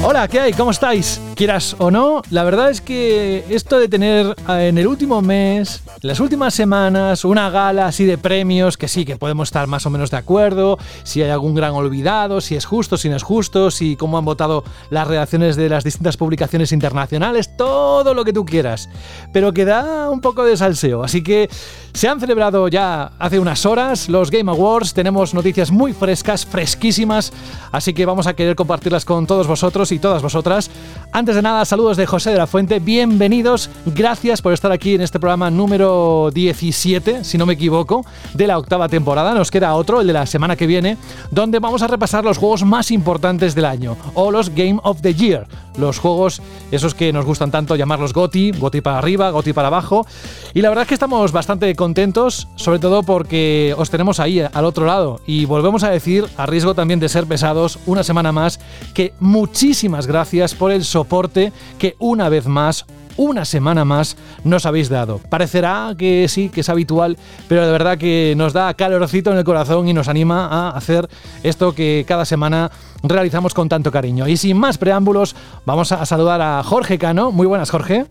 Hola, ¿qué hay? ¿Cómo estáis? Quieras o no, la verdad es que esto de tener eh, en el último mes, las últimas semanas, una gala así de premios, que sí, que podemos estar más o menos de acuerdo, si hay algún gran olvidado, si es justo, si no es justo, si cómo han votado las redacciones de las distintas publicaciones internacionales, todo lo que tú quieras, pero que da un poco de salseo. Así que se han celebrado ya hace unas horas los Game Awards, tenemos noticias muy frescas, fresquísimas, así que vamos a querer compartirlas con todos vosotros y todas vosotras. Antes de nada, saludos de José de la Fuente, bienvenidos, gracias por estar aquí en este programa número 17, si no me equivoco, de la octava temporada. Nos queda otro, el de la semana que viene, donde vamos a repasar los juegos más importantes del año, o los Game of the Year, los juegos esos que nos gustan tanto llamarlos GOTI, GOTI para arriba, GOTI para abajo. Y la verdad es que estamos bastante contentos, sobre todo porque os tenemos ahí al otro lado. Y volvemos a decir, a riesgo también de ser pesados, una semana más, que muchísimas gracias por el soporte que una vez más una semana más nos habéis dado. Parecerá que sí, que es habitual, pero de verdad que nos da calorcito en el corazón y nos anima a hacer esto que cada semana realizamos con tanto cariño. Y sin más preámbulos, vamos a saludar a Jorge Cano. Muy buenas, Jorge.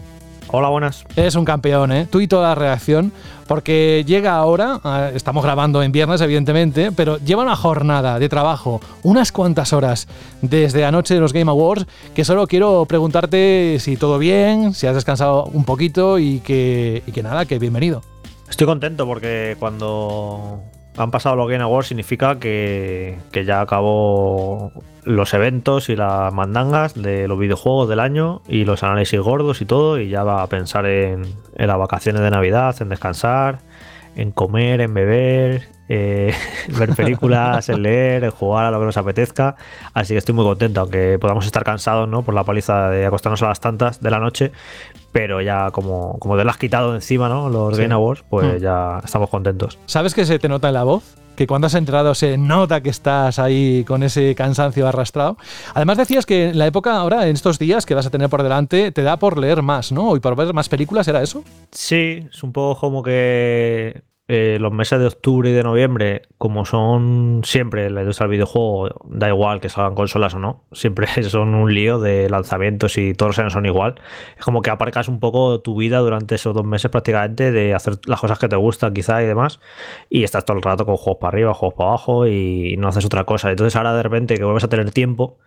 Hola, buenas. Eres un campeón, ¿eh? Tú y toda la reacción, porque llega ahora, ah, estamos grabando en viernes, evidentemente, pero lleva una jornada de trabajo, unas cuantas horas desde anoche de los Game Awards, que solo quiero preguntarte si todo bien, si has descansado un poquito y que, y que nada, que bienvenido. Estoy contento porque cuando han pasado los Game Awards significa que, que, ya acabó los eventos y las mandangas de los videojuegos del año y los análisis gordos y todo, y ya va a pensar en, las vacaciones de Navidad, en descansar, en comer, en beber, eh, ver películas, en leer, en jugar a lo que nos apetezca. Así que estoy muy contento, aunque podamos estar cansados ¿no? por la paliza de acostarnos a las tantas de la noche, pero ya como, como te lo has quitado encima ¿no? los Sí. Game Awards, pues Mm. ya estamos contentos. ¿Sabes que se te nota en la voz? Que cuando has entrado se nota que estás ahí con ese cansancio arrastrado. Además decías que en la época ahora, en estos días que vas a tener por delante, te da por leer más, ¿no? Y por ver más películas, ¿era eso? Sí, es un poco como que eh, los meses de octubre y de noviembre, como son siempre la industria del videojuego, da igual que salgan consolas o no, siempre son un lío de lanzamientos y todos los años son igual. Es como que aparcas un poco tu vida durante esos dos meses prácticamente de hacer las cosas que te gustan quizá y demás, y estás todo el rato con juegos para arriba, juegos para abajo y no haces otra cosa. Entonces ahora de repente que vuelves a tener tiempo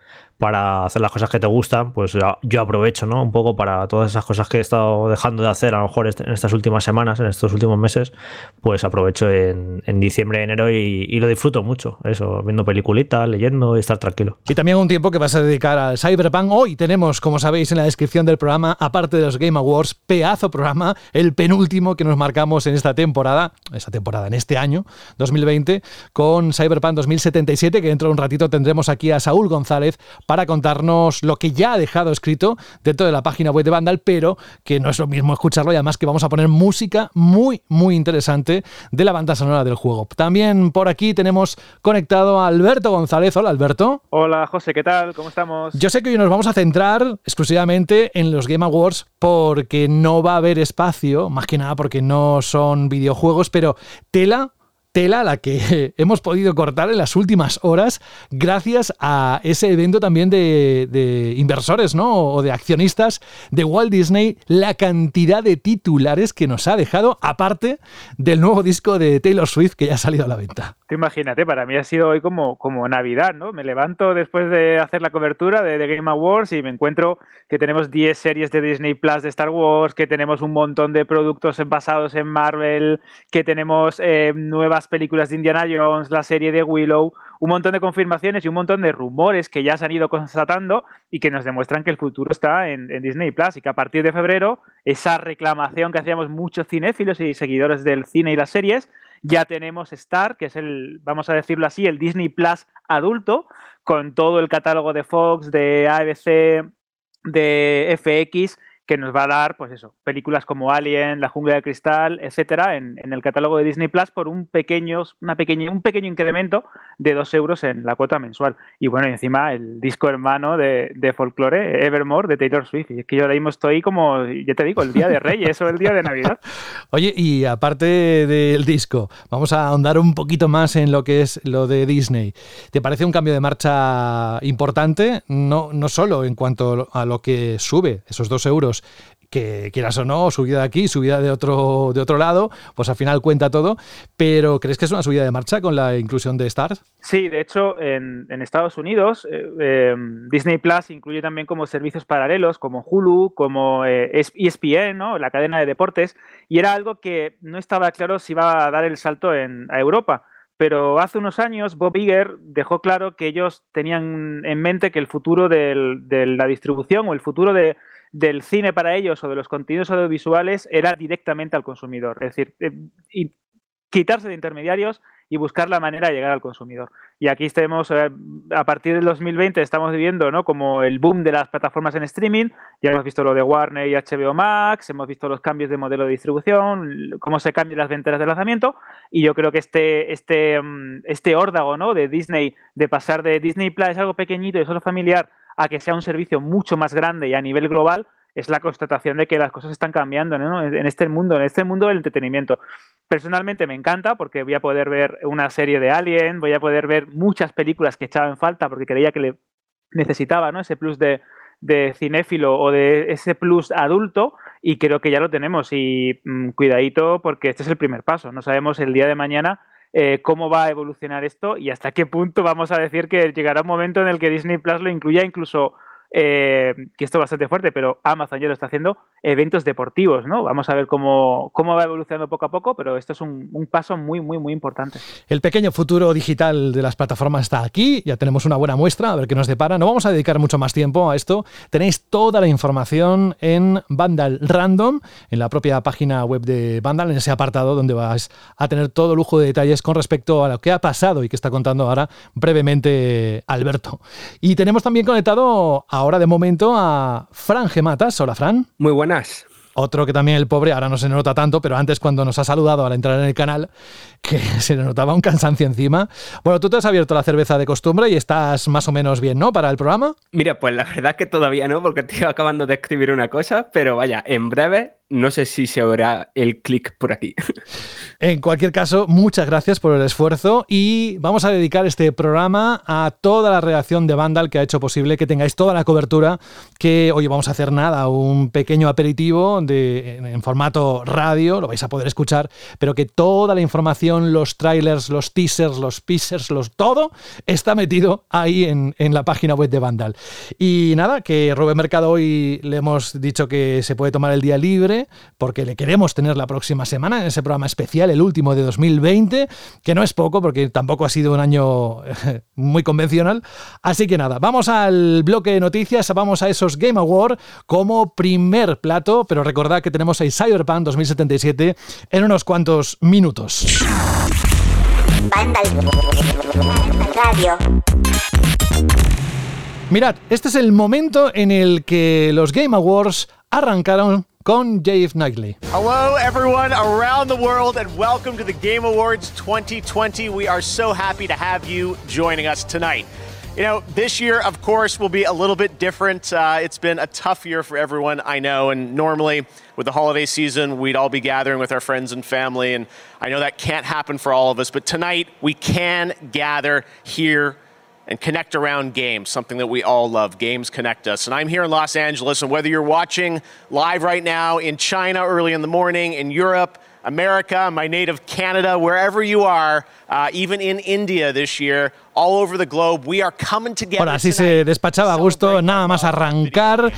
para hacer las cosas que te gustan, pues yo aprovecho, ¿no? Un poco para todas esas cosas que he estado dejando de hacer, a lo mejor en estas últimas semanas, en estos últimos meses, pues aprovecho en, en diciembre, enero y, y lo disfruto mucho, eso, viendo peliculitas, leyendo y estar tranquilo. Y también un tiempo que vas a dedicar al Cyberpunk. Hoy tenemos, como sabéis en la descripción del programa, aparte de los Game Awards, pedazo programa, el penúltimo que nos marcamos en esta temporada, esta temporada, en este año, 2020, con Cyberpunk 2077, que dentro de un ratito tendremos aquí a Saúl González para contarnos lo que ya ha dejado escrito dentro de la página web de Vandal, pero que no es lo mismo escucharlo y además que vamos a poner música muy, muy interesante de la banda sonora del juego. También por aquí tenemos conectado a Alberto González. Hola, Alberto. Hola José, ¿qué tal? ¿Cómo estamos? Yo sé que hoy nos vamos a centrar exclusivamente en los Game Awards porque no va a haber espacio, más que nada porque no son videojuegos, pero tela tela la que hemos podido cortar en las últimas horas gracias a ese evento también de, inversores ¿no? o de accionistas de Walt Disney, la cantidad de titulares que nos ha dejado, aparte del nuevo disco de Taylor Swift que ya ha salido a la venta. Imagínate, para mí ha sido hoy como, como Navidad, ¿no? Me levanto después de hacer la cobertura de, de Game Awards y me encuentro que tenemos 10 series de Disney Plus de Star Wars, que tenemos un montón de productos basados en Marvel, que tenemos eh, nuevas películas de Indiana Jones, la serie de Willow, un montón de confirmaciones y un montón de rumores que ya se han ido constatando y que nos demuestran que el futuro está en, en Disney Plus y que a partir de febrero esa reclamación que hacíamos muchos cinéfilos y seguidores del cine y las series ya tenemos Star, que es el, vamos a decirlo así, el Disney Plus adulto, con todo el catálogo de Fox, de ABC, de FX, que nos va a dar, pues eso, películas como Alien, La Jungla de Cristal, etcétera, en, el catálogo de Disney Plus por un pequeño, una pequeña, un pequeño incremento de dos euros en la cuota mensual. Y bueno, y encima el disco hermano de, de folclore, Evermore, de Taylor Swift. Y es que yo ahora mismo estoy como, ya te digo, el día de Reyes o el día de Navidad. Oye, y aparte del disco, vamos a ahondar un poquito más en lo que es lo de Disney. ¿Te parece un cambio de marcha importante? No, no solo en cuanto a lo que sube, esos dos euros, que quieras o no, subida de aquí, subida de otro, de otro lado, pues al final cuenta todo. Pero ¿crees que es una subida de marcha con la inclusión de Stars? Sí, de hecho, en, Estados Unidos, eh, em, Disney Plus incluye también como servicios paralelos, como Hulu, como ESPN, eh, ¿no? la cadena de deportes, y era algo que no estaba claro si iba a dar el salto en, a Europa pero hace unos años Bob Iger dejó claro que ellos tenían en mente que el futuro de la distribución o el futuro de, del cine para ellos o de los contenidos audiovisuales era directamente al consumidor. Es decir, eh, quitarse de intermediarios y buscar la manera de llegar al consumidor. Y aquí estamos, eh, a partir del 2020 estamos viviendo ¿no? como el boom de las plataformas en streaming, ya hemos visto lo de Warner y HBO Max, hemos visto los cambios de modelo de distribución, cómo se cambian las ventas de lanzamiento, y yo creo que este, este, mm, este órdago ¿no? de Disney, de pasar de Disney Plus, algo pequeñito y solo familiar, a que sea un servicio mucho más grande y a nivel global, es la constatación de que las cosas están cambiando en este mundo, en este mundo del entretenimiento. Personalmente me encanta porque voy a poder ver una serie de Alien, voy a poder ver muchas películas que echaba en falta porque creía que le necesitaba ¿no? ese plus de, cinéfilo o de ese plus adulto y creo que ya lo tenemos y mm, cuidadito porque este es el primer paso, no sabemos el día de mañana eh, cómo va a evolucionar esto y hasta qué punto vamos a decir que llegará un momento en el que Disney Plus lo incluya incluso eh, que esto es bastante fuerte, pero Amazon ya lo está haciendo, eventos deportivos, ¿no? Vamos a ver cómo, cómo va evolucionando poco a poco, pero esto es un, paso muy, muy, muy importante. El pequeño futuro digital de las plataformas está aquí, ya tenemos una buena muestra, a ver qué nos depara. No vamos a dedicar mucho más tiempo a esto. Tenéis toda la información en Vandal Random, en la propia página web de Vandal, en ese apartado donde vas a tener todo lujo de detalles con respecto a lo que ha pasado y que está contando ahora brevemente Alberto. Y tenemos también conectado a ahora de momento a Fran Gematas. Hola, Fran. Muy buenas. Otro que también el pobre, ahora no se nota tanto, pero antes cuando nos ha saludado al entrar en el canal, que se le notaba un cansancio encima. Bueno, tú te has abierto la cerveza de costumbre y estás más o menos bien, ¿no? Para el programa. Mira, pues la verdad que todavía no, porque estoy acabando de escribir una cosa, pero vaya, en breve no sé si se oirá el clic por aquí. En cualquier caso, muchas gracias por el esfuerzo y vamos a dedicar este programa a toda la redacción de Vandal que ha hecho posible que tengáis toda la cobertura, que hoy vamos a hacer nada, un pequeño aperitivo de, en formato radio, lo vais a poder escuchar, pero que toda la información, los trailers, los teasers, los pieces, los todo, está metido ahí en, en la página web de Vandal. Y nada, que Rubén Mercado hoy le hemos dicho que se puede tomar el día libre porque le queremos tener la próxima semana en ese programa especial, el último de 2020, que no es poco porque tampoco ha sido un año muy convencional. Así que nada, vamos al bloque de noticias, vamos a esos Game Awards como primer plato, pero recordad que tenemos a Cyberpunk 2077 en unos cuantos minutos. Mirad, este es el momento en el que los Game Awards arrancaron con Dave Knightley. Hello, everyone around the world, and welcome to the Game Awards 2020. We are so happy to have you joining us tonight. You know, this year, of course, will be a little bit different. Uh, it's been a tough year for everyone, I know, and normally with the holiday season, we'd all be gathering with our friends and family, and I know that can't happen for all of us, but tonight we can gather here and connect around games, something that we all love. Games connect us. And I'm here in Los Angeles, and whether you're watching live right now in China early in the morning, in Europe, America, my native Canada, wherever you are, uh, even in India this year, all over the globe, we are coming together. Ahora sí se despachaba a gusto, nada más arrancar.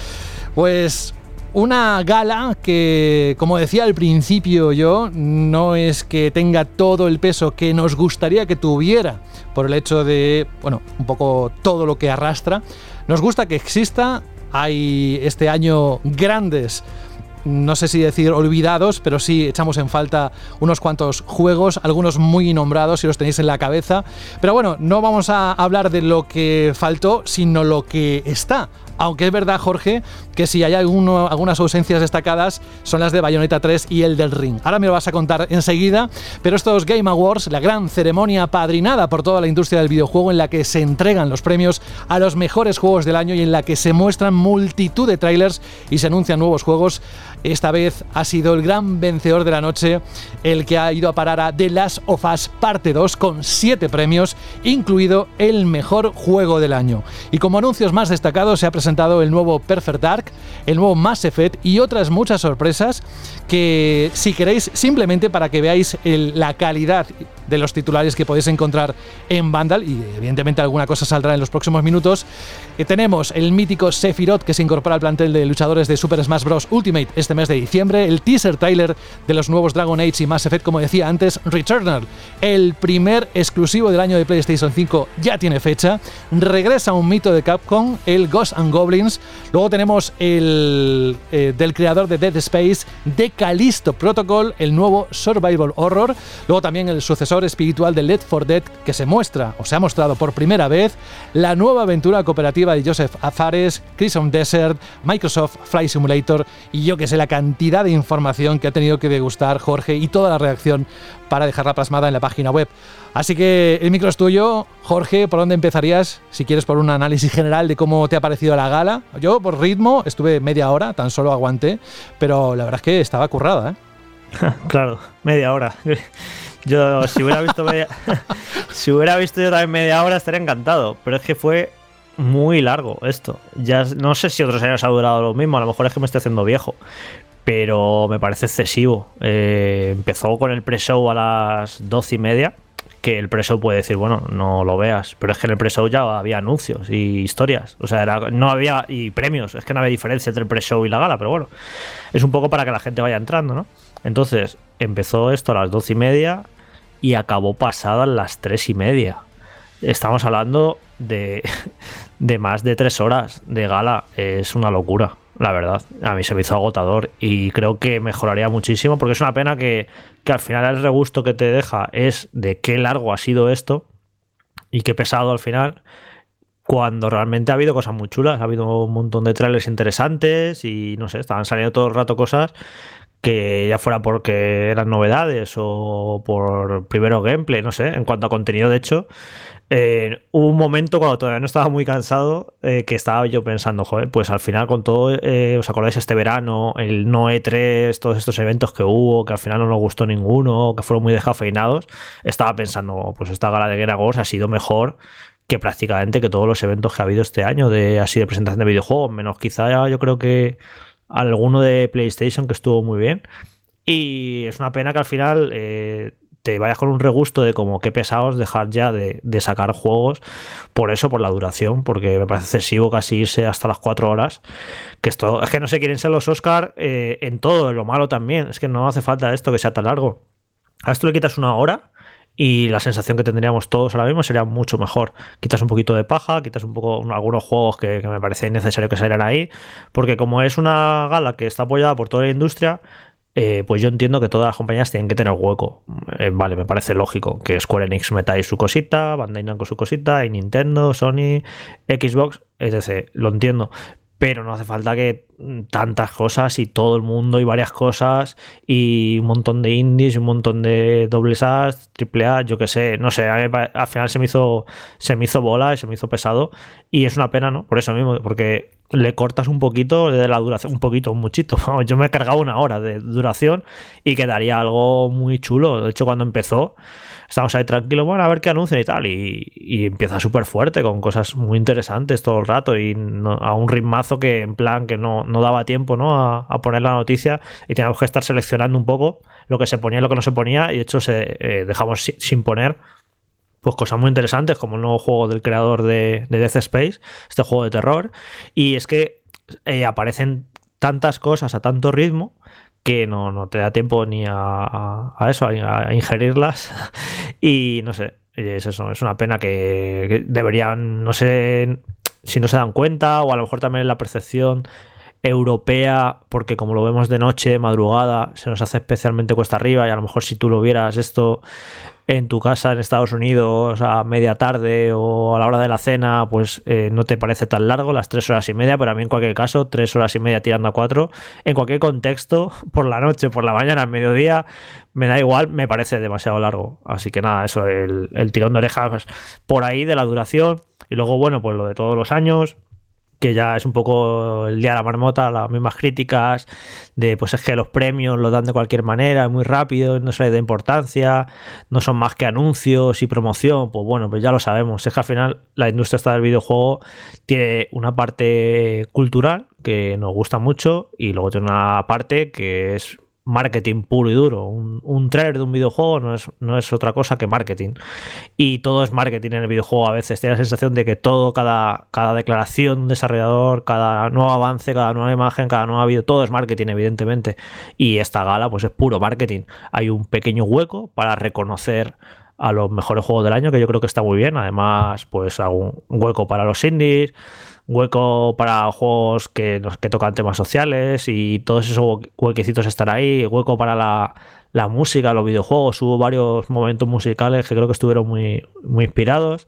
Pues una gala que, como decía al principio yo, no es que tenga todo el peso que nos gustaría que tuviera por el hecho de, bueno, un poco todo lo que arrastra. Nos gusta que exista, hay este año grandes no sé si decir olvidados, pero sí echamos en falta unos cuantos juegos, algunos muy nombrados si los tenéis en la cabeza. Pero bueno, no vamos a hablar de lo que faltó, sino lo que está Aunque es verdad, Jorge, que si hay alguno, algunas ausencias destacadas son las de Bayonetta 3 y el del Ring. Ahora me lo vas a contar enseguida, pero estos Game Awards, la gran ceremonia padrinada por toda la industria del videojuego en la que se entregan los premios a los mejores juegos del año y en la que se muestran multitud de trailers y se anuncian nuevos juegos, esta vez ha sido el gran vencedor de la noche, el que ha ido a parar a The Last of Us Parte 2 con 7 premios, incluido el mejor juego del año. Y como anuncios más destacados se ha presentado el nuevo Perfect Dark, el nuevo Mass Effect y otras muchas sorpresas que si queréis simplemente para que veáis la calidad de los titulares que podéis encontrar en Vandal y evidentemente alguna cosa saldrá en los próximos minutos. Eh, tenemos el mítico Sephiroth que se incorpora al plantel de luchadores de Super Smash Bros. Ultimate este mes de diciembre, el teaser trailer de los nuevos Dragon Age y Mass Effect como decía antes, Returnal, el primer exclusivo del año de PlayStation 5 ya tiene fecha, regresa un mito de Capcom, el Ghost and Goblins, luego tenemos el eh, del creador de Dead Space, de Callisto Protocol, el nuevo Survival Horror, luego también el sucesor espiritual de Left 4 Dead que se muestra o se ha mostrado por primera vez la nueva aventura cooperativa de Joseph Afares, Crimson Desert, Microsoft Flight Simulator y yo que sé la cantidad de información que ha tenido que degustar Jorge y toda la reacción para dejarla plasmada en la página web. Así que el micro es tuyo, Jorge, ¿por dónde empezarías? Si quieres por un análisis general de cómo te ha parecido la gala. Yo por ritmo estuve media hora, tan solo aguanté, pero la verdad es que estaba currada, ¿eh? claro, media hora. Yo, si hubiera visto si hubiera visto yo también media hora, estaría encantado. Pero es que fue muy largo esto. Ya no sé si otros años ha durado lo mismo, a lo mejor es que me estoy haciendo viejo. Pero me parece excesivo. Eh, empezó con el pre-show a las doce y media. Que el pre-show puede decir, bueno, no lo veas. Pero es que en el pre-show ya había anuncios y historias. O sea, no había. y premios. Es que no había diferencia entre el pre-show y la gala. Pero bueno, es un poco para que la gente vaya entrando, ¿no? Entonces, empezó esto a las doce y media y acabó pasadas las tres y media. Estamos hablando de, de más de tres horas de gala. Es una locura, la verdad. A mí se me hizo agotador y creo que mejoraría muchísimo porque es una pena que, que al final el regusto que te deja es de qué largo ha sido esto y qué pesado al final cuando realmente ha habido cosas muy chulas, ha habido un montón de trailers interesantes y no sé, estaban saliendo todo el rato cosas que ya fuera porque eran novedades o por primero gameplay, no sé, en cuanto a contenido, de hecho, eh, hubo un momento cuando todavía no estaba muy cansado eh, que estaba yo pensando, joder, pues al final con todo, eh, ¿os acordáis este verano, el no E3, todos estos eventos que hubo, que al final no nos gustó ninguno, que fueron muy descafeinados? Estaba pensando, pues esta gala de Guerra ha sido mejor que prácticamente que todos los eventos que ha habido este año de así de presentación de videojuegos, menos quizá yo creo que alguno de PlayStation que estuvo muy bien. Y es una pena que al final eh, te vayas con un regusto de como qué pesados dejar ya de, sacar juegos por eso, por la duración, porque me parece excesivo casi irse hasta las cuatro horas. Que esto es que no se quieren ser los Oscar eh, en todo, en lo malo también. Es que no hace falta esto que sea tan largo. A esto le quitas una hora y la sensación que tendríamos todos ahora mismo sería mucho mejor. Quitas un poquito de paja, quitas un poco algunos juegos que, me parece necesario que salieran ahí, porque como es una gala que está apoyada por toda la industria, eh, pues yo entiendo que todas las compañías tienen que tener hueco. Eh, vale, me parece lógico que Square Enix meta ahí su cosita, Bandai Namco su cosita, y Nintendo, Sony, Xbox, etc. Lo entiendo pero no hace falta que tantas cosas y todo el mundo y varias cosas y un montón de indies, un montón de dobles A, triple A, yo qué sé, no sé, al final se me hizo se me hizo bola, se me hizo pesado y es una pena, ¿no? Por eso mismo, porque le cortas un poquito de la duración, un poquito, un muchito. Yo me he cargado una hora de duración y quedaría algo muy chulo. De hecho, cuando empezó, estamos ahí tranquilos, bueno, a ver qué anuncian y tal. Y, empieza súper fuerte, con cosas muy interesantes todo el rato y a un ritmazo que en plan que no, no daba tiempo ¿no? A, poner la noticia y teníamos que estar seleccionando un poco lo que se ponía y lo que no se ponía y de hecho se eh, dejamos sin poner pues cosas muy interesantes como el nuevo juego del creador de, Death Space, este juego de terror. Y es que eh, aparecen tantas cosas a tanto ritmo que no, no te da tiempo ni a, eso, a, ingerirlas. y no sé, es eso, es una pena que, deberían, no sé si no se dan cuenta o a lo mejor también la percepción europea, porque como lo vemos de noche, madrugada, se nos hace especialmente cuesta arriba y a lo mejor si tú lo vieras esto en tu casa en Estados Unidos a media tarde o a la hora de la cena, pues eh, no te parece tan largo, las tres horas y media, pero a mí en cualquier caso, tres horas y media tirando a cuatro, en cualquier contexto, por la noche, por la mañana, al mediodía, me da igual, me parece demasiado largo. Así que nada, eso, el, el tirón de orejas por ahí de la duración. Y luego, bueno, pues lo de todos los años, que ya es un poco el día de la marmota, las mismas críticas de pues es que los premios los dan de cualquier manera, muy rápido, no se le da importancia, no son más que anuncios y promoción, pues bueno, pues ya lo sabemos, es que al final la industria esta del videojuego tiene una parte cultural que nos gusta mucho y luego tiene una parte que es marketing puro y duro. Un, un, trailer de un videojuego no es, no es otra cosa que marketing. Y todo es marketing en el videojuego a veces. Tiene la sensación de que todo, cada, cada declaración de un desarrollador, cada nuevo avance, cada nueva imagen, cada nuevo vídeo, todo es marketing, evidentemente. Y esta gala, pues es puro marketing. Hay un pequeño hueco para reconocer a los mejores juegos del año, que yo creo que está muy bien. Además, pues un hueco para los indies hueco para juegos que, que tocan temas sociales y todos esos huequecitos están ahí, hueco para la, la música, los videojuegos, hubo varios momentos musicales que creo que estuvieron muy, muy inspirados.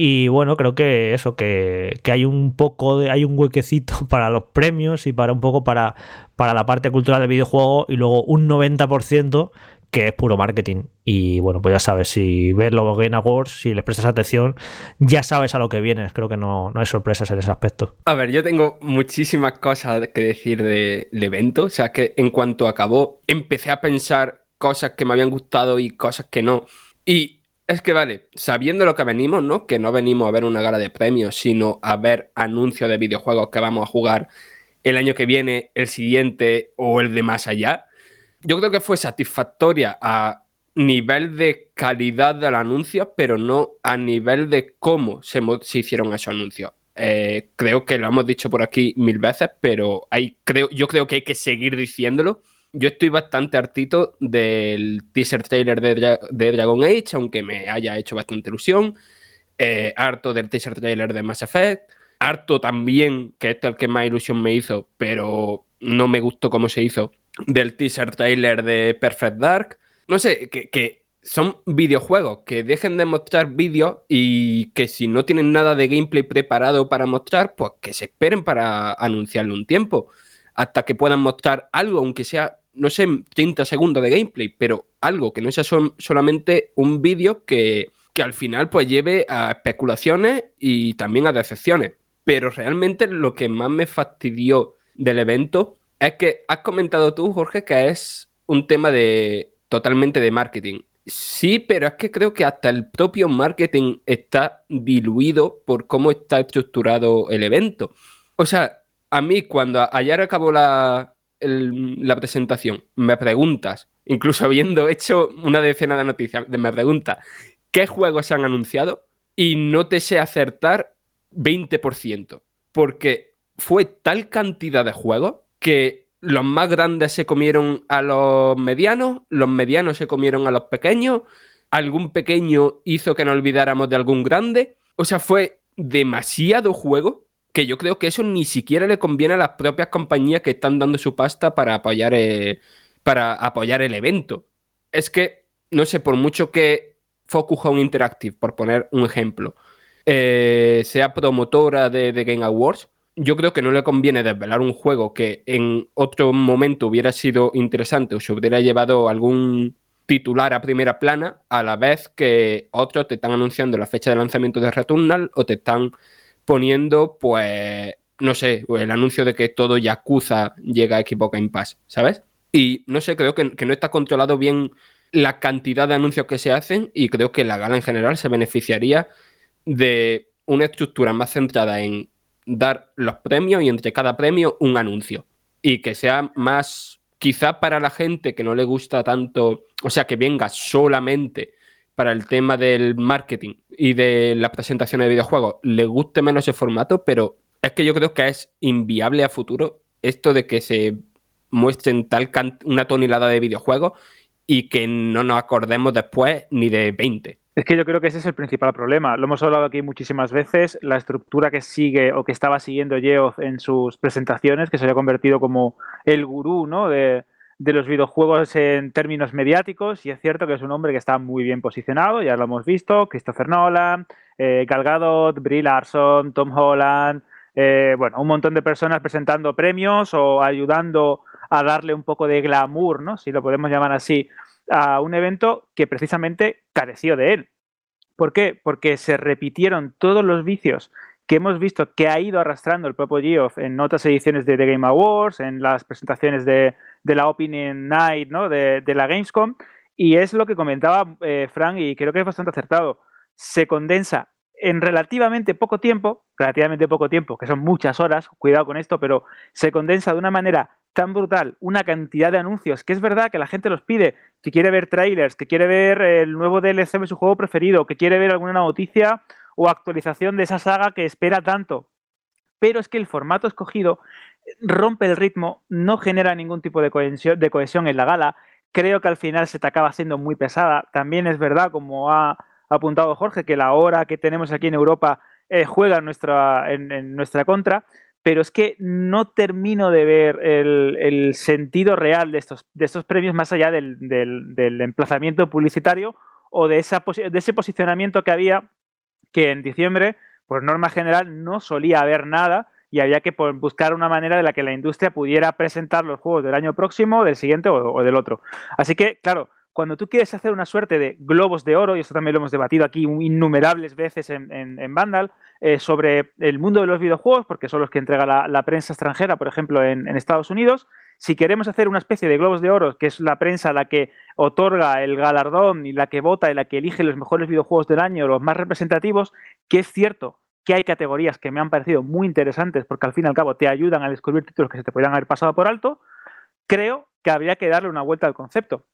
Y bueno, creo que eso, que, que, hay un poco de, hay un huequecito para los premios y para un poco para, para la parte cultural del videojuego y luego un 90% que es puro marketing. Y bueno, pues ya sabes, si ves los Game Awards, si les prestas atención, ya sabes a lo que vienes. Creo que no, no hay sorpresas en ese aspecto. A ver, yo tengo muchísimas cosas que decir del evento. O sea, que en cuanto acabó, empecé a pensar cosas que me habían gustado y cosas que no. Y es que, vale, sabiendo lo que venimos, ¿no? Que no venimos a ver una gala de premios, sino a ver anuncios de videojuegos que vamos a jugar el año que viene, el siguiente o el de más allá yo creo que fue satisfactoria a nivel de calidad del anuncio, pero no a nivel de cómo se, hicieron esos anuncios. Eh, creo que lo hemos dicho por aquí mil veces, pero hay, creo, yo creo que hay que seguir diciéndolo. Yo estoy bastante hartito del teaser trailer de, de Dragon Age, aunque me haya hecho bastante ilusión. Eh, harto del teaser trailer de Mass Effect. Harto también, que este es el que más ilusión me hizo, pero no me gustó cómo se hizo, del teaser trailer de Perfect Dark. No sé, que, son videojuegos, que dejen de mostrar vídeos y que si no tienen nada de gameplay preparado para mostrar, pues que se esperen para anunciarlo un tiempo, hasta que puedan mostrar algo, aunque sea, no sé, 30 segundos de gameplay, pero algo que no sea solamente un vídeo que, que al final pues lleve a especulaciones y también a decepciones. Pero realmente lo que más me fastidió del evento es que has comentado tú, Jorge, que es un tema de totalmente de marketing. Sí, pero es que creo que hasta el propio marketing está diluido por cómo está estructurado el evento. O sea, a mí cuando ayer acabó la, la presentación, me preguntas, incluso habiendo hecho una decena de noticias, me preguntas, ¿qué juegos se han anunciado? Y no te sé acertar 20%, porque fue tal cantidad de juegos que los más grandes se comieron a los medianos, los medianos se comieron a los pequeños, algún pequeño hizo que no olvidáramos de algún grande. O sea, fue demasiado juego que yo creo que eso ni siquiera le conviene a las propias compañías que están dando su pasta para apoyar, eh, para apoyar el evento. Es que, no sé, por mucho que Focus Home Interactive, por poner un ejemplo, eh, sea promotora de Game Awards, yo creo que no le conviene desvelar un juego que en otro momento hubiera sido interesante o se hubiera llevado algún titular a primera plana, a la vez que otros te están anunciando la fecha de lanzamiento de Returnal o te están poniendo, pues, no sé, el anuncio de que todo Yakuza llega a Xbox Game Pass, ¿sabes? Y no sé, creo que no está controlado bien la cantidad de anuncios que se hacen y creo que la gala en general se beneficiaría de una estructura más centrada en dar los premios y entre cada premio un anuncio. Y que sea más, quizá para la gente que no le gusta tanto, o sea, que venga solamente para el tema del marketing y de la presentación de videojuegos, le guste menos ese formato, pero es que yo creo que es inviable a futuro esto de que se muestren tal una tonelada de videojuegos y que no nos acordemos después ni de 20. Es que yo creo que ese es el principal problema. Lo hemos hablado aquí muchísimas veces. La estructura que sigue o que estaba siguiendo Geoff en sus presentaciones, que se había convertido como el gurú ¿no? de, de los videojuegos en términos mediáticos. Y es cierto que es un hombre que está muy bien posicionado, ya lo hemos visto. Christopher Nolan, eh, Gal Gadot, Brie Larson, Tom Holland. eh, bueno, un montón de personas presentando premios o ayudando a darle un poco de glamour, ¿no? Si lo podemos llamar así, a un evento que precisamente careció de él. ¿Por qué? Porque se repitieron todos los vicios que hemos visto que ha ido arrastrando el propio Geoff en otras ediciones de The Game Awards, en las presentaciones de, de la Opening Night ¿no? de, de la Gamescom, y es lo que comentaba eh, Frank y creo que es bastante acertado. Se condensa en relativamente poco tiempo, relativamente poco tiempo, que son muchas horas, cuidado con esto, pero se condensa de una manera tan brutal una cantidad de anuncios que es verdad que la gente los pide, que quiere ver trailers, que quiere ver el nuevo DLC de su juego preferido, que quiere ver alguna noticia o actualización de esa saga que espera tanto. Pero es que el formato escogido rompe el ritmo, no genera ningún tipo de cohesión, de cohesión en la gala. Creo que al final se te acaba haciendo muy pesada. También es verdad, como ha apuntado Jorge, que la hora que tenemos aquí en Europa eh, juega en nuestra, en nuestra contra pero es que no termino de ver el, sentido real de estos, de estos premios más allá del, del, del emplazamiento publicitario o de, esa, de ese posicionamiento que había que en diciembre, por norma general, no solía haber nada y había que buscar una manera de la que la industria pudiera presentar los juegos del año próximo, del siguiente o del otro. Así que, claro, cuando tú quieres hacer una suerte de globos de oro, y esto también lo hemos debatido aquí innumerables veces en, Vandal, eh, sobre el mundo de los videojuegos, porque son los que entrega la, la prensa extranjera, por ejemplo, en, en, Estados Unidos, si queremos hacer una especie de globos de oro, que es la prensa la que otorga el galardón y la que vota y la que elige los mejores videojuegos del año, los más representativos, que es cierto que hay categorías que me han parecido muy interesantes porque al fin y al cabo te ayudan a descubrir títulos que se te podrían haber pasado por alto, creo que habría que darle una vuelta al concepto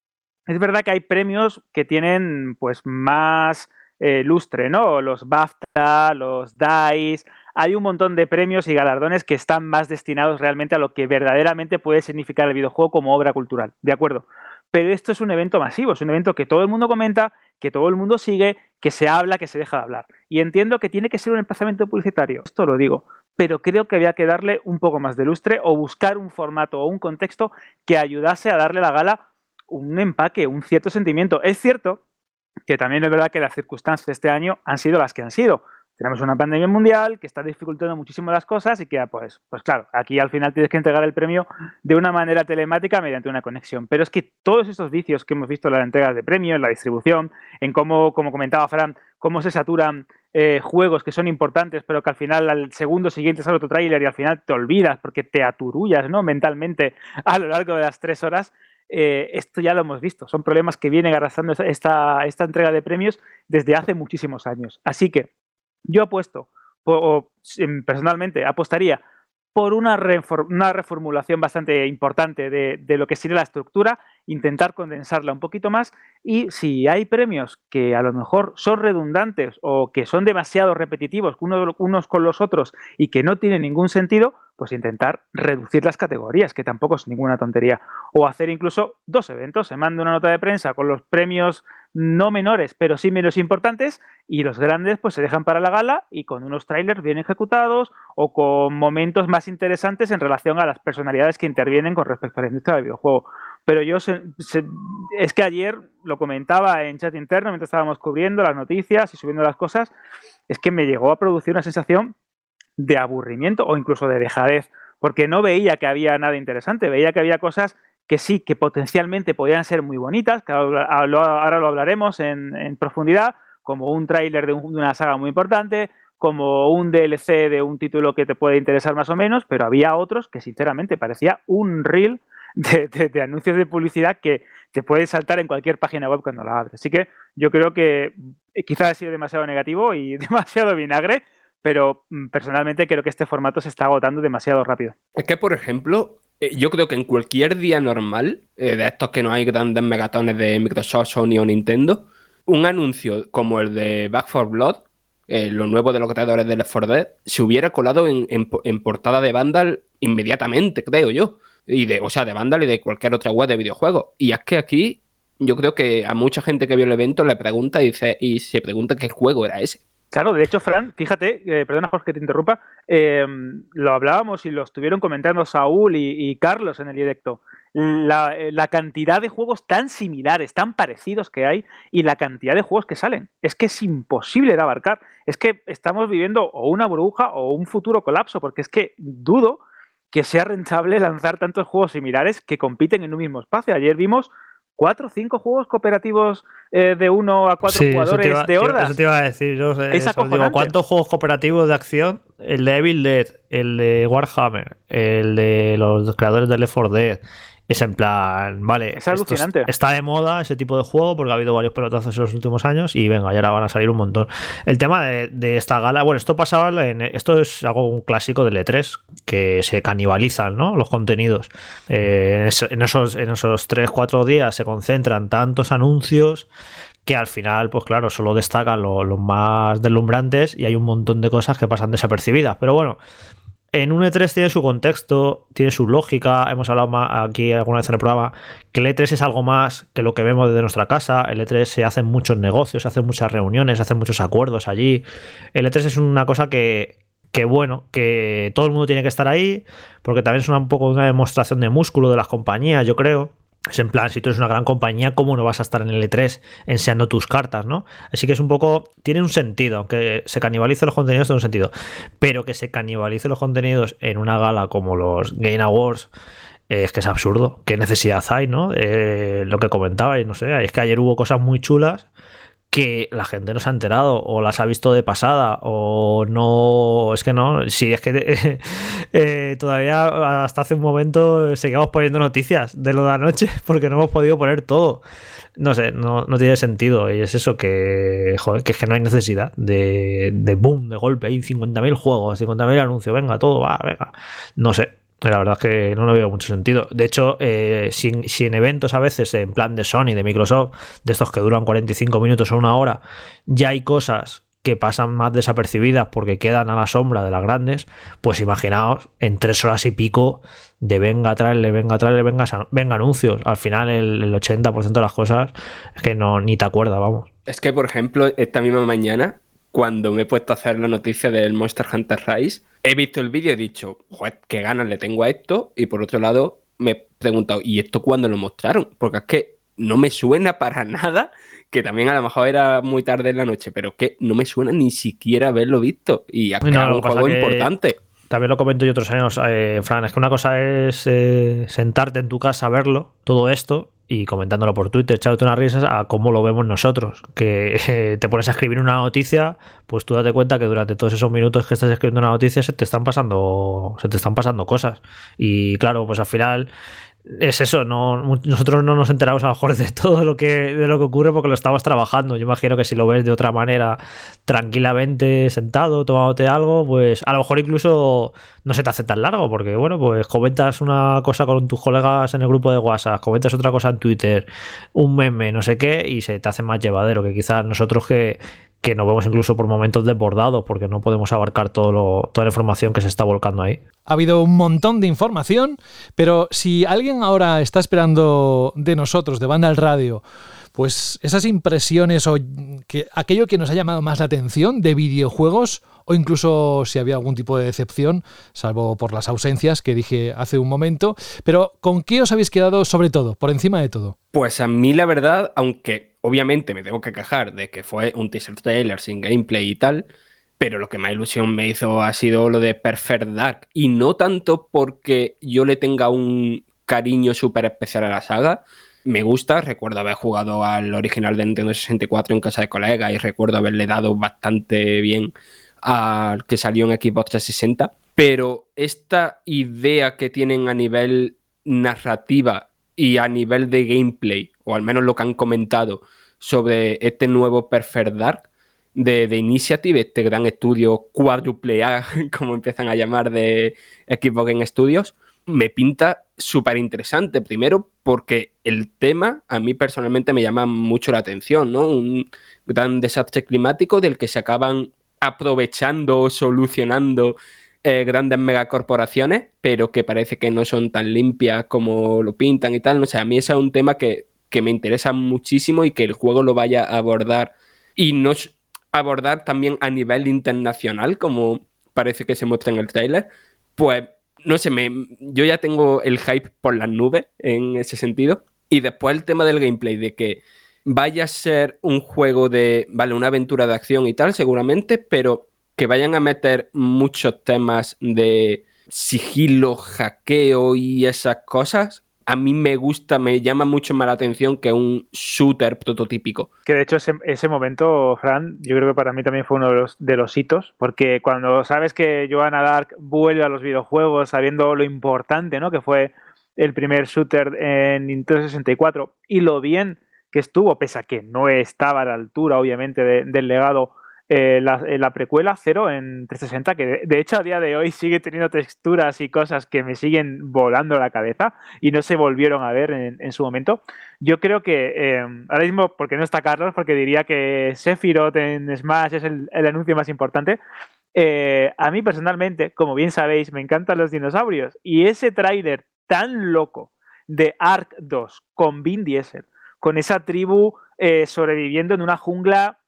es verdad que hay premios que tienen pues más eh, lustre, ¿no? Los BAFTA, los DICE, hay un montón de premios y galardones que están más destinados realmente a lo que verdaderamente puede significar el videojuego como obra cultural, ¿de acuerdo? Pero esto es un evento masivo, es un evento que todo el mundo comenta, que todo el mundo sigue, que se habla, que se deja de hablar. Y entiendo que tiene que ser un emplazamiento publicitario, esto lo digo, pero creo que había que darle un poco más de lustre o buscar un formato o un contexto que ayudase a darle la gala un empaque, un cierto sentimiento. Es cierto que también es verdad que las circunstancias de este año han sido las que han sido. Tenemos una pandemia mundial que está dificultando muchísimo las cosas y que, pues, pues claro, aquí al final tienes que entregar el premio de una manera telemática mediante una conexión. Pero es que todos estos vicios que hemos visto en la entrega de premios, en la distribución, en cómo, como comentaba Fran, cómo se saturan eh, juegos que son importantes, pero que al final al segundo siguiente sale otro tráiler y al final te olvidas porque te aturullas ¿no? mentalmente a lo largo de las tres horas, eh, esto ya lo hemos visto. Son problemas que vienen arrastrando esta, esta entrega de premios desde hace muchísimos años. Así que yo apuesto, o, personalmente apostaría por una, una, reformulación bastante importante de, de, lo que sería la estructura, intentar condensarla un poquito más y si hay premios que a lo mejor son redundantes o que son demasiado repetitivos uno, unos con los otros y que no tienen ningún sentido, pues intentar reducir las categorías, que tampoco es ninguna tontería. O hacer incluso dos eventos, se manda una nota de prensa con los premios no menores, pero sí menos importantes, y los grandes pues se dejan para la gala y con unos trailers bien ejecutados o con momentos más interesantes en relación a las personalidades que intervienen con respecto a la industria del videojuego. Pero yo se, es que ayer lo comentaba en chat interno mientras estábamos cubriendo las noticias y subiendo las cosas, es que me llegó a producir una sensación de aburrimiento o incluso de dejadez, porque no veía que había nada interesante, veía que había cosas que sí, que potencialmente podían ser muy bonitas, que ahora lo hablaremos en, en profundidad, como un tráiler de, un, de, una saga muy importante, como un DLC de un título que te puede interesar más o menos, pero había otros que sinceramente parecía un reel de, de, de anuncios de publicidad que te puede saltar en cualquier página web cuando la abres. Así que yo creo que quizás ha sido demasiado negativo y demasiado vinagre, pero mm, personalmente creo que este formato se está agotando demasiado rápido. Es que, por ejemplo, eh, yo creo que en cualquier día normal, eh, de estos que no hay grandes megatones de Microsoft, Sony o Nintendo, un anuncio como el de Back 4 Blood, eh, lo nuevo de los creadores de Left 4 Dead, se hubiera colado en, en, en, portada de Vandal inmediatamente, creo yo. Y de, o sea, de Vandal y de cualquier otra web de videojuegos. Y es que aquí yo creo que a mucha gente que vio el evento le pregunta y, dice, y se pregunta qué juego era ese. Claro, de hecho, Fran, fíjate, eh, perdona Jorge que te interrumpa, eh, lo hablábamos y lo estuvieron comentando Saúl y, Carlos en el directo. La, eh, la, cantidad de juegos tan similares, tan parecidos que hay y la cantidad de juegos que salen. Es que es imposible de abarcar. Es que estamos viviendo o una burbuja o un futuro colapso, porque es que dudo que sea rentable lanzar tantos juegos similares que compiten en un mismo espacio. Ayer vimos cuatro o cinco juegos cooperativos eh, de uno a cuatro jugadores de hordas. Eso te iba a decir. Yo, ¿Cuántos juegos cooperativos de acción? El de Evil Dead, el de Warhammer, el de los creadores de Left 4 Dead, es en plan, vale, es alucinante. está de moda ese tipo de juego porque ha habido varios pelotazos en los últimos años y venga, ya ahora van a salir un montón. El tema de, esta gala, bueno, esto pasaba en, esto es algo un clásico del E3 que se canibalizan, ¿no? Los contenidos. Eh, en, esos, en esos 3-4 días se concentran tantos anuncios que al final, pues claro, solo destacan los más deslumbrantes y hay un montón de cosas que pasan desapercibidas. Pero bueno, en un E3 tiene su contexto, tiene su lógica. Hemos hablado aquí alguna vez en el programa que el E3 es algo más que lo que vemos desde nuestra casa. El E3 se hacen muchos negocios, se hacen muchas reuniones, se hacen muchos acuerdos allí. El E3 es una cosa que, que bueno, que todo el mundo tiene que estar ahí, porque también es un poco una demostración de músculo de las compañías, yo creo. Es en plan, si tú eres una gran compañía, ¿cómo no vas a estar en el E3 enseñando tus cartas, no? Así que es un poco, tiene un sentido, aunque se canibalice los contenidos tiene un sentido, pero que se canibalice los contenidos en una gala como los Game Awards, eh, es que es absurdo. ¿Qué necesidad hay, no? Eh, lo que comentaba, y no sé, es que ayer hubo cosas muy chulas que la gente no se ha enterado o las ha visto de pasada o no, es que no, si es que eh, todavía hasta hace un momento seguíamos poniendo noticias de lo de anoche porque no hemos podido poner todo. No sé, no, tiene sentido y es eso que, joder, que es que no hay necesidad de, de boom, de golpe, hay 50.000 juegos, 50.000 anuncios, venga, todo va, venga. No sé, la verdad es que no lo veo mucho sentido. De hecho, eh, si, en eventos a veces en plan de Sony, de Microsoft, de estos que duran 45 minutos o una hora, ya hay cosas que pasan más desapercibidas porque quedan a la sombra de las grandes, pues imaginaos en tres horas y pico de venga, le venga, le venga, venga anuncios. Al final el, 80% de las cosas es que no ni te acuerdas, vamos. Es que, por ejemplo, esta misma mañana, cuando me he puesto a hacer la noticia del Monster Hunter Rise, he visto el vídeo y he dicho, joder, qué ganas le tengo a esto. Y por otro lado, me he preguntado, ¿y esto cuándo lo mostraron? Porque es que no me suena para nada, que también a lo mejor era muy tarde en la noche, pero es que no me suena ni siquiera haberlo visto. Y es un juego importante. También lo comento yo otros años, eh, Fran, es que una cosa es eh, sentarte en tu casa a verlo, todo esto, y comentándolo por Twitter, echándote unas risas a cómo lo vemos nosotros. Que te pones a escribir una noticia, pues tú date cuenta que durante todos esos minutos que estás escribiendo una noticia se te están pasando, se te están pasando cosas. Y claro, pues al final es eso, no, nosotros no nos enteramos a lo mejor de todo lo que, de lo que ocurre porque lo estamos trabajando. Yo imagino que si lo ves de otra manera, tranquilamente, sentado, tomándote algo, pues a lo mejor incluso no se te hace tan largo, porque bueno, pues comentas una cosa con tus colegas en el grupo de WhatsApp, comentas otra cosa en Twitter, un meme, no sé qué, y se te hace más llevadero que quizás nosotros que, que nos vemos incluso por momentos desbordados porque no podemos abarcar todo toda la información que se está volcando ahí. Ha habido un montón de información, pero si alguien ahora está esperando de nosotros, de Banda al Radio, pues esas impresiones o que, aquello que nos ha llamado más la atención de videojuegos o incluso si había algún tipo de decepción, salvo por las ausencias que dije hace un momento, pero ¿con qué os habéis quedado sobre todo, por encima de todo? Pues a mí la verdad, aunque obviamente me tengo que quejar de que fue un teaser trailer sin gameplay y tal, pero lo que más ilusión me hizo ha sido lo de Perfect Dark. Y no tanto porque yo le tenga un cariño súper especial a la saga. Me gusta, recuerdo haber jugado al original de Nintendo 64 en casa de colegas y recuerdo haberle dado bastante bien al que salió en Xbox 360. Pero esta idea que tienen a nivel narrativa y a nivel de gameplay, o al menos lo que han comentado sobre este nuevo Perfect Dark de, de Initiative, este gran estudio cuádruple A, como empiezan a llamar de Xbox Game Studios, me pinta súper interesante. Primero, porque el tema a mí personalmente me llama mucho la atención, ¿no? Un gran desastre climático del que se acaban aprovechando, solucionando eh, grandes megacorporaciones, pero que parece que no son tan limpias como lo pintan y tal. No sé, a mí ese es un tema que, que me interesa muchísimo y que el juego lo vaya a abordar y no abordar también a nivel internacional, como parece que se muestra en el trailer, pues no sé, me, yo ya tengo el hype por las nubes en ese sentido. Y después el tema del gameplay, de que vaya a ser un juego de, vale, una aventura de acción y tal, seguramente, pero que vayan a meter muchos temas de sigilo, hackeo y esas cosas, a mí me gusta, me llama mucho más la atención que un shooter prototípico. Que de hecho ese, momento, Fran, yo creo que para mí también fue uno de los, de los hitos, porque cuando sabes que Joanna Dark vuelve a los videojuegos sabiendo lo importante ¿no? que fue el primer shooter en Nintendo 64 y lo bien que estuvo, pese a que no estaba a la altura, obviamente, del legado eh, la, precuela Cero en 360, que de, hecho a día de hoy sigue teniendo texturas y cosas que me siguen volando la cabeza y no se volvieron a ver en, su momento. Yo creo que em, ahora mismo, porque no está Carlos, porque diría que Sephiroth en Smash es el, anuncio más importante. Eh, a mí personalmente, como bien sabéis, me encantan los dinosaurios y ese tráiler tan loco de Ark 2 con Vin Diesel, con esa tribu eh, sobreviviendo en una jungla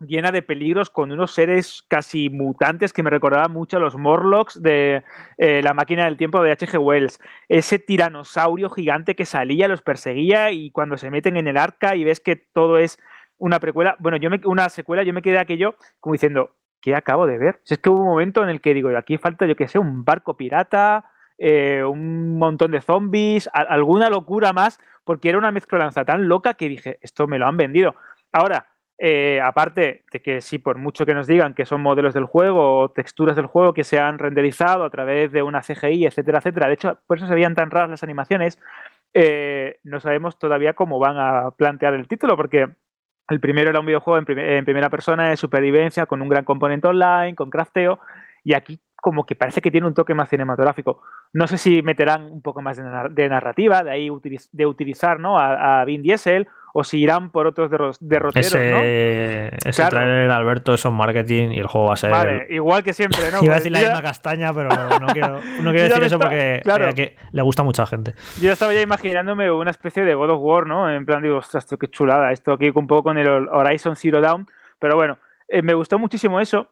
llena de peligros con unos seres casi mutantes que me recordaban mucho a los Morlocks de eh, la máquina del tiempo de H.G. Wells. Ese tiranosaurio gigante que salía, los perseguía y cuando se meten en el arca y ves que todo es una precuela, bueno, yo me, una secuela, yo me quedé aquello como diciendo, ¿qué acabo de ver? Si es que hubo un momento en el que digo, aquí falta, yo que sé, un barco pirata, eh, un montón de zombies, alguna locura más, porque era una mezclanza tan loca que dije, esto me lo han vendido. Ahora, eh, aparte de que sí, por mucho que nos digan que son modelos del juego o texturas del juego que se han renderizado a través de una CGI, etcétera, etcétera, de hecho, por eso se veían tan raras las animaciones, eh, no sabemos todavía cómo van a plantear el título, porque el primero era un videojuego en, primera persona de supervivencia con un gran componente online, con crafteo, y aquí como que parece que tiene un toque más cinematográfico. No sé si meterán un poco más de, narrativa, de ahí de utilizar ¿no? a, a Vin Diesel o si irán por otros derroteros, ese, ¿no? Ese trailer, Alberto, es un marketing y el juego va a ser... Vale, igual que siempre, ¿no? Iba a decir la misma castaña, pero no quiero, no quiero decir eso porque que le gusta a mucha gente. Yo estaba ya imaginándome una especie de God of War, ¿no? En plan, digo, ostras, qué chulada, esto aquí un poco con el Horizon Zero Dawn, pero bueno, eh, me gustó muchísimo eso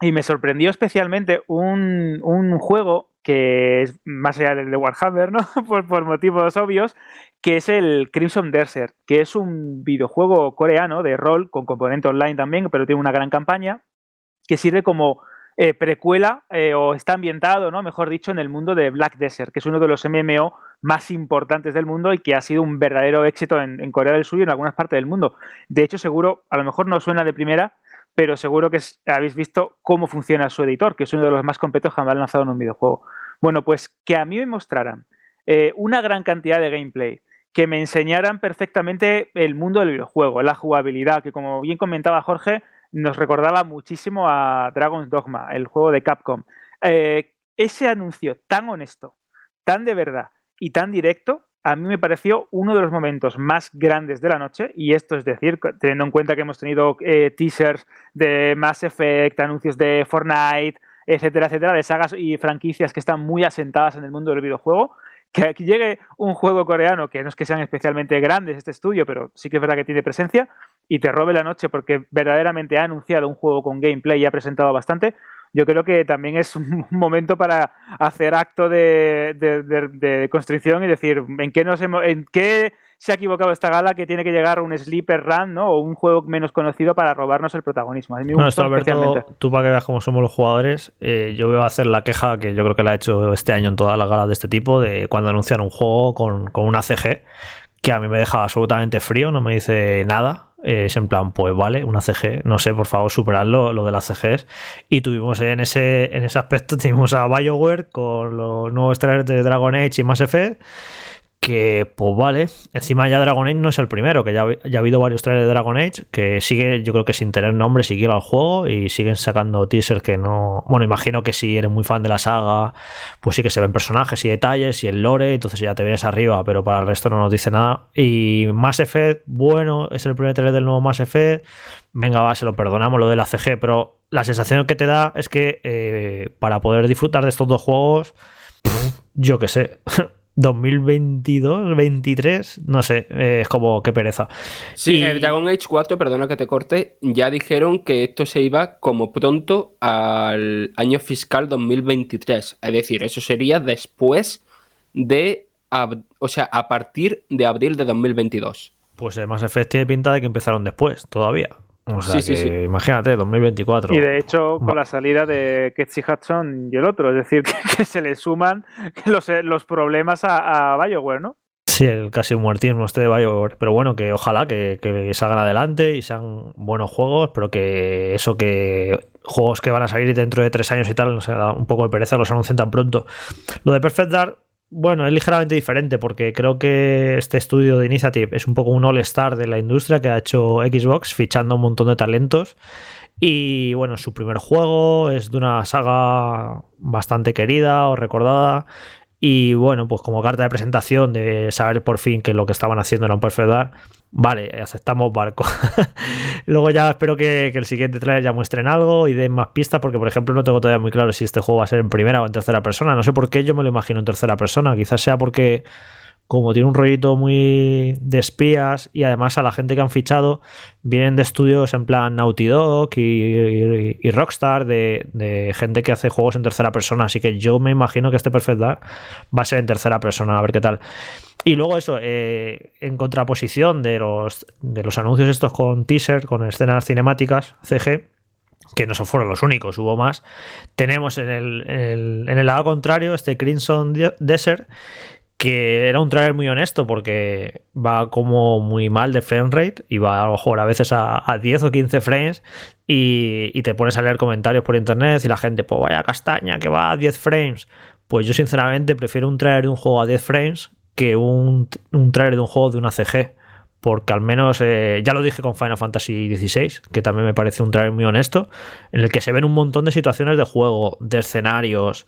y me sorprendió especialmente un, un juego que es más allá del de Warhammer, ¿no? por, por, motivos obvios, que es el Crimson Desert, que es un videojuego coreano de rol con componente online también, pero tiene una gran campaña, que sirve como eh, precuela eh, o está ambientado, ¿no? mejor dicho, en el mundo de Black Desert, que es uno de los MMO más importantes del mundo y que ha sido un verdadero éxito en, Corea del Sur y en algunas partes del mundo. De hecho, seguro, a lo mejor no suena de primera, pero seguro que habéis visto cómo funciona su editor, que es uno de los más completos jamás lanzado en un videojuego. Bueno, pues que a mí me mostraran eh, una gran cantidad de gameplay, que me enseñaran perfectamente el mundo del videojuego, la jugabilidad, que como bien comentaba Jorge, nos recordaba muchísimo a Dragon's Dogma, el juego de Capcom. Eh, ese anuncio tan honesto, tan de verdad y tan directo, a mí me pareció uno de los momentos más grandes de la noche, y esto es decir, teniendo en cuenta que hemos tenido eh, teasers de Mass Effect, anuncios de Fortnite, etcétera, etcétera, de sagas y franquicias que están muy asentadas en el mundo del videojuego, que aquí llegue un juego coreano, que no es que sean especialmente grandes este estudio, pero sí que es verdad que tiene presencia, y te robe la noche porque verdaderamente ha anunciado un juego con gameplay y ha presentado bastante, yo creo que también es un momento para hacer acto de, de, constricción y decir en qué, nos hemos, en qué se ha equivocado esta gala que tiene que llegar un sleeper run ¿no? o un juego menos conocido para robarnos el protagonismo. A mí me esto, Alberto, tú para que veas cómo somos los jugadores, eh, yo voy a hacer la queja que yo creo que la he hecho este año en todas las galas de este tipo, de cuando anuncian un juego con, con una CG, que a mí me deja absolutamente frío, no me dice nada es en plan, pues vale, una CG, no sé, por favor, superarlo, lo de las CGs. Y tuvimos en ese, en ese aspecto, tuvimos a BioWare con los nuevos trailers de Dragon Age y Mass Effect que pues vale, encima ya Dragon Age no es el primero, que ya, ya ha habido varios trailers de Dragon Age que sigue, yo creo que sin tener nombre sigue al juego y siguen sacando teasers que no, bueno, imagino que si eres muy fan de la saga, pues sí que se ven personajes y detalles y el lore, entonces ya te vienes arriba, pero para el resto no nos dice nada. Y Mass Effect, bueno, es el primer trailer del nuevo Mass Effect, venga, va, se lo perdonamos lo de la CG, pero la sensación que te da es que eh, para poder disfrutar de estos dos juegos, yo qué sé. 2022, 23, no sé, eh, es como qué pereza. Sí, Y- el Dragon Age 4, perdona que te corte, ya dijeron que esto se iba como pronto al año fiscal 2023. Es decir, eso sería después de, o sea, a partir de abril de 2022. Pues el Mass Effect tiene pinta de que empezaron después, todavía. O sea, Sí, sí, que sí. imagínate, 2024. Y de hecho, Va. con la salida de Ketchy Hudson y el otro, es decir, que, que se le suman los, los problemas a, a BioWare, ¿no? Sí, el casi muertismo este de BioWare. Pero bueno, que ojalá que, que salgan adelante y sean buenos juegos, pero que eso que juegos que van a salir dentro de tres años y tal, no sé, da un poco de pereza los anuncien tan pronto. Lo de Perfect Dark, bueno, es ligeramente diferente porque creo que este estudio de Initiative es un poco un all-star de la industria que ha hecho Xbox, fichando un montón de talentos. Y bueno, su primer juego es de una saga bastante querida o recordada. Y bueno, pues como carta de presentación de saber por fin que lo que estaban haciendo era un Perfect Dark, vale, aceptamos barco. Luego ya espero que, que el siguiente trailer ya muestren algo y den más pistas, porque por ejemplo no tengo todavía muy claro si este juego va a ser en primera o en tercera persona. No sé por qué yo me lo imagino en tercera persona. Quizás sea porque como tiene un rollito muy de espías y además a la gente que han fichado vienen de estudios en plan Naughty Dog y, y- Rockstar, de, gente que hace juegos en tercera persona. Así que yo me imagino que este Perfect Dark va a ser en tercera persona, a ver qué tal. Y luego eso, eh, en contraposición de los, de los anuncios estos con teaser, con escenas cinemáticas, CG, que no son fueron los únicos, hubo más, tenemos en el, en el, lado contrario este Crimson De- Desert, que era un trailer muy honesto porque va como muy mal de frame rate y va a lo mejor a veces a, a 10 o 15 frames y, te pones a leer comentarios por internet y la gente, pues vaya castaña que va a 10 frames. Pues yo sinceramente prefiero un trailer de un juego a 10 frames que un, un trailer de un juego de una CG. Porque al menos, eh, ya lo dije con Final Fantasy XVI, que también me parece un trailer muy honesto, en el que se ven un montón de situaciones de juego, de escenarios.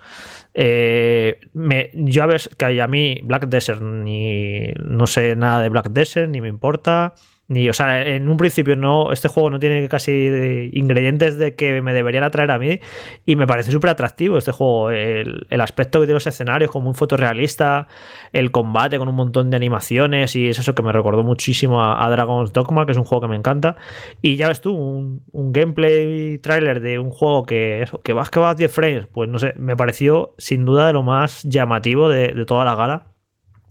Eh, me, yo a ver, que a mí Black Desert ni no sé nada de Black Desert, ni me importa. Ni, o sea, en un principio no, este juego no tiene casi ingredientes de que me deberían atraer a mí y me parece súper atractivo este juego. El, el aspecto que tiene los escenarios como un fotorrealista, el combate con un montón de animaciones y es eso que me recordó muchísimo a, a Dragon's Dogma, que es un juego que me encanta. Y ya ves tú, un, un gameplay trailer de un juego que, eso, que vas que va a 10 frames, pues no sé, me pareció sin duda de lo más llamativo de, de toda la gala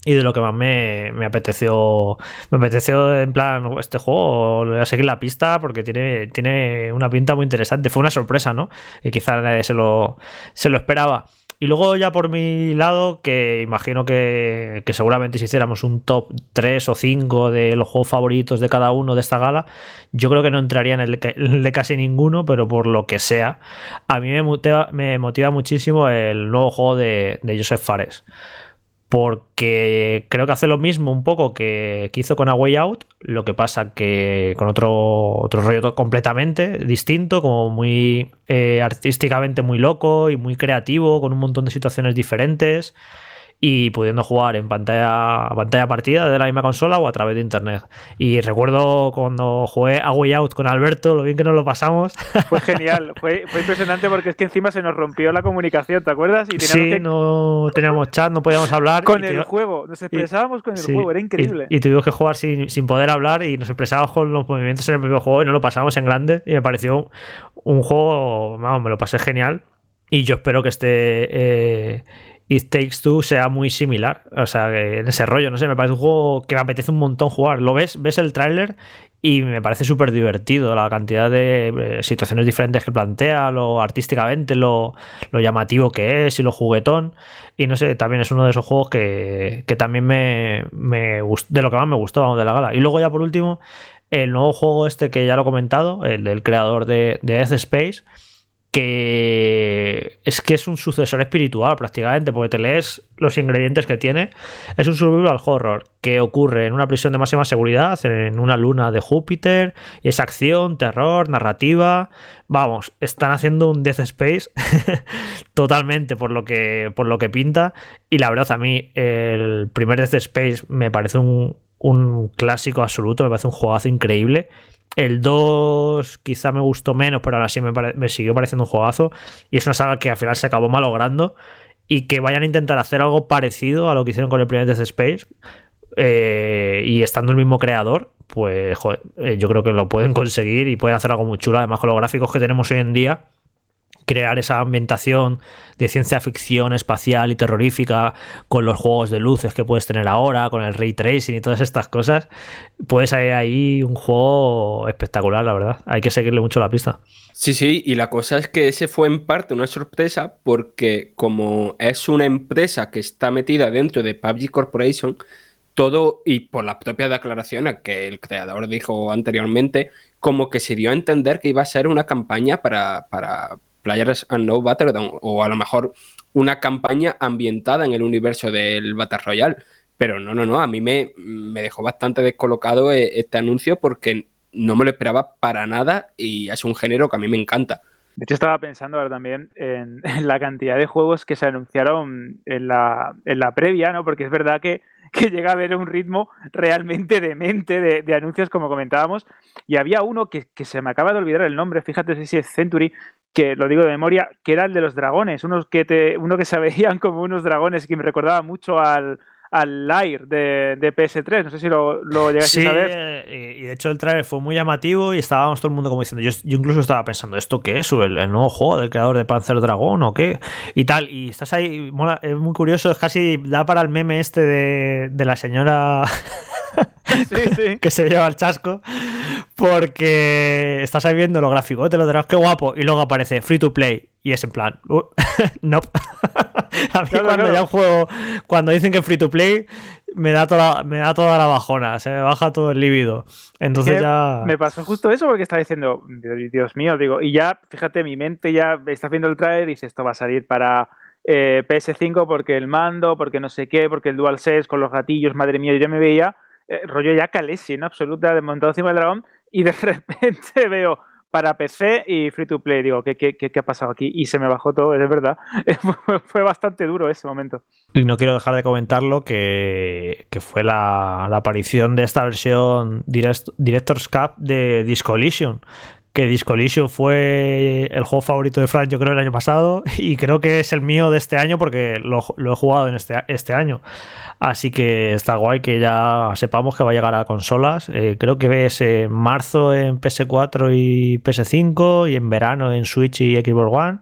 y de lo que más me, apeteció me apeteció en plan este juego le voy a seguir la pista porque tiene, tiene una pinta muy interesante. Fue una sorpresa no y quizás nadie se lo, se lo esperaba. Y luego ya por mi lado que imagino que, que seguramente si hiciéramos un top 3 o 5 de los juegos favoritos de cada uno de esta gala yo creo que no entraría en el, de- casi ninguno pero por lo que sea a mí me motiva, me motiva muchísimo el nuevo juego de, de Joseph Fares porque creo que hace lo mismo un poco que, hizo con A Way Out, lo que pasa que con otro, otro rollo completamente distinto, como muy eh, artísticamente muy loco y muy creativo, con un montón de situaciones diferentes y pudiendo jugar en pantalla, pantalla partida de la misma consola o a través de internet. Y recuerdo cuando jugué A Way Out con Alberto, lo bien que nos lo pasamos. Fue genial, fue, fue impresionante porque es que encima se nos rompió la comunicación, ¿te acuerdas? Y Sí, que no teníamos chat, no podíamos hablar. con y el juego, nos expresábamos con el Sí, juego, era increíble. Y, tuvimos que jugar sin, sin poder hablar y nos expresábamos con los movimientos en el propio juego y nos lo pasamos en grande. Y me pareció un juego, vamos, me lo pasé genial. Y yo espero que este eh, It Takes Two sea muy similar. O sea, en ese rollo, no sé, me parece un juego que me apetece un montón jugar. Lo ves, ves el tráiler y me parece súper divertido la cantidad de eh, situaciones diferentes que plantea, lo artísticamente, lo, lo llamativo que es y lo juguetón. Y no sé, también es uno de esos juegos que, que también me, me gust- de lo que más me gustó vamos, de la gala. Y luego ya por último, el nuevo juego este que ya lo he comentado, el del creador de, de Death Space, que es que es un sucesor espiritual prácticamente, porque te lees los ingredientes que tiene. Es un survival horror que ocurre en una prisión de máxima seguridad, en una luna de Júpiter, y es acción, terror, narrativa. Vamos, están haciendo un Death Space totalmente por lo que por lo que pinta. Y la verdad, a mí, el primer Death Space me parece un, un clásico absoluto, me parece un juegazo increíble. El 2 quizá me gustó menos, pero aún así me, siguió pareciendo un juegazo. Y es una saga que al final se acabó malogrando. y que vayan a intentar hacer algo parecido a lo que hicieron con el primer Death Space eh, y estando el mismo creador, pues eh, yo creo que lo pueden conseguir y pueden hacer algo muy chulo. Además, con los gráficos que tenemos hoy en día, crear esa ambientación de ciencia ficción espacial y terrorífica con los juegos de luces que puedes tener ahora, con el ray tracing y todas estas cosas, puedes hacer ahí un juego espectacular, la verdad. Hay que seguirle mucho la pista. Sí, sí, y la cosa es que ese fue en parte una sorpresa porque como es una empresa que está metida dentro de PUBG Corporation, todo, y por las propias declaraciones que el creador dijo anteriormente, como que se dio a entender que iba a ser una campaña para, para Players and No Battleground, o a lo mejor una campaña ambientada en el universo del Battle Royale. Pero no, no, no, a mí me, me dejó bastante descolocado eh, este anuncio porque no me lo esperaba para nada y es un género que a mí me encanta. De hecho, estaba pensando ahora también en, la cantidad de juegos que se anunciaron en la, en la previa, ¿no? Porque es verdad que que llega a haber un ritmo realmente demente de, de anuncios, como comentábamos. Y había uno que, que, se me acaba de olvidar el nombre, fíjate si es Century, que lo digo de memoria, que era el de los dragones, unos que te, uno que se veían como unos dragones que me recordaba mucho al, al Lair de, de, PS3. No sé si lo, lo llegaste sí, a ver. Eh, y de hecho el trailer fue muy llamativo y estábamos todo el mundo como diciendo. Yo, yo incluso estaba pensando, ¿esto qué es? ¿El, el, nuevo juego del creador de Panzer Dragon o qué? Y tal. Y estás ahí, mola, es muy curioso, es casi da para el meme este de, de la señora. sí, sí. que se lleva el chasco porque estás ahí viendo lo gráfico, te lo dirás, qué guapo, y luego aparece free to play, y es en plan, uh, no. a mí Claro, cuando ya un juego, cuando dicen que free to play, me da toda, me da toda la bajona, se me baja todo el líbido. Entonces ya... Me pasó justo eso porque estaba diciendo, Dios mío, digo, y ya, fíjate, mi mente ya está viendo el trailer y dice, esto va a salir para eh, PS5 porque el mando, porque no sé qué, porque el DualSense con los gatillos, madre mía, yo ya me veía eh, rollo ya Calesi, ¿no? Absoluta, de montado encima del dragón, y de repente veo para PC y free to play, digo, ¿qué, qué, qué, qué ha pasado aquí? Y se me bajó todo, es verdad. Fue, bastante duro ese momento. Y no quiero dejar de comentarlo que, que fue la, aparición de esta versión Direct, Director's Cup de Disco Elysium. Que Disco Elysium fue el juego favorito de Frank, yo creo, el año pasado. Y creo que es el mío de este año porque lo, lo he jugado en este, este año. Así que está guay que ya sepamos que va a llegar a consolas. Eh, creo que es en marzo en PS4 y PS5 y en verano en Switch y Xbox One.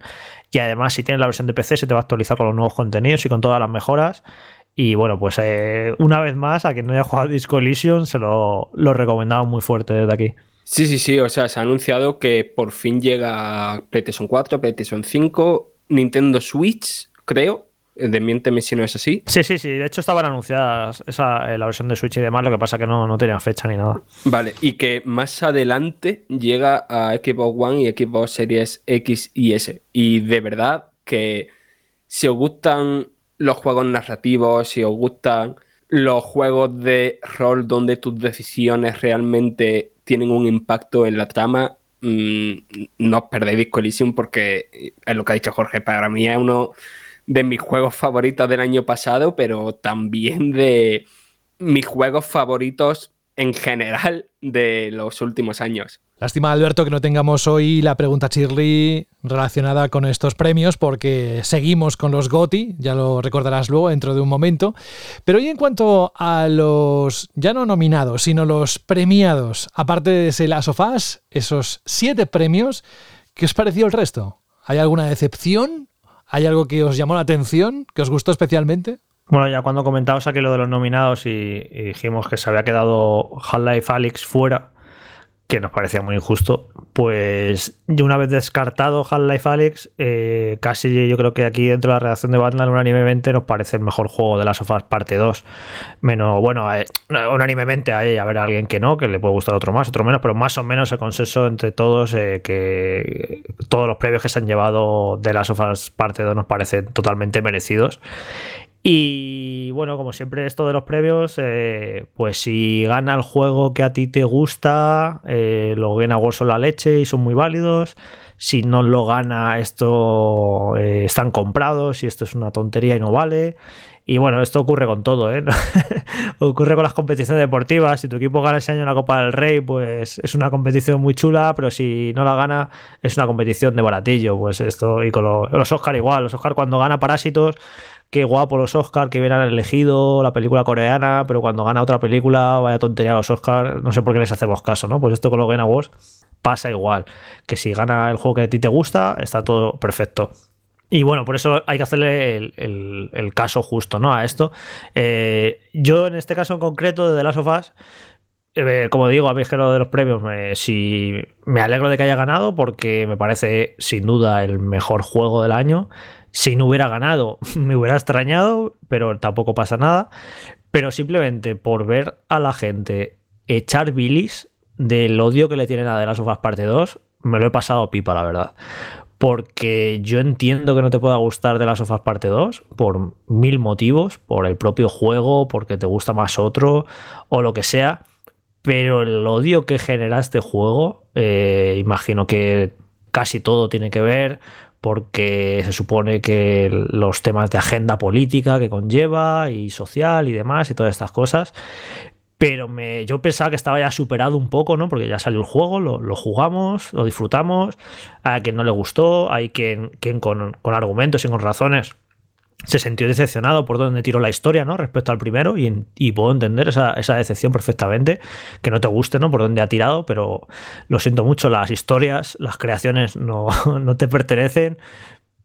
Y además, si tienes la versión de PC, se te va a actualizar con los nuevos contenidos y con todas las mejoras. Y bueno, pues eh, una vez más, a quien no haya jugado Disco Elysium, se lo, lo recomendamos muy fuerte desde aquí. Sí, sí, sí. O sea, se ha anunciado que por fin llega PlayStation 4, PlayStation 5, Nintendo Switch, creo. Desmiénteme si no es así. Sí, sí, sí. De hecho, estaban anunciadas esa, eh, la versión de Switch y demás. Lo que pasa que no, no tenían fecha ni nada. Vale, y que más adelante llega a Xbox One y Xbox Series X y S. Y de verdad que si os gustan los juegos narrativos, si os gustan los juegos de rol donde tus decisiones realmente tienen un impacto en la trama, mmm, no os perdéis Disco porque es lo que ha dicho Jorge. Para mí es uno de mis juegos favoritos del año pasado, pero también de mis juegos favoritos en general de los últimos años. Lástima, Alberto, que no tengamos hoy la pregunta Shirley relacionada con estos premios, porque seguimos con los GOTI, ya lo recordarás luego dentro de un momento. Pero hoy en cuanto a los, ya no nominados, sino los premiados, aparte de ese Last Us, esos siete premios, ¿qué os pareció el resto? ¿Hay alguna decepción? ¿Hay algo que os llamó la atención, que os gustó especialmente? Bueno, ya cuando comentamos aquí lo de los nominados y, y dijimos que se había quedado Half-Life Alyx fuera, que nos parecía muy injusto, pues de una vez descartado Half-Life Alyx, eh, casi yo creo que aquí dentro de la redacción de Batman unánimemente nos parece el mejor juego de las sofás parte 2. Menos, bueno, eh, unánimemente hay a ver a alguien que no, que le puede gustar otro más, otro menos, pero más o menos el consenso entre todos eh, que todos los previos que se han llevado de las sofás parte 2 nos parecen totalmente merecidos. Y bueno, como siempre, esto de los previos, eh, pues si gana el juego que a ti te gusta, eh, los Game Awards la leche y son muy válidos. Si no lo gana, esto eh, están comprados y esto es una tontería y no vale. Y bueno, esto ocurre con todo, ¿eh? ocurre con las competiciones deportivas. Si tu equipo gana ese año la Copa del Rey, pues es una competición muy chula, pero si no la gana, es una competición de baratillo. Pues esto, y con los Oscar igual. Los Oscar cuando gana Parásitos, qué guapo los Oscar que hubieran elegido la película coreana, pero cuando gana otra película, vaya tontería los Oscar, no sé por qué les hacemos caso, ¿no? Pues esto con los Game Awards pasa igual, que si gana el juego que a ti te gusta, está todo perfecto. Y bueno, por eso hay que hacerle el, caso justo ¿no? a esto. Eh, yo en este caso en concreto de The Last of Us, eh, como digo, a mí es que lo de los premios, me, si, me alegro de que haya ganado porque me parece sin duda el mejor juego del año. Si no hubiera ganado, me hubiera extrañado, pero tampoco pasa nada. Pero simplemente por ver a la gente echar bilis del odio que le tienen a The Last of Us Parte 2, me lo he pasado pipa, la verdad porque yo entiendo que no te pueda gustar de las sofás parte 2 por mil motivos, por el propio juego, porque te gusta más otro o lo que sea, pero el odio que genera este juego, eh, imagino que casi todo tiene que ver porque se supone que los temas de agenda política que conlleva y social y demás y todas estas cosas pero me, yo pensaba que estaba ya superado un poco, ¿no? Porque ya salió el juego, lo, jugamos, lo disfrutamos, a quien no le gustó, hay quien, quien con, argumentos y con razones se sintió decepcionado por donde tiró la historia, ¿no? Respecto al primero, y, y puedo entender esa, decepción perfectamente, que no te guste, ¿no? Por donde ha tirado, pero lo siento mucho, las historias, las creaciones no, no te pertenecen,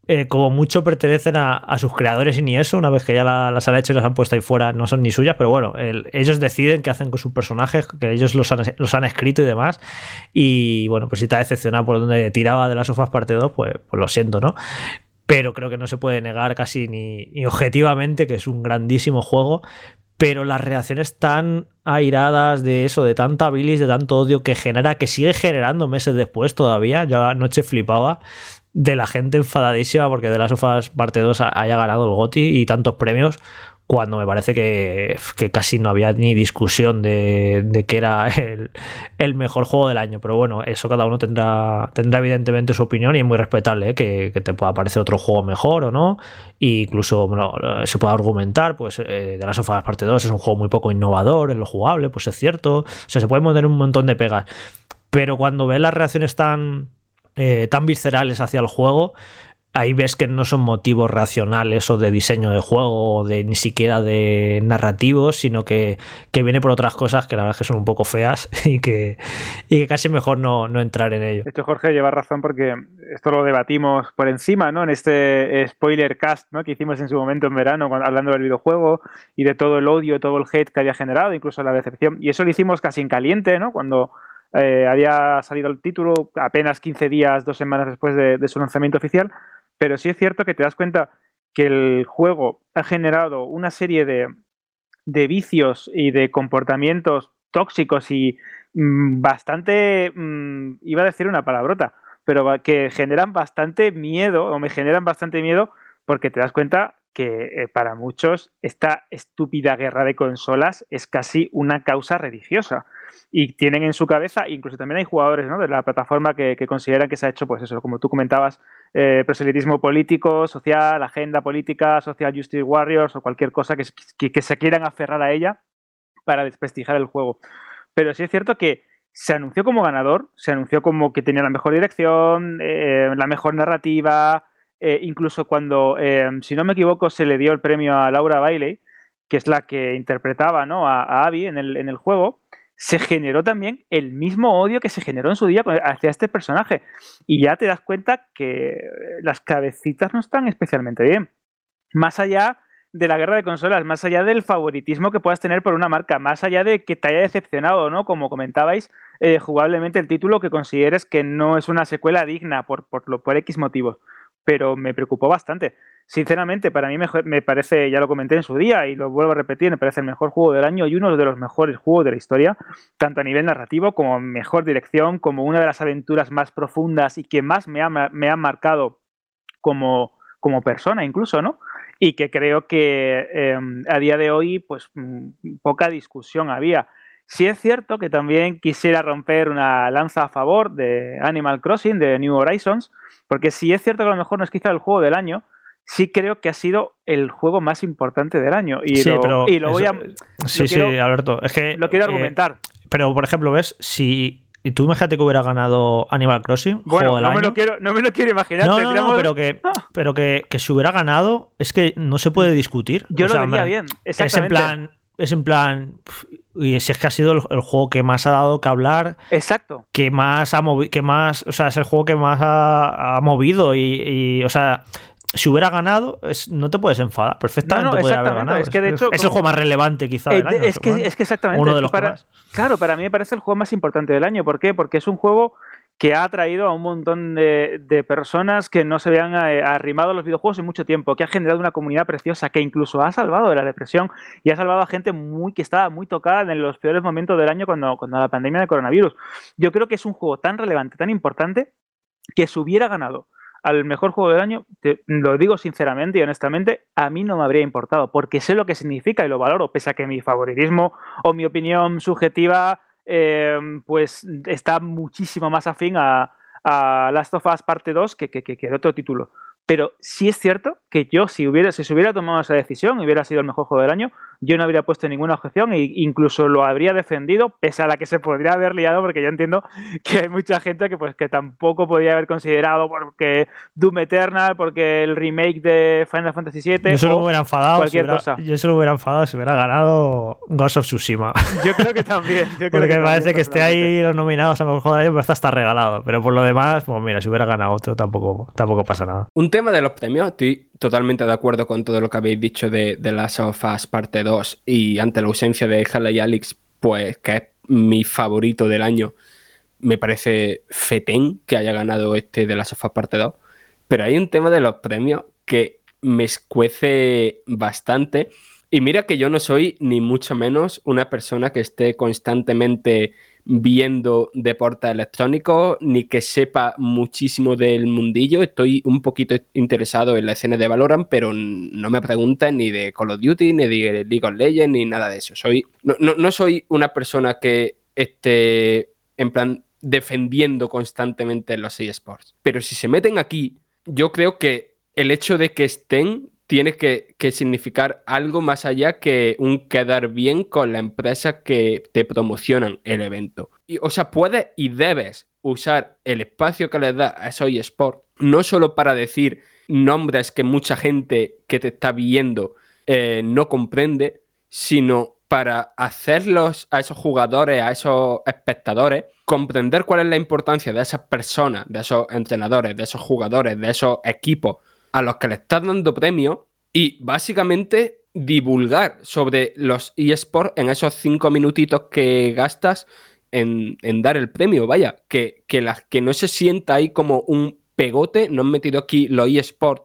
eh, como mucho pertenecen a, sus creadores y ni eso, una vez que ya las han hecho y las han puesto ahí fuera, no son ni suyas, pero bueno, ellos deciden qué hacen con sus personajes, que ellos los han, los han, escrito y demás. Y bueno, pues si te ha decepcionado por donde tiraba de las sofás parte 2, pues, pues lo siento, ¿no? Pero creo que no se puede negar casi ni, objetivamente que es un grandísimo juego, pero las reacciones tan airadas de eso, de tanta bilis, de tanto odio que genera, que sigue generando meses después todavía, yo anoche flipaba de la gente enfadadísima porque de las sofás parte 2 haya ganado el GOTI y tantos premios cuando me parece que, casi no había ni discusión de, que era el, mejor juego del año. Pero bueno, eso cada uno tendrá, tendrá evidentemente su opinión y es muy respetable ¿eh? que, te pueda parecer otro juego mejor o no. E incluso se puede argumentar, pues eh, de las sofás parte 2 es un juego muy poco innovador en lo jugable, pues es cierto. O sea, se pueden poner un montón de pegas. Pero cuando ves las reacciones tan eh, tan viscerales hacia el juego, ahí ves que no son motivos racionales o de diseño de juego o de ni siquiera de narrativos, sino que, viene por otras cosas que la verdad es que son un poco feas y que, que casi mejor no, entrar en ello. Esto Jorge lleva razón porque esto lo debatimos por encima, ¿no? En este spoiler cast ¿no? que hicimos en su momento en verano hablando del videojuego y de todo el odio, todo el hate que había generado, incluso la decepción. Y eso lo hicimos casi en caliente, ¿no? Cuando eh, había salido el título apenas 15 días, dos semanas después de, su lanzamiento oficial, pero sí es cierto que te das cuenta que el juego ha generado una serie de, vicios y de comportamientos tóxicos y mm, bastante, mm, iba a decir una palabrota, pero que generan bastante miedo o me generan bastante miedo porque te das cuenta que eh, para muchos esta estúpida guerra de consolas es casi una causa religiosa y tienen en su cabeza, incluso también hay jugadores de la plataforma que, consideran que se ha hecho, pues eso, como tú comentabas, eh, proselitismo político, social, agenda política, social justice warriors o cualquier cosa que, se quieran aferrar a ella para desprestigiar el juego. Pero sí es cierto que se anunció como ganador, se anunció como que tenía la mejor dirección, eh, la mejor narrativa, eh, incluso cuando, si no me equivoco, se le dio el premio a Laura Bailey, que es la que interpretaba ¿no? a, Abby en el juego se generó también el mismo odio que se generó en su día hacia este personaje. Y ya te das cuenta que las cabecitas no están especialmente bien. Más allá de la guerra de consolas, más allá del favoritismo que puedas tener por una marca, más allá de que te haya decepcionado, ¿no? Como comentabais, eh, jugablemente el título que consideres que no es una secuela digna por, por, por X motivos. Pero me preocupó bastante sinceramente, para mí me, parece, ya lo comenté en su día y lo vuelvo a repetir, me parece el mejor juego del año y uno de los mejores juegos de la historia, tanto a nivel narrativo como mejor dirección, como una de las aventuras más profundas y que más me ha, me marcado como, como persona incluso, ¿no? Y que creo que em, a día de hoy, pues mm, poca discusión había. Sí es cierto que también quisiera romper una lanza a favor de Animal Crossing, de New Horizons, porque sí es cierto que a lo mejor no es quizá el juego del año, sí creo que ha sido el juego más importante del año. Y Sí, lo, pero y lo voy a. eso- Sí, sí, quiero- Alberto. Es que. Lo quiero eh, argumentar. pero, por ejemplo, ves, si. Y tú imagínate que hubiera ganado Animal Crossing, bueno, juego del no me, lo quiero, no me lo quiero imaginar. No, no, pero que, Ah. pero que, que si hubiera ganado, es que no se puede discutir. Yo O lo sea, vería bien. Es en plan. Es en plan. Y si es que ha sido el, el juego que más ha dado que hablar, Exacto. que más ha movido, que más, o sea, es el juego que más ha, ha movido y, y, o sea, si hubiera ganado, es- no te puedes enfadar, perfectamente No, haber ganado. es que de hecho, es el juego más relevante quizá Eh, del año. de- es, que, es que exactamente. Uno de los para. Claro, para mí me parece el juego más importante del año. ¿Por qué? Porque es un juego que ha atraído a un montón de, de personas que no se habían eh, arrimado a los videojuegos en mucho tiempo, que ha generado una comunidad preciosa, que incluso ha salvado de la depresión y ha salvado a gente muy que estaba muy tocada en los peores momentos del año cuando, cuando la pandemia del coronavirus. Yo creo que es un juego tan relevante, tan importante, que si hubiera ganado al mejor juego del año, te- lo digo sinceramente y honestamente, a mí no me habría importado, porque sé lo que significa y lo valoro, pese a que mi favoritismo o mi opinión subjetiva eh, pues está muchísimo más afín a, a Last of Us parte 2 que, que, que, el otro título. Pero sí es cierto que yo, si, hubiera, si se hubiera tomado esa decisión y hubiera sido el mejor juego del año, yo no habría puesto ninguna objeción e incluso lo habría defendido, pese a la que se podría haber liado, porque yo entiendo que hay mucha gente que, pues, que tampoco podría haber considerado porque Doom Eternal, porque el remake de Final Fantasy VII. Yo solo hubiera enfadado. Si cualquier hubiera, cosa. yo solo hubiera enfadado si hubiera ganado Ghost of Tsushima. Yo creo que también. yo creo Porque me parece que esté ahí los nominados a mejor juego del año, pero está hasta regalado. Pero por lo demás, pues mira, si hubiera ganado otro, tampoco, tampoco pasa nada. Un tema de los premios, estoy totalmente de acuerdo con todo lo que habéis dicho de, de Last parte 2 y ante la ausencia de Haley Alex, pues que es mi favorito del año, me parece fetén que haya ganado este de Last of parte 2. Pero hay un tema de los premios que me escuece bastante. Y mira que yo no soy ni mucho menos una persona que esté constantemente viendo deportes electrónicos ni que sepa muchísimo del mundillo. Estoy un poquito interesado en la escena de Valorant, pero no me pregunten ni de Call of Duty, ni de League of Legends, ni nada de eso. Soy, no, no- no soy una persona que esté en plan defendiendo constantemente los eSports. Pero si se meten aquí, yo creo que el hecho de que estén tiene que, que significar algo más allá que un quedar bien con la empresa que te promocionan el evento. Y, o sea, puedes y debes usar el espacio que les da a esos eSports, no solo para decir nombres que mucha gente que te está viendo eh, no comprende, sino para hacerlos a esos jugadores, a esos espectadores, comprender cuál es la importancia de esas personas, de esos entrenadores, de esos jugadores, de esos equipos a los que le estás dando premio y básicamente divulgar sobre los eSports en esos cinco minutitos que gastas en, en dar el premio. Vaya, que, que, la- que no se sienta ahí como un pegote, no han metido aquí los eSports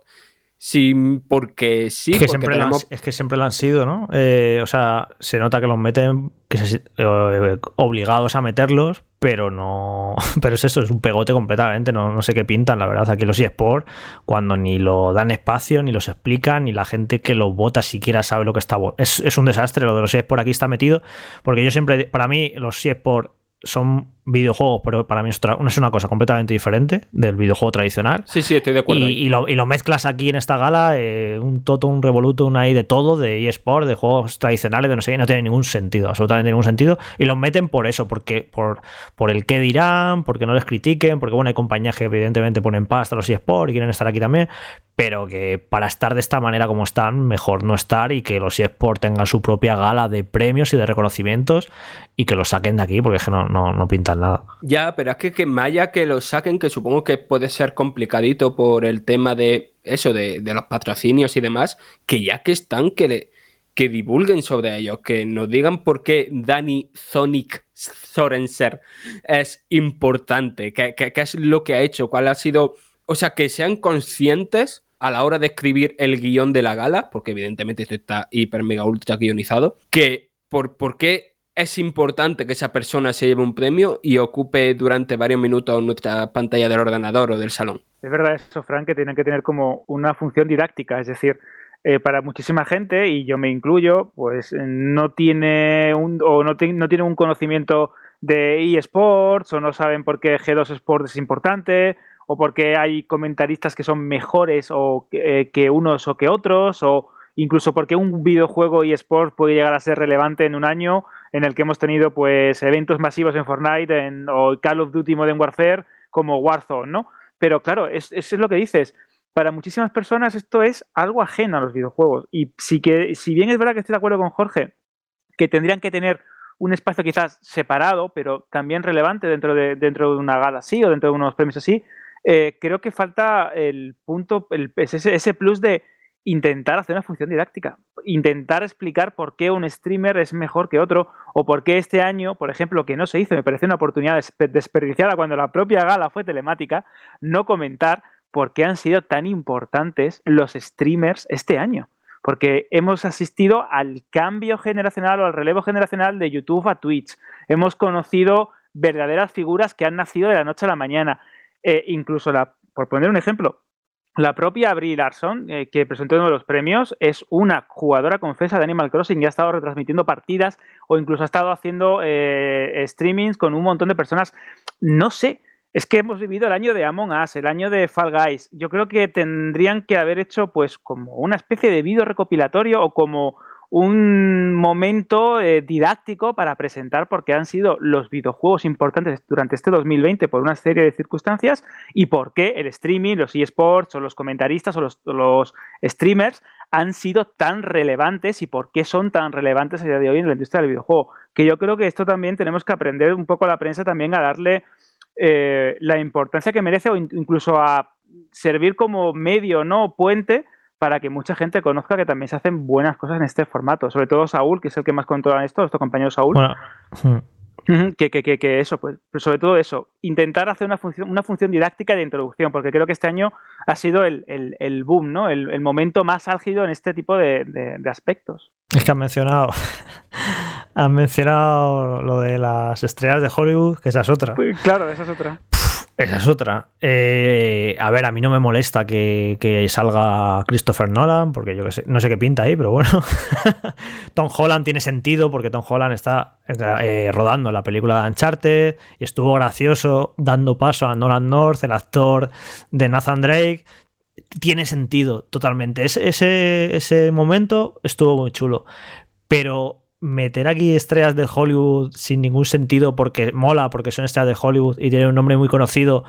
sin, porque sí, es, que porque siempre lo han, tenemos- es que siempre lo han sido, ¿no? Eh, o sea, se nota que los meten que se- eh, obligados a meterlos, pero no. Pero es eso, es un pegote completamente. No, no sé qué pintan, la verdad, aquí los eSports, cuando ni lo dan espacio, ni los explican, ni la gente que lo vota siquiera sabe lo que está. Es, es un desastre lo de los eSports aquí está metido, porque yo siempre, para mí, los eSports son videojuegos, pero para mí es, otra- es una cosa completamente diferente del videojuego tradicional. Sí, sí, estoy de acuerdo. Y, lo, y lo mezclas aquí en esta gala, eh, un toto, un revoluto, un ahí de todo, de eSport, de juegos tradicionales, de no sé qué, no tiene ningún sentido, absolutamente ningún sentido. Y los meten por eso, porque por, por el qué dirán, porque no les critiquen, porque bueno, hay compañías que evidentemente ponen pasta a los eSport y quieren estar aquí también, pero que para estar de esta manera como están, mejor no estar y que los eSport tengan su propia gala de premios y de reconocimientos y que los saquen de aquí, porque es que no, no, no Ya, pero es que, que Maya que lo saquen, que supongo que puede ser complicadito por el tema de eso, de, de los patrocinios y demás, que ya que están, que, le- que divulguen sobre ellos, que nos digan por qué Dani Sonic Sorenser es importante, qué es lo que ha hecho, cuál ha sido, o sea, que sean conscientes a la hora de escribir el guion de la gala, porque evidentemente esto está hiper mega ultra guionizado, que por, por qué es importante que esa persona se lleve un premio y ocupe durante varios minutos nuestra pantalla del ordenador o del salón. Es verdad eso, Frank, que tienen que tener como una función didáctica, es decir, eh, para muchísima gente, y yo me incluyo, pues eh, no tiene un, o no, tiene un conocimiento de eSports, o no saben por qué G2 Sports es importante, o porque hay comentaristas que son mejores o que, eh, que unos o que otros, o incluso porque un videojuego y sport puede llegar a ser relevante en un año en el que hemos tenido pues eventos masivos en Fortnite en, o Call of Duty Modern Warfare como Warzone, ¿no? Pero claro, eso es, lo que dices. Para muchísimas personas esto es algo ajeno a los videojuegos. Y sí que, si bien es verdad que estoy de acuerdo con Jorge, que tendrían que tener un espacio quizás separado, pero también relevante dentro de, dentro de una gala así o dentro de unos premios así, eh, creo que falta el punto, el, ese, ese plus de intentar hacer una función didáctica, intentar explicar por qué un streamer es mejor que otro o por qué este año, por ejemplo, que no se hizo, me parece una oportunidad desperdiciada cuando la propia gala fue telemática, no comentar por qué han sido tan importantes los streamers este año. Porque hemos asistido al cambio generacional o al relevo generacional de YouTube a Twitch. Hemos conocido verdaderas figuras que han nacido de la noche a la mañana. Eh, incluso, la, por poner un ejemplo, la propia Brie Larson, eh, que presentó uno de los premios, es una jugadora confesa de Animal Crossing y ha estado retransmitiendo partidas o incluso ha estado haciendo eh, streamings con un montón de personas. No sé, es que hemos vivido el año de Among Us, el año de Fall Guys. Yo creo que tendrían que haber hecho pues como una especie de vídeo recopilatorio o como un momento eh, didáctico para presentar por qué han sido los videojuegos importantes durante este 2020 por una serie de circunstancias y por qué el streaming, los eSports o los comentaristas o los, los, streamers han sido tan relevantes y por qué son tan relevantes a día de hoy en la industria del videojuego. Que yo creo que esto también tenemos que aprender un poco a la prensa también a darle eh, la importancia que merece o incluso a servir como medio, ¿no? Puente para que mucha gente conozca que también se hacen buenas cosas en este formato. Sobre todo Saúl, que es el que más controla esto, nuestro compañero Saúl. Hmm. Que, que, que, eso, pues, sobre todo eso, intentar hacer una función, una función didáctica de introducción, porque creo que este año ha sido el, el, el boom, ¿no? El, el, momento más álgido en este tipo de, de, de aspectos. Es que han mencionado, han mencionado lo de las estrellas de Hollywood, que esa es otra. Pues, claro, esa es otra. Esa es otra. Eh, a ver, a mí no me molesta que, que, salga Christopher Nolan, porque yo que sé, no sé qué pinta ahí, pero bueno. Tom Holland tiene sentido porque Tom Holland está eh, rodando la película de Uncharted y estuvo gracioso dando paso a Nolan North, el actor de Nathan Drake. Tiene sentido totalmente. Ese, ese, ese momento estuvo muy chulo. Pero meter aquí estrellas de Hollywood sin ningún sentido porque mola, porque son estrellas de Hollywood y tienen un nombre muy conocido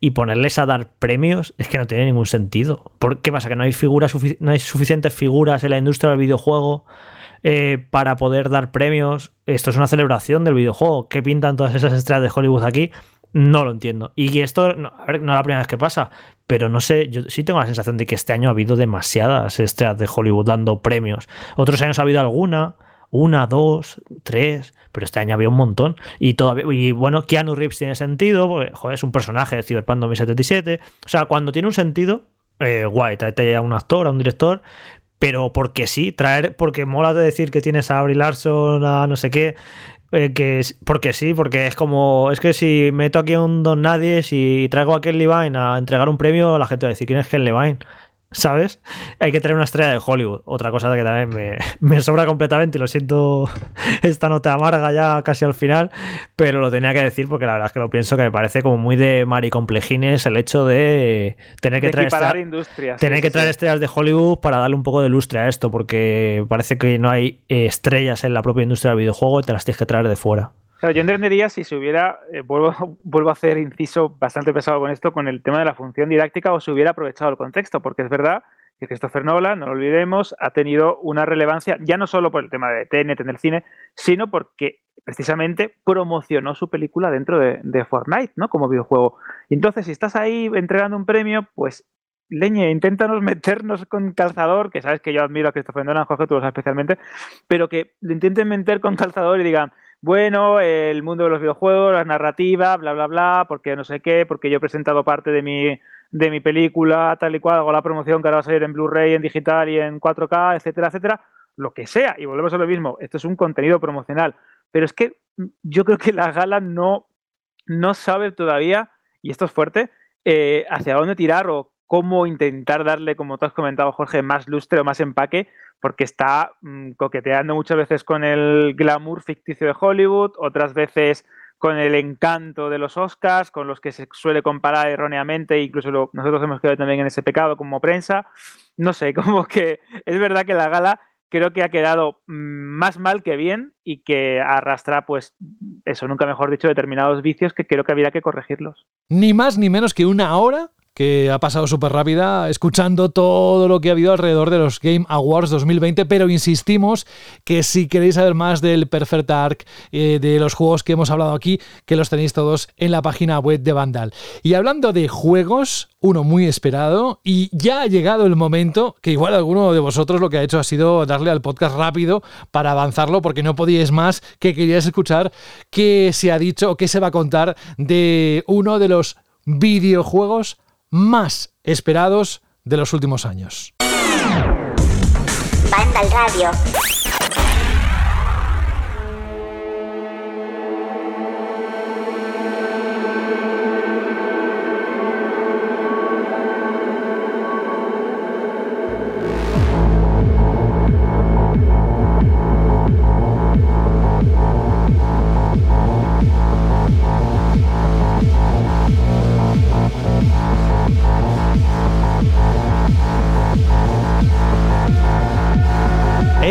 y ponerles a dar premios es que no tiene ningún sentido. ¿Por qué pasa? Que no hay figuras no hay suficientes figuras en la industria del videojuego eh, para poder dar premios. Esto es una celebración del videojuego. ¿Qué pintan todas esas estrellas de Hollywood aquí? No lo entiendo. Y esto, no, a ver, no es la primera vez que pasa, pero no sé, yo sí tengo la sensación de que este año ha habido demasiadas estrellas de Hollywood dando premios. Otros años ha habido alguna, una, dos, tres, pero este año había un montón. Y todavía, y bueno, Keanu Reeves tiene sentido, porque joder, es un personaje de Cyberpunk 2077. O sea, cuando tiene un sentido, eh, guay, tráete a un actor, a un director, pero porque sí, traer, porque mola de decir que tienes a Brie Larson, a no sé qué. Eh, que porque sí, porque es como, es que si meto aquí a un don nadie, si traigo a Ken Levine a entregar un premio, la gente va a decir quién es Ken Levine. ¿Sabes? Hay que tener una estrella de Hollywood. Otra cosa que también me, me, sobra completamente y lo siento esta nota amarga ya casi al final, pero lo tenía que decir porque la verdad es que lo pienso que me parece como muy de maricomplejines el hecho de tener que de traer, industrias, tener sí, que traer estrellas de Hollywood para darle un poco de lustre a esto, porque parece que no hay eh, estrellas en la propia industria del videojuego y te las tienes que traer de fuera. Claro, yo entendería si se hubiera, eh, vuelvo, vuelvo a hacer inciso bastante pesado con esto, con el tema de la función didáctica o se hubiera aprovechado el contexto, porque es verdad que Christopher Nolan, no lo olvidemos, ha tenido una relevancia ya no solo por el tema de TNT en el cine, sino porque precisamente promocionó su película dentro de, Fortnite, ¿no? Como videojuego. Entonces, si estás ahí entregando un premio, pues leñe, inténtanos meternos con calzador, que sabes que yo admiro a Christopher Nolan, Jorge, tú lo sabes especialmente, pero que le intenten meter con calzador y digan, bueno, el mundo de los videojuegos, la narrativa, bla, bla, bla, porque no sé qué, porque yo he presentado parte de mi, de mi película, tal y cual, hago la promoción que ahora va a salir en Blu-ray, en digital y en 4K, etcétera, etcétera, lo que sea. Y volvemos a lo mismo, esto es un contenido promocional. Pero es que yo creo que la gala no, no sabe todavía, y esto es fuerte, eh, hacia dónde tirar o cómo intentar darle, como tú has comentado, Jorge, más lustre o más empaque, porque está mmm, coqueteando muchas veces con el glamour ficticio de Hollywood, otras veces con el encanto de los Oscars, con los que se suele comparar erróneamente, incluso nosotros hemos quedado también en ese pecado como prensa. No sé, como que es verdad que la gala creo que ha quedado mm, más mal que bien y que arrastra, pues, eso, nunca mejor dicho, determinados vicios que creo que habría que corregirlos. Ni más ni menos que una hora que ha pasado súper rápida escuchando todo lo que ha habido alrededor de los Game Awards 2020, pero insistimos que si queréis saber más del Perfect Arc, eh, de los juegos que hemos hablado aquí, que los tenéis todos en la página web de Vandal. Y hablando de juegos, uno muy esperado, y ya ha llegado el momento que igual alguno de vosotros lo que ha hecho ha sido darle al podcast rápido para avanzarlo, porque no podíais más que queríais escuchar qué se ha dicho o qué se va a contar de uno de los videojuegos más esperados de los últimos años.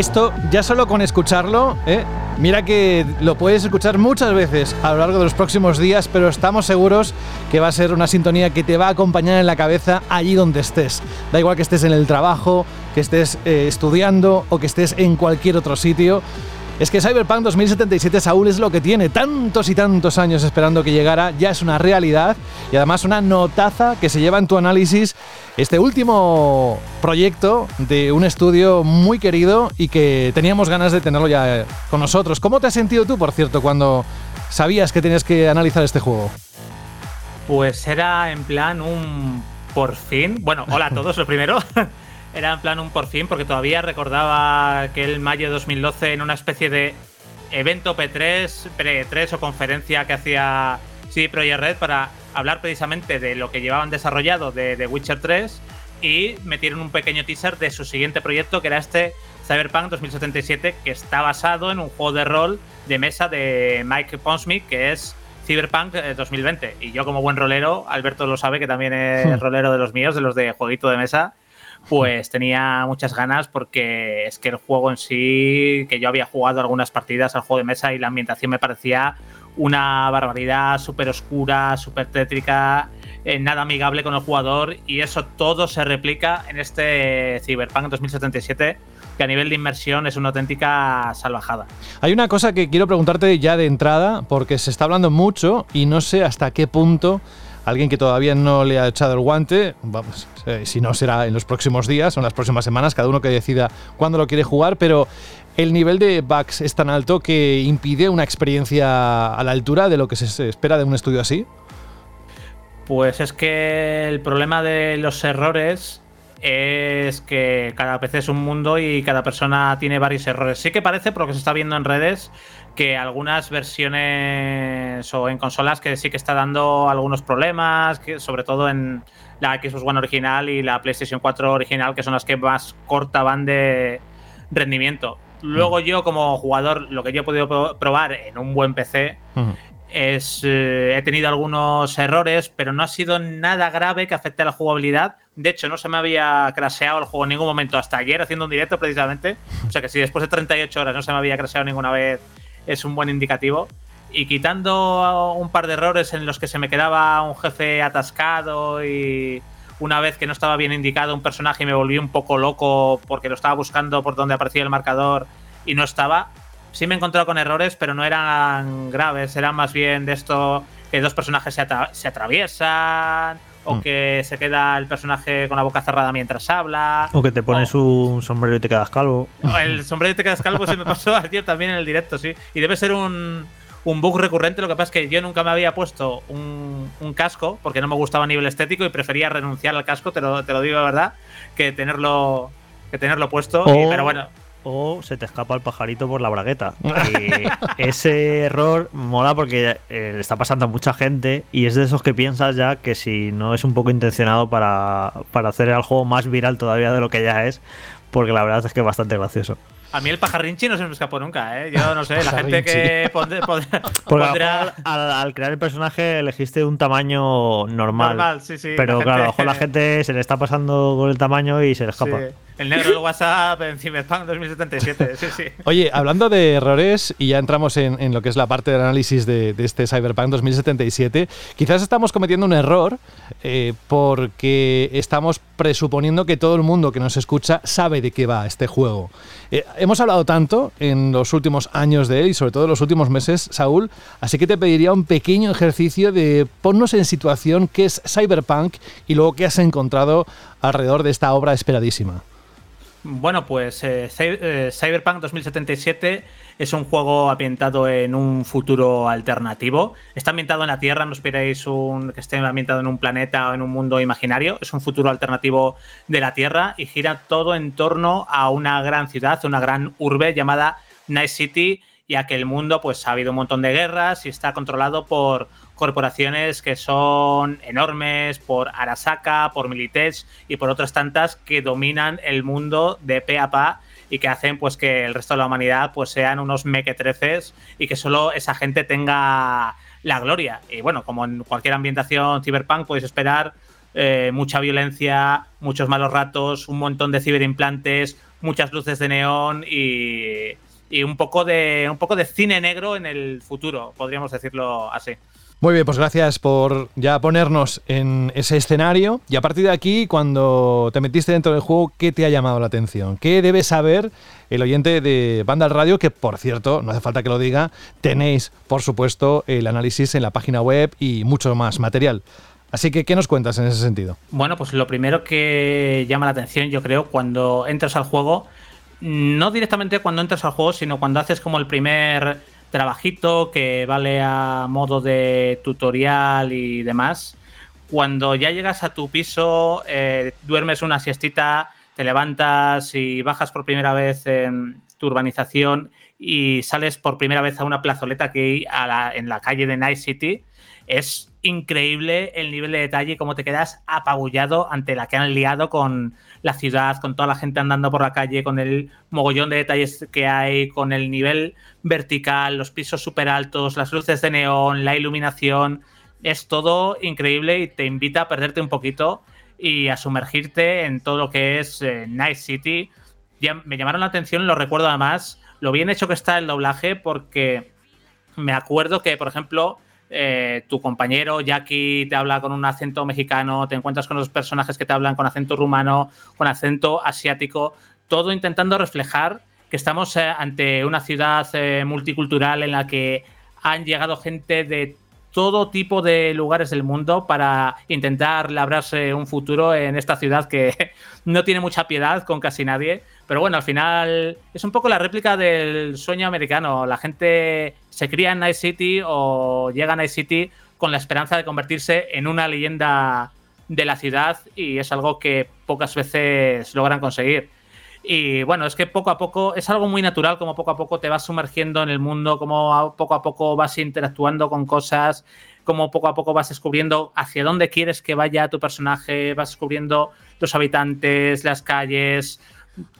Esto, ya solo con escucharlo, ¿eh? mira que lo puedes escuchar muchas veces a lo largo de los próximos días, pero estamos seguros que va a ser una sintonía que te va a acompañar en la cabeza allí donde estés. Da igual que estés en el trabajo, que estés eh, estudiando o que estés en cualquier otro sitio. Es que Cyberpunk 2077 Saúl es lo que tiene, tantos y tantos años esperando que llegara, ya es una realidad y además una notaza que se lleva en tu análisis este último proyecto de un estudio muy querido y que teníamos ganas de tenerlo ya con nosotros. ¿Cómo te has sentido tú, por cierto, cuando sabías que tenías que analizar este juego? Pues era en plan un por fin. Bueno, hola a todos, lo primero. era en plan un por fin, porque todavía recordaba que el mayo de 2012 en una especie de evento P3, P3 o conferencia que hacía CD Projekt Red para hablar precisamente de lo que llevaban desarrollado de The Witcher 3 y metieron un pequeño teaser de su siguiente proyecto que era este Cyberpunk 2077 que está basado en un juego de rol de mesa de Mike Pondsmith que es Cyberpunk 2020 eh, y yo como buen rolero, Alberto lo sabe que también es hmm. rolero de los míos, de los de jueguito de mesa pues tenía muchas ganas porque es que el juego en sí, que yo había jugado algunas partidas al juego de mesa y la ambientación me parecía una barbaridad súper oscura, súper tétrica, eh, nada amigable con el jugador y eso todo se replica en este Cyberpunk 2077 que a nivel de inmersión es una auténtica salvajada. Hay una cosa que quiero preguntarte ya de entrada, porque se está hablando mucho y no sé hasta qué punto alguien que todavía no le ha echado el guante, vamos, eh, si no será en los próximos días o en las próximas semanas, cada uno que decida cuándo lo quiere jugar, pero el nivel de bugs es tan alto que impide una experiencia a la altura de lo que se espera de un estudio así. Pues es que el problema de los errores es que cada PC es un mundo y cada persona tiene varios errores. Sí que parece, por lo que se está viendo en redes, que algunas versiones o en consolas que sí que está dando algunos problemas, que sobre todo en la Xbox One original y la PlayStation 4 original, que son las que más corta van de rendimiento. Luego mm. yo como jugador, lo que yo he podido probar en un buen PC es eh, he tenido algunos errores, pero no ha sido nada grave que afecte a la jugabilidad. De hecho, no se me había crasheado el juego en ningún momento hasta ayer haciendo un directo precisamente. O sea que si después de 38 horas no se me había crasheado ninguna vez es un buen indicativo. Y quitando un par de errores en los que se me quedaba un jefe atascado y una vez que no estaba bien indicado un personaje y me volví un poco loco porque lo estaba buscando por donde aparecía el marcador y no estaba, sí me he encontrado con errores, pero no eran graves, eran más bien de esto que dos personajes se, se atraviesan o mm. que se queda el personaje con la boca cerrada mientras habla. O que te pones un sombrero y te quedas calvo. El sombrero y te quedas calvo se me pasó ayer también en el directo, sí. Y debe ser un, un bug recurrente. Lo que pasa es que yo nunca me había puesto un, un, casco porque no me gustaba a nivel estético y prefería renunciar al casco, te lo, te lo digo de verdad, que tenerlo, que tenerlo puesto. pero bueno o se te escapa el pajarito por la bragueta. Y ese error mola porque eh, le está pasando a mucha gente y es de esos que piensas ya que si no es un poco intencionado para, para hacer el juego más viral todavía de lo que ya es, porque la verdad es que es bastante gracioso. A mí el pajarrinchi no se me escapó nunca, ¿eh? Yo no sé, la gente que pondrá, Porque al, crear el personaje elegiste un tamaño normal. Normal, sí, sí. Pero claro, a la gente se le está pasando con el tamaño y se le escapa. El negro del WhatsApp en Cyberpunk 2077, sí, sí. Oye, hablando de errores, y ya entramos en, lo que es la parte del análisis de, este Cyberpunk 2077, quizás estamos cometiendo un error eh, porque estamos presuponiendo que todo el mundo que nos escucha sabe de qué va este juego. Eh, hemos hablado tanto en los últimos años de él y sobre todo en los últimos meses, Saúl, así que te pediría un pequeño ejercicio de ponnos en situación qué es Cyberpunk y luego qué has encontrado alrededor de esta obra esperadísima. Bueno, pues eh, eh, Cyberpunk 2077 es un juego ambientado en un futuro alternativo. Está ambientado en la Tierra, no esperéis un, que esté ambientado en un planeta o en un mundo imaginario. Es un futuro alternativo de la Tierra y gira todo en torno a una gran ciudad, una gran urbe llamada Night City, ya que el mundo pues ha habido un montón de guerras y está controlado por corporaciones que son enormes, por Arasaka, por Militech y por otras tantas que dominan el mundo de pe a pa y que hacen pues que el resto de la humanidad pues sean unos mequetreces y que solo esa gente tenga la gloria. Y bueno, como en cualquier ambientación cyberpunk podéis esperar eh, mucha violencia, muchos malos ratos, un montón de ciberimplantes, muchas luces de neón y, y un poco de un poco de cine negro en el futuro, podríamos decirlo así. Muy bien, pues gracias por ya ponernos en ese escenario. Y a partir de aquí, cuando te metiste dentro del juego, ¿qué te ha llamado la atención? ¿Qué debe saber el oyente de Banda al Radio? Que, por cierto, no hace falta que lo diga, tenéis, por supuesto, el análisis en la página web y mucho más material. Así que, ¿qué nos cuentas en ese sentido? Bueno, pues lo primero que llama la atención, yo creo, cuando entras al juego, no directamente cuando entras al juego, sino cuando haces como el primer trabajito que vale a modo de tutorial y demás. Cuando ya llegas a tu piso, eh, duermes una siestita, te levantas y bajas por primera vez en tu urbanización y sales por primera vez a una plazoleta que hay en la calle de Night City, es increíble el nivel de detalle, cómo te quedas apabullado ante la que han liado con la ciudad, con toda la gente andando por la calle, con el mogollón de detalles que hay, con el nivel vertical, los pisos súper altos, las luces de neón, la iluminación. Es todo increíble y te invita a perderte un poquito y a sumergirte en todo lo que es eh, Night City. Me llamaron la atención, lo recuerdo además, lo bien hecho que está el doblaje porque me acuerdo que, por ejemplo, eh, tu compañero Jackie te habla con un acento mexicano, te encuentras con los personajes que te hablan con acento rumano, con acento asiático, todo intentando reflejar que estamos eh, ante una ciudad eh, multicultural en la que han llegado gente de todo tipo de lugares del mundo para intentar labrarse un futuro en esta ciudad que no tiene mucha piedad con casi nadie. Pero bueno, al final es un poco la réplica del sueño americano. La gente se cría en Night City o llega a Night City con la esperanza de convertirse en una leyenda de la ciudad y es algo que pocas veces logran conseguir. Y bueno, es que poco a poco es algo muy natural, como poco a poco te vas sumergiendo en el mundo, como poco a poco vas interactuando con cosas, como poco a poco vas descubriendo hacia dónde quieres que vaya tu personaje, vas descubriendo los habitantes, las calles,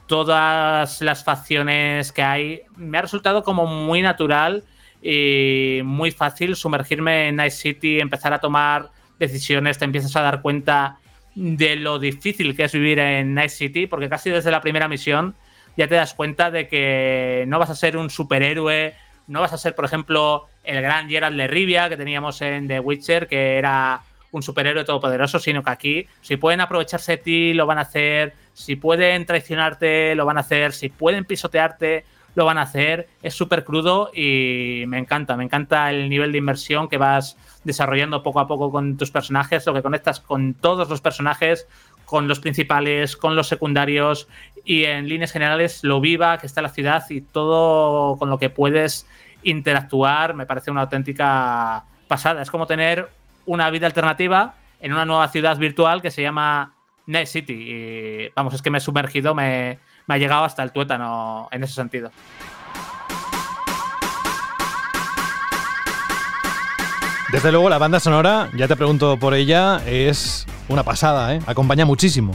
todas las facciones que hay. Me ha resultado como muy natural y muy fácil sumergirme en Night City, empezar a tomar decisiones, te empiezas a dar cuenta de lo difícil que es vivir en Night City, porque casi desde la primera misión ya te das cuenta de que no vas a ser un superhéroe, no vas a ser, por ejemplo, el gran Gerald de Rivia que teníamos en The Witcher, que era un superhéroe todopoderoso, sino que aquí, si pueden aprovecharse de ti, lo van a hacer, si pueden traicionarte, lo van a hacer, si pueden pisotearte, lo van a hacer. Es súper crudo y me encanta, me encanta el nivel de inmersión que vas desarrollando poco a poco con tus personajes, lo que conectas con todos los personajes, con los principales, con los secundarios y en líneas generales lo viva que está la ciudad y todo con lo que puedes interactuar me parece una auténtica pasada. Es como tener una vida alternativa en una nueva ciudad virtual que se llama Night City. Y vamos, es que me he sumergido, me, me ha llegado hasta el tuétano en ese sentido. Desde luego, la banda sonora, ya te pregunto por ella, es una pasada, ¿eh? Acompaña muchísimo.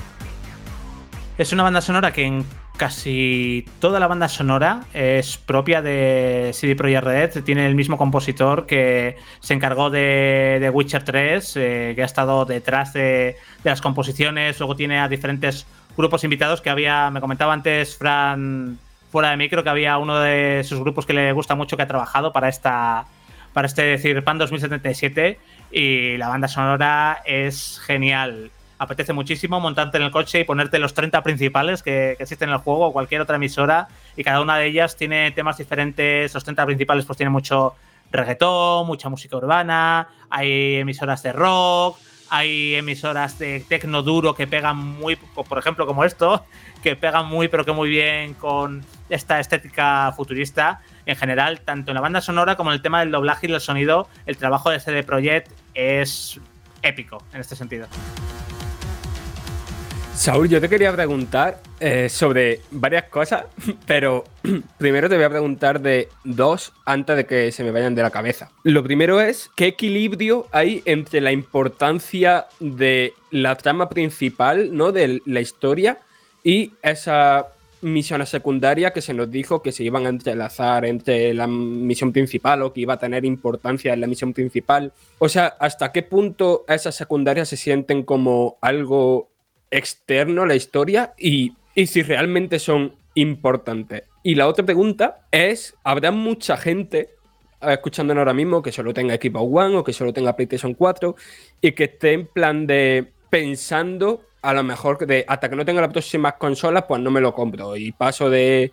Es una banda sonora que casi toda la banda sonora es propia de CD Projekt Red. Tiene el mismo compositor que se encargó de, de Witcher 3, eh, que ha estado detrás de, de, las composiciones. Luego tiene a diferentes grupos invitados que había, me comentaba antes Fran fuera de micro, que había uno de sus grupos que le gusta mucho que ha trabajado para esta para este Cyberpunk 2077 y la banda sonora es genial apetece muchísimo montarte en el coche y ponerte los 30 principales que, existen en el juego o cualquier otra emisora y cada una de ellas tiene temas diferentes. Los 30 principales pues tienen mucho reggaetón, mucha música urbana, hay emisoras de rock, hay emisoras de tecno duro que pegan muy, por ejemplo como esto, que pegan muy pero que muy bien con esta estética futurista. En general, tanto en la banda sonora como en el tema del doblaje y el sonido, el trabajo de CD Projekt es épico en este sentido. Saúl, yo te quería preguntar eh, sobre varias cosas, pero primero te voy a preguntar de dos antes de que se me vayan de la cabeza. Lo primero es, ¿qué equilibrio hay entre la importancia de la trama principal, ¿no? De la historia y esa misión secundaria que se nos dijo que se iban a entrelazar entre la misión principal o que iba a tener importancia en la misión principal. O sea, ¿hasta qué punto esas secundarias se sienten como algo externo a la historia y, si realmente son importantes. Y la otra pregunta es, ¿habrá mucha gente eh, escuchándonos ahora mismo que solo tenga equipo One o que solo tenga PlayStation 4 y que esté en plan de pensando a lo mejor de hasta que no tenga las próximas consolas, pues no me lo compro y paso de,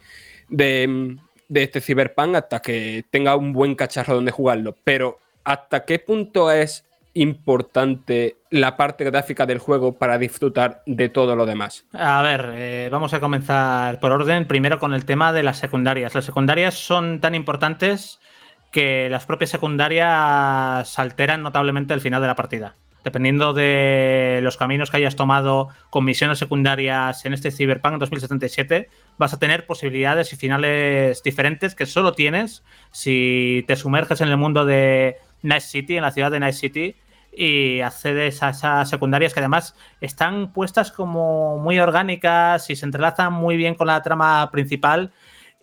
de, de este Cyberpunk hasta que tenga un buen cacharro donde jugarlo. Pero ¿hasta qué punto es importante la parte gráfica del juego para disfrutar de todo lo demás? A ver, eh, vamos a comenzar por orden. Primero con el tema de las secundarias. Las secundarias son tan importantes que las propias secundarias alteran notablemente el final de la partida. Dependiendo de los caminos que hayas tomado con misiones secundarias en este Cyberpunk 2077, vas a tener posibilidades y finales diferentes que solo tienes si te sumerges en el mundo de Night City, en la ciudad de Night City, y accedes a esas secundarias que además están puestas como muy orgánicas y se entrelazan muy bien con la trama principal.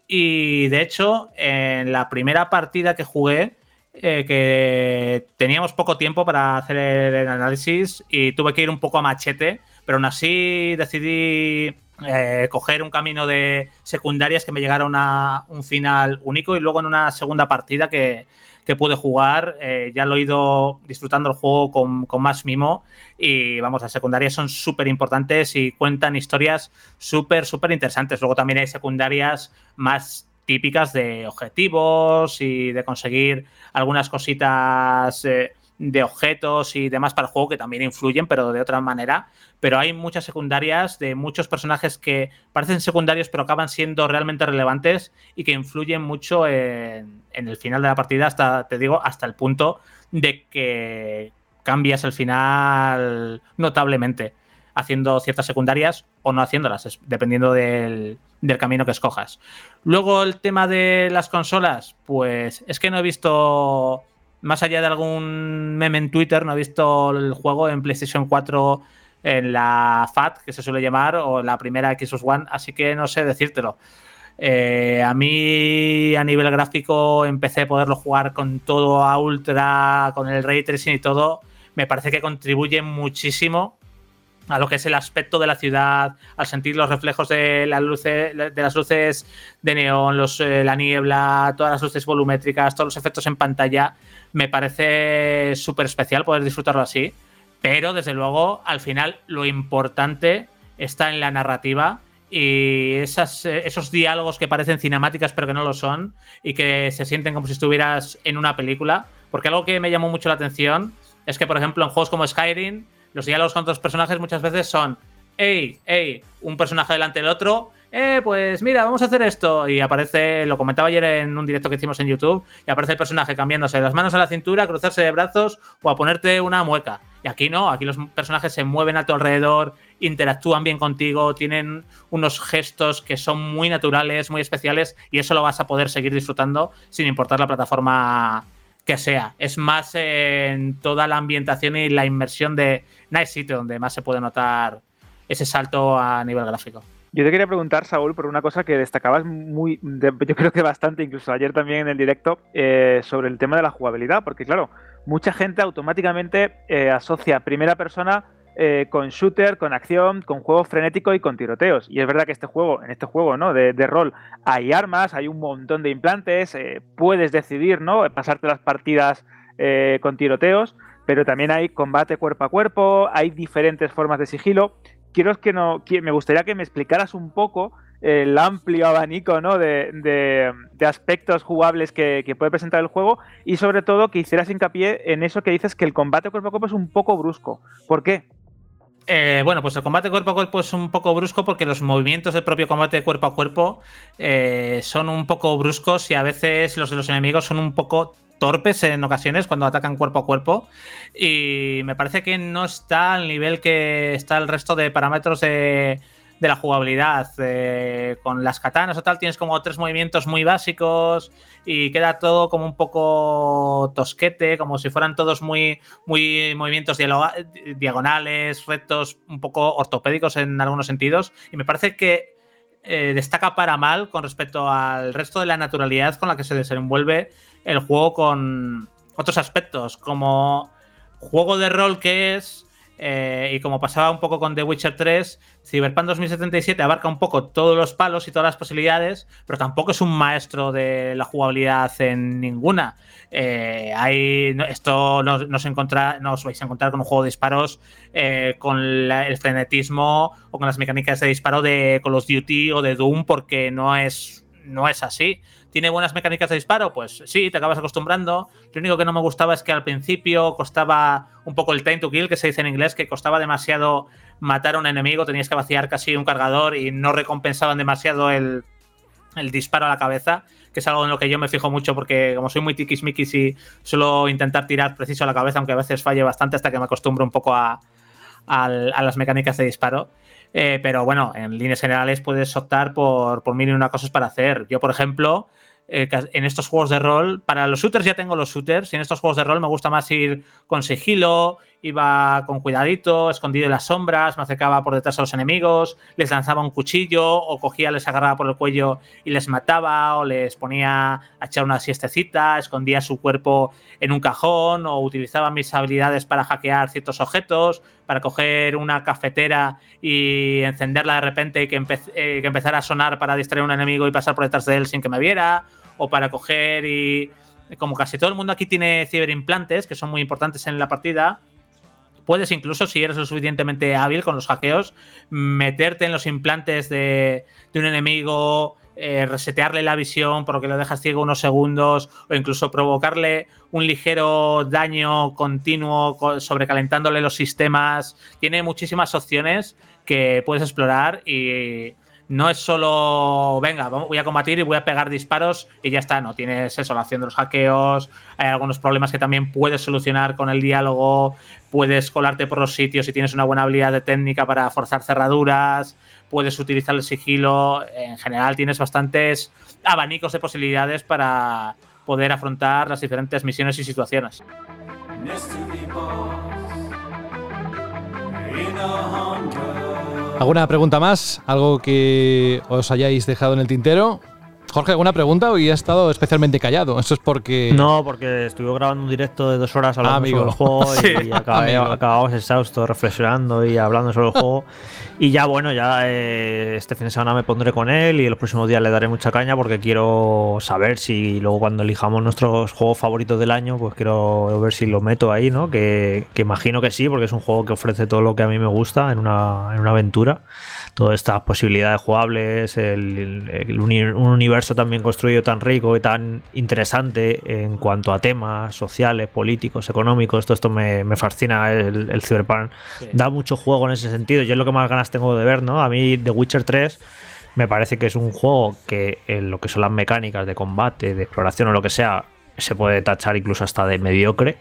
Y de hecho, en la primera partida que jugué, eh, que teníamos poco tiempo para hacer el análisis y tuve que ir un poco a machete, pero aún así decidí eh, coger un camino de secundarias que me llegara a un final único y luego en una segunda partida que, que pude jugar. Eh, ya lo he ido disfrutando el juego con, con más mimo. Y vamos, las secundarias son súper importantes y cuentan historias súper, súper interesantes. Luego también hay secundarias más típicas de objetivos y de conseguir algunas cositas. Eh, de objetos y demás para el juego que también influyen, pero de otra manera. Pero hay muchas secundarias de muchos personajes que parecen secundarios, pero acaban siendo realmente relevantes y que influyen mucho en, el final de la partida, hasta, te digo, hasta el punto de que cambias el final notablemente haciendo ciertas secundarias o no haciéndolas, dependiendo del, camino que escojas. Luego el tema de las consolas, pues es que no he visto más allá de algún meme en Twitter, no he visto el juego en PlayStation 4 en la FAT, que se suele llamar, o la primera Xbox One, así que no sé decírtelo. Eh, a mí, a nivel gráfico, empecé a poderlo jugar con todo a ultra, con el ray tracing y todo. Me parece que contribuye muchísimo a lo que es el aspecto de la ciudad, al sentir los reflejos de las luces de, las luces de neón, los, eh, la niebla, todas las luces volumétricas, todos los efectos en pantalla, me parece súper especial poder disfrutarlo así. Pero desde luego, al final, lo importante está en la narrativa y esas, eh, esos diálogos que parecen cinemáticas pero que no lo son y que se sienten como si estuvieras en una película. Porque algo que me llamó mucho la atención es que, por ejemplo, en juegos como Skyrim, los diálogos con otros personajes muchas veces son, hey, hey, un personaje delante del otro, eh, pues mira, vamos a hacer esto. Y aparece, lo comentaba ayer en un directo que hicimos en YouTube, y aparece el personaje cambiándose las manos a la cintura, cruzarse de brazos o a ponerte una mueca. Y aquí no, aquí los personajes se mueven a tu alrededor, interactúan bien contigo, tienen unos gestos que son muy naturales, muy especiales, y eso lo vas a poder seguir disfrutando sin importar la plataforma que sea. Es más en toda la ambientación y la inmersión de Night City donde más se puede notar ese salto a nivel gráfico. Yo te quería preguntar, Saúl, por una cosa que destacabas muy, yo creo que bastante, incluso ayer también en el directo, eh, sobre el tema de la jugabilidad, porque claro, mucha gente automáticamente eh, asocia primera persona eh, con shooter, con acción, con juego frenético y con tiroteos. Y es verdad que este juego, en este juego ¿no? de, rol hay armas, hay un montón de implantes, puedes decidir ¿no? pasarte las partidas con tiroteos, pero también hay combate cuerpo a cuerpo, hay diferentes formas de sigilo quiero que no, me gustaría que me explicaras un poco el amplio abanico ¿no? de, aspectos jugables que, puede presentar el juego y sobre todo que hicieras hincapié en eso que dices que el combate cuerpo a cuerpo es un poco brusco. ¿Por qué? Eh, bueno, pues el combate cuerpo a cuerpo es un poco brusco porque los movimientos del propio combate cuerpo a cuerpo eh, son un poco bruscos y a veces los de los enemigos son un poco torpes en ocasiones cuando atacan cuerpo a cuerpo. Y me parece que no está al nivel que está el resto de parámetros de, la jugabilidad. Eh, con las katanas o tal, tienes como tres movimientos muy básicos y queda todo como un poco tosquete, como si fueran todos muy, muy movimientos diagonales, rectos, un poco ortopédicos en algunos sentidos. Y me parece que eh, destaca para mal con respecto al resto de la naturalidad con la que se desenvuelve el juego con otros aspectos, como juego de rol que es, eh, y como pasaba un poco con The Witcher 3, Cyberpunk 2077 abarca un poco todos los palos y todas las posibilidades, pero tampoco es un maestro de la jugabilidad en ninguna. Eh, hay, esto nos, nos, nos, vais a encontrar con un juego de disparos eh, con el frenetismo o con las mecánicas de disparo de Call of Duty o de Doom, porque no es, no es así. ¿Tiene buenas mecánicas de disparo? Pues sí, te acabas acostumbrando. Lo único que no me gustaba es que al principio costaba un poco el time to kill, que se dice en inglés, que costaba demasiado matar a un enemigo, tenías que vaciar casi un cargador y no recompensaban demasiado el, disparo a la cabeza, que es algo en lo que yo me fijo mucho porque como soy muy tiquismiquis y suelo intentar tirar preciso a la cabeza, aunque a veces falle bastante hasta que me acostumbro un poco a, las mecánicas de disparo. Eh, pero bueno, en líneas generales puedes optar por, por mil y una cosas para hacer. Yo, por ejemplo, eh, en estos juegos de rol, para los shooters ya tengo los shooters, y en estos juegos de rol me gusta más ir con sigilo, iba con cuidadito, escondido en las sombras, me acercaba por detrás a los enemigos, les lanzaba un cuchillo, o cogía, les agarraba por el cuello y les mataba, o les ponía a echar una siestecita, escondía su cuerpo en un cajón, o utilizaba mis habilidades para hackear ciertos objetos, para coger una cafetera y encenderla de repente y que, eh, que empezara a sonar para distraer a un enemigo y pasar por detrás de él sin que me viera, o para coger y como casi todo el mundo aquí tiene ciberimplantes, que son muy importantes en la partida, puedes incluso, si eres lo suficientemente hábil con los hackeos, meterte en los implantes de, un enemigo, eh, resetearle la visión porque lo dejas ciego unos segundos o incluso provocarle un ligero daño continuo sobrecalentándole los sistemas. Tiene muchísimas opciones que puedes explorar y no es solo, venga, voy a combatir y voy a pegar disparos y ya está, no, tienes eso, la acción de los hackeos, hay algunos problemas que también puedes solucionar con el diálogo, puedes colarte por los sitios si tienes una buena habilidad de técnica para forzar cerraduras, puedes utilizar el sigilo, en general tienes bastantes abanicos de posibilidades para poder afrontar las diferentes misiones y situaciones. ¿Alguna pregunta más? ¿Algo que os hayáis dejado en el tintero? Jorge, ¿alguna pregunta? Hoy ha estado especialmente callado. Eso es porque. No, porque estuve grabando un directo de dos horas hablando sobre el juego y acabamos exhaustos reflexionando y hablando sobre el juego. Y ya, bueno, ya eh, este fin de semana me pondré con él y los próximos días le daré mucha caña porque quiero saber si luego cuando elijamos nuestros juegos favoritos del año, pues quiero ver si lo meto ahí, ¿no? Que, que imagino que sí, porque es un juego que ofrece todo lo que a mí me gusta en una, en una aventura todas estas posibilidades jugables, el, un universo también construido tan rico y tan interesante en cuanto a temas sociales, políticos, económicos, todo esto me, fascina el, el Cyberpunk. Da mucho juego en ese sentido, yo es lo que más ganas tengo de ver, ¿no? A mí The Witcher 3 me parece que es un juego que en lo que son las mecánicas de combate, de exploración o lo que sea, se puede tachar incluso hasta de mediocre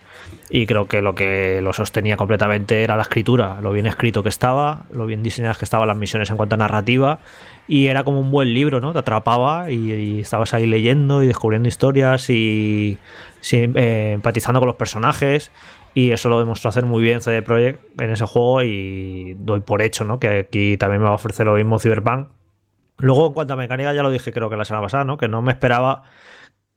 y creo que lo que lo sostenía completamente era la escritura, lo bien escrito que estaba, lo bien diseñadas que estaban las misiones en cuanto a narrativa y era como un buen libro, ¿no? Te atrapaba y, estabas ahí leyendo y descubriendo historias y, eh, empatizando con los personajes y eso lo demostró hacer muy bien CD Projekt en ese juego y doy por hecho, ¿no? Que aquí también me va a ofrecer lo mismo Cyberpunk Luego, en cuanto a mecánica, ya lo dije creo que la semana pasada, ¿no? Que no me esperaba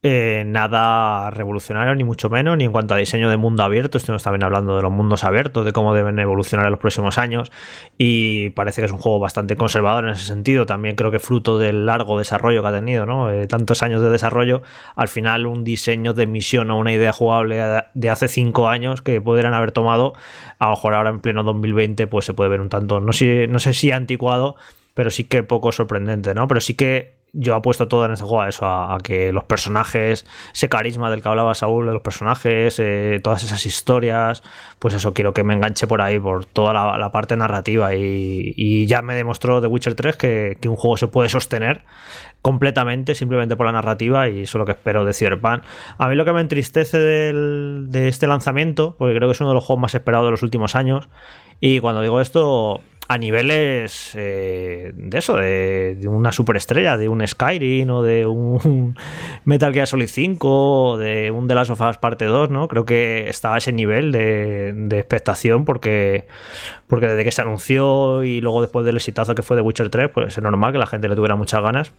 eh, nada revolucionario, ni mucho menos, ni en cuanto a diseño de mundo abierto. Estuvimos también hablando de los mundos abiertos, de cómo deben evolucionar en los próximos años. Y parece que es un juego bastante conservador en ese sentido. También creo que fruto del largo desarrollo que ha tenido, ¿no? Eh, tantos años de desarrollo, al final un diseño de misión o una idea jugable de hace cinco años que pudieran haber tomado, a lo mejor ahora en pleno 2020, pues se puede ver un tanto, no sé, no sé si anticuado, pero sí que poco sorprendente, ¿no? Pero sí que yo apuesto todo en este juego a eso, a, que los personajes, ese carisma del que hablaba Saúl de los personajes, eh, todas esas historias, pues eso, quiero que me enganche por ahí, por toda la, parte narrativa. Y, ya me demostró The Witcher 3 que, un juego se puede sostener completamente simplemente por la narrativa y eso es lo que espero de Cyberpunk. A mí lo que me entristece de este lanzamiento, porque creo que es uno de los juegos más esperados de los últimos años, y cuando digo esto, a niveles eh, de eso, de, una superestrella, de un Skyrim o de un Metal Gear Solid 5 o de un The Last of Us Parte 2, ¿no? Creo que estaba a ese nivel de, expectación porque, porque desde que se anunció y luego después del exitazo que fue de Witcher 3, pues es normal que la gente le tuviera muchas ganas.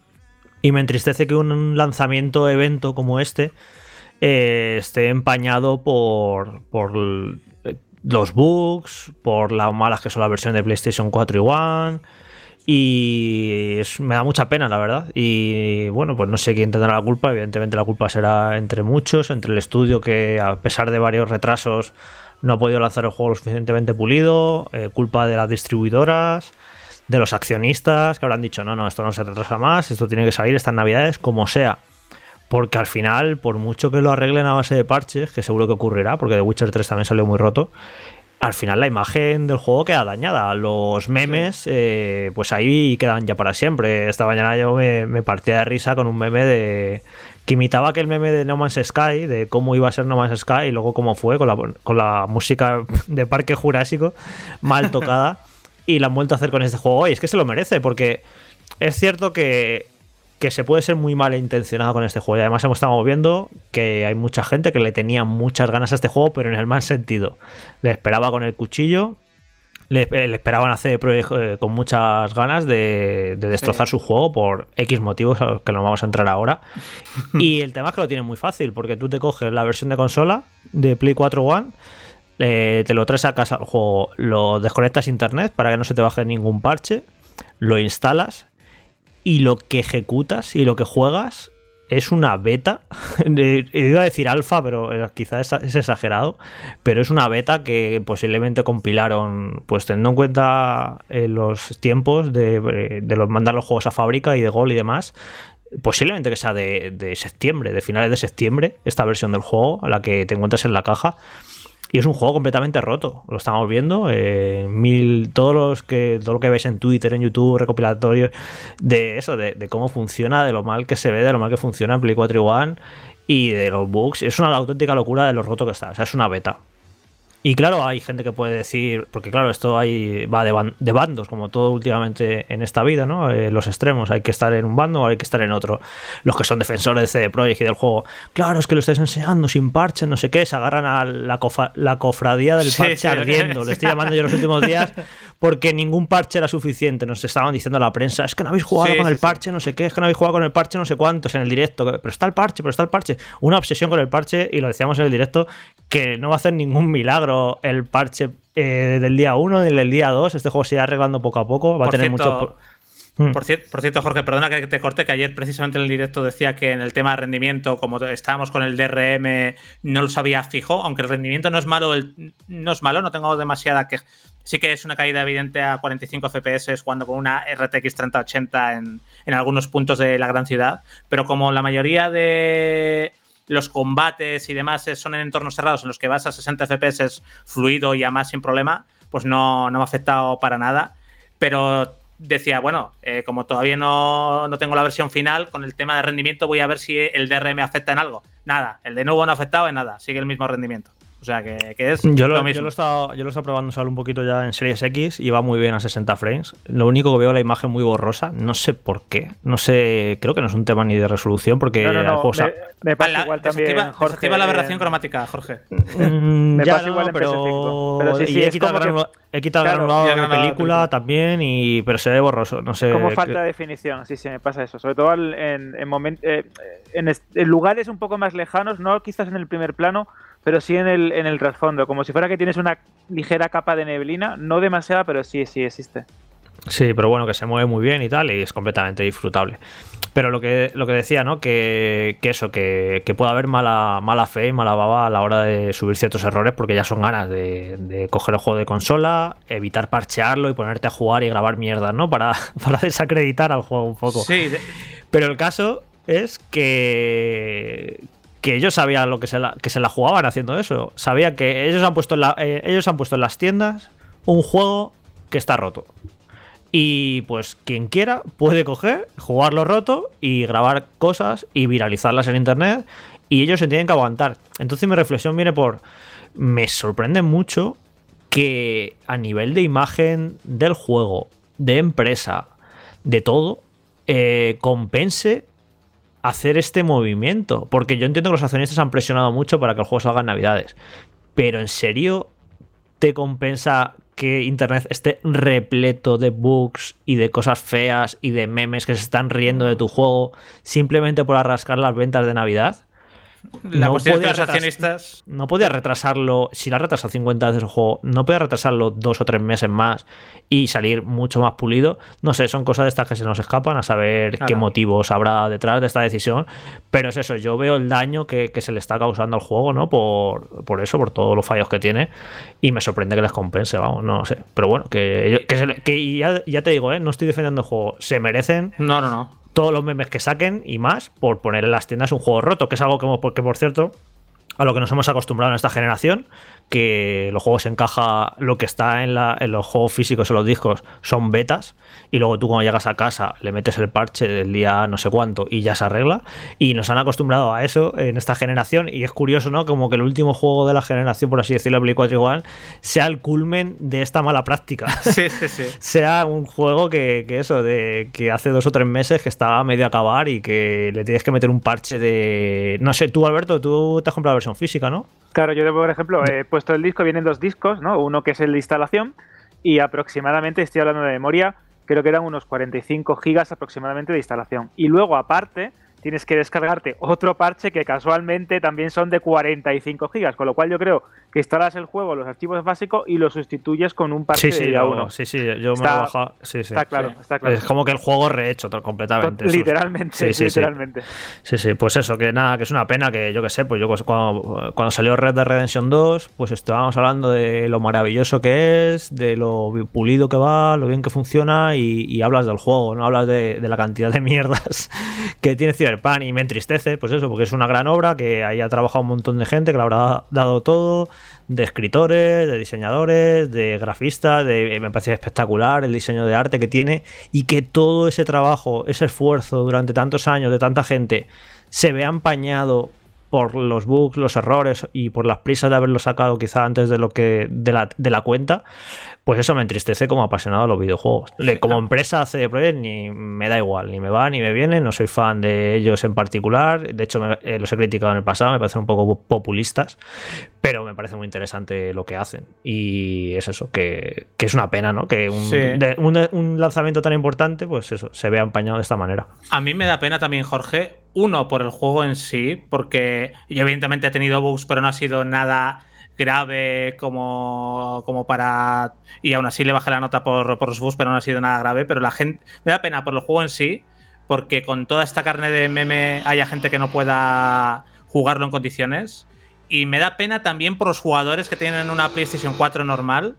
Y me entristece que un lanzamiento evento como este eh, esté empañado por, por los bugs, por las malas que son las versiones de PlayStation 4 y One. Y me da mucha pena, la verdad. Y bueno, pues no sé quién tendrá la culpa. Evidentemente la culpa será entre muchos, entre el estudio que a pesar de varios retrasos no ha podido lanzar el juego lo suficientemente pulido, eh, culpa de las distribuidoras, de los accionistas que habrán dicho, no, no, esto no se retrasa más, esto tiene que salir estas navidades, como sea. Porque al final, por mucho que lo arreglen a base de parches, que seguro que ocurrirá, porque The Witcher 3 también salió muy roto, al final la imagen del juego queda dañada. Los memes, eh, pues ahí quedan ya para siempre. Esta mañana yo me, partía de risa con un meme de que imitaba aquel meme de No Man's Sky, de cómo iba a ser No Man's Sky y luego cómo fue con la, con la música de Parque Jurásico mal tocada. y la han vuelto a hacer con este juego. Y es que se lo merece, porque es cierto que que se puede ser muy mal intencionado con este juego. Y además hemos estado viendo que hay mucha gente que le tenía muchas ganas a este juego, pero en el mal sentido. Le esperaba con el cuchillo, le, eh, esperaban hacer eh, con muchas ganas de, destrozar su juego por X motivos a los que no vamos a entrar ahora. y el tema es que lo tiene muy fácil, porque tú te coges la versión de consola de Play 4 One. te lo traes a casa al juego, lo desconectas a internet para que no se te baje ningún parche, lo instalas y lo que ejecutas y lo que juegas es una beta. Iba a decir alfa, pero eh, quizás es, exagerado. Pero es una beta que posiblemente compilaron, pues teniendo en cuenta eh, los tiempos de, de los, mandar los juegos a fábrica y de gol y demás. Posiblemente que sea de, de septiembre, de finales de septiembre, esta versión del juego, a la que te encuentras en la caja. Y es un juego completamente roto. Lo estamos viendo. Eh, mil, todos los que, todo lo que ves en Twitter, en YouTube, recopilatorio de eso, de, de, cómo funciona, de lo mal que se ve, de lo mal que funciona en Play 4 y One y de los bugs. Es una auténtica locura de lo roto que está. O sea, es una beta. Y claro, hay gente que puede decir, porque claro, esto ahí va de, bandos, como todo últimamente en esta vida, ¿no? Eh, los extremos, hay que estar en un bando o hay que estar en otro. Los que son defensores de CD Projekt y del juego, claro, es que lo estáis enseñando sin parche, no sé qué, se agarran a la, la cofradía del parche ardiendo. Le estoy llamando yo los últimos días porque ningún parche era suficiente. Nos estaban diciendo a la prensa, es que no habéis jugado con el parche, no sé qué, es que no habéis jugado con el parche, no sé cuántos en el directo, pero está el parche, pero está el parche. Una obsesión con el parche y lo decíamos en el directo que no va a hacer ningún milagro el parche eh, del día 1 ni del día 2. Este juego se irá arreglando poco a poco. Va a tener mucho. Hmm. Por, cierto, Jorge, perdona que te corte, que ayer precisamente en el directo decía que en el tema de rendimiento, como estábamos con el DRM, no lo sabía fijo, aunque el rendimiento no es malo, no es malo, no tengo demasiada que Sí que es una caída evidente a 45 FPS jugando con una RTX 3080 en, en algunos puntos de la gran ciudad, pero como la mayoría de los combates y demás son en entornos cerrados en los que vas a 60 FPS fluido y a más sin problema, pues no, me ha afectado para nada. Pero decía, bueno, eh, como todavía no, tengo la versión final, con el tema de rendimiento voy a ver si el DRM afecta en algo. Nada, el de nuevo no ha afectado en nada, sigue el mismo rendimiento. O sea, que, que es Yo lo, lo yo mismo. lo he estado, yo lo he estado probando solo un poquito ya en Series X y va muy bien a 60 frames. Lo único que veo la imagen muy borrosa, no sé por qué. No sé, creo que no es un tema ni de resolución porque No, no, el no, juego sa- me, me pasa La- igual también, desactiva, Jorge. desactiva la aberración cromática, Jorge. Mm, Me ya pasa no, igual en pero, PS5. Pero sí, sí, y he quitado, Claro, granulado de película también, y, pero se ve borroso. No sé. Como falta de definición, sí, sí, me pasa eso. Sobre todo en, en, eh, en lugares un poco más lejanos, no quizás en el primer plano, pero sí en el, en el trasfondo. Como si fuera que tienes una ligera capa de neblina, no demasiada, pero sí, sí existe. Sí, pero bueno, que se mueve muy bien y tal, y es completamente disfrutable. Pero lo que, lo que decía, ¿no? Que, que eso, que, que puede haber mala, mala fe y mala baba a la hora de subir ciertos errores, porque ya son ganas de, de coger el juego de consola, evitar parchearlo y ponerte a jugar y grabar mierdas, ¿no? Para, para desacreditar al juego un poco. Sí, de- Pero el caso es que que ellos sabían lo que se la, que se la jugaban haciendo eso. Sabía que ellos han puesto en eh, ellos han puesto en las tiendas un juego que está roto. Y pues quien quiera puede coger, jugarlo roto y grabar cosas y viralizarlas en internet. Y ellos se tienen que aguantar. Entonces mi reflexión viene por. Me sorprende mucho que a nivel de imagen del juego, de empresa, de todo, eh, compense hacer este movimiento. Porque yo entiendo que los accionistas han presionado mucho para que el juego salga en Navidades. Pero en serio, ¿te compensa que Internet esté repleto de bugs y de cosas feas y de memes que se están riendo de tu juego simplemente por arrascar las ventas de Navidad? La No cuestión es que podía los accionistas. No podía retrasarlo, si la retrasado 50 veces el juego, no podía retrasarlo dos o tres meses más y salir mucho más pulido. No sé, son cosas de estas que se nos escapan a saber qué motivos habrá detrás de esta decisión. Pero es eso, yo veo el daño que, que se le está causando al juego, ¿no? Por, por eso, por todos los fallos que tiene. Y me sorprende que les compense, vamos, no sé. Pero bueno, que, que, se que ya, ya te digo, ¿eh? No estoy defendiendo el juego. Se merecen No, no, no. Todos los memes que saquen y más por poner en las tiendas un juego roto, que es algo que, hemos- porque por cierto, a lo que nos hemos acostumbrado en esta generación, que los juegos encaja lo que está en, la- en los juegos físicos, en los discos, son betas, y luego tú cuando llegas a casa le metes el parche del día no sé cuánto y ya se arregla, y nos han acostumbrado a eso en esta generación, y es curioso, ¿no? Como que el último juego de la generación, por así decirlo, Play 4 igual, sea el culmen de esta mala práctica Sí, sí, sí. sea un juego que, que eso, de que hace dos o tres meses que estaba a medio acabar y que le tienes que meter un parche de. No sé, tú, Alberto, tú te has comprado la versión física, ¿no? Claro, yo por ejemplo he puesto el disco, vienen dos discos, ¿no? Uno que es el de instalación y aproximadamente, estoy hablando de memoria, creo que eran unos 45 gigas aproximadamente de instalación. Y luego aparte tienes que descargarte otro parche que casualmente también son de 45 gigas, con lo cual yo creo instalas el juego, los archivos básicos y lo sustituyes con un parche Sí, sí, de día yo, uno. sí, sí, yo me lo he bajado. Sí, sí. está claro, está claro. Es como que el juego rehecho completamente. eso. Literalmente, Sí, sí, sí. literalmente. Sí, sí, pues eso, que nada, que es una pena que yo que sé, pues yo cuando, cuando salió Red Dead Redemption 2, pues estábamos hablando de lo maravilloso que es, de lo pulido que va, lo bien que funciona y, y hablas del juego, no hablas de, de la cantidad de mierdas que tiene Cyberpunk y me entristece, pues eso, porque es una gran obra que ahí ha trabajado un montón de gente que le habrá dado todo, de escritores, de diseñadores, de grafistas, de, me parece espectacular el diseño de arte que tiene y que todo ese trabajo, ese esfuerzo durante tantos años de tanta gente se vea empañado por los bugs, los errores y por las prisas de haberlo sacado quizá antes de lo que de la, de la cuenta, pues eso me entristece como apasionado de los videojuegos. Como empresa CD Projekt ni me da igual, ni me va ni me viene, no soy fan de ellos en particular, de hecho me- eh, los he criticado en el pasado, me parecen un poco populistas, pero me parece muy interesante lo que hacen y es eso, que, que es una pena, ¿no? Que un, Sí. de- un- un lanzamiento tan importante, pues eso, se vea empañado de esta manera. A mí me da pena también, Jorge. Uno, por el juego en sí, porque yo evidentemente he tenido bugs, pero no ha sido nada grave como, como para... Y aún así le bajé la nota por, por los bugs, pero no ha sido nada grave. Pero la gente... Me da pena por el juego en sí, porque con toda esta carne de meme haya gente que no pueda jugarlo en condiciones. Y me da pena también por los jugadores que tienen una PlayStation 4 normal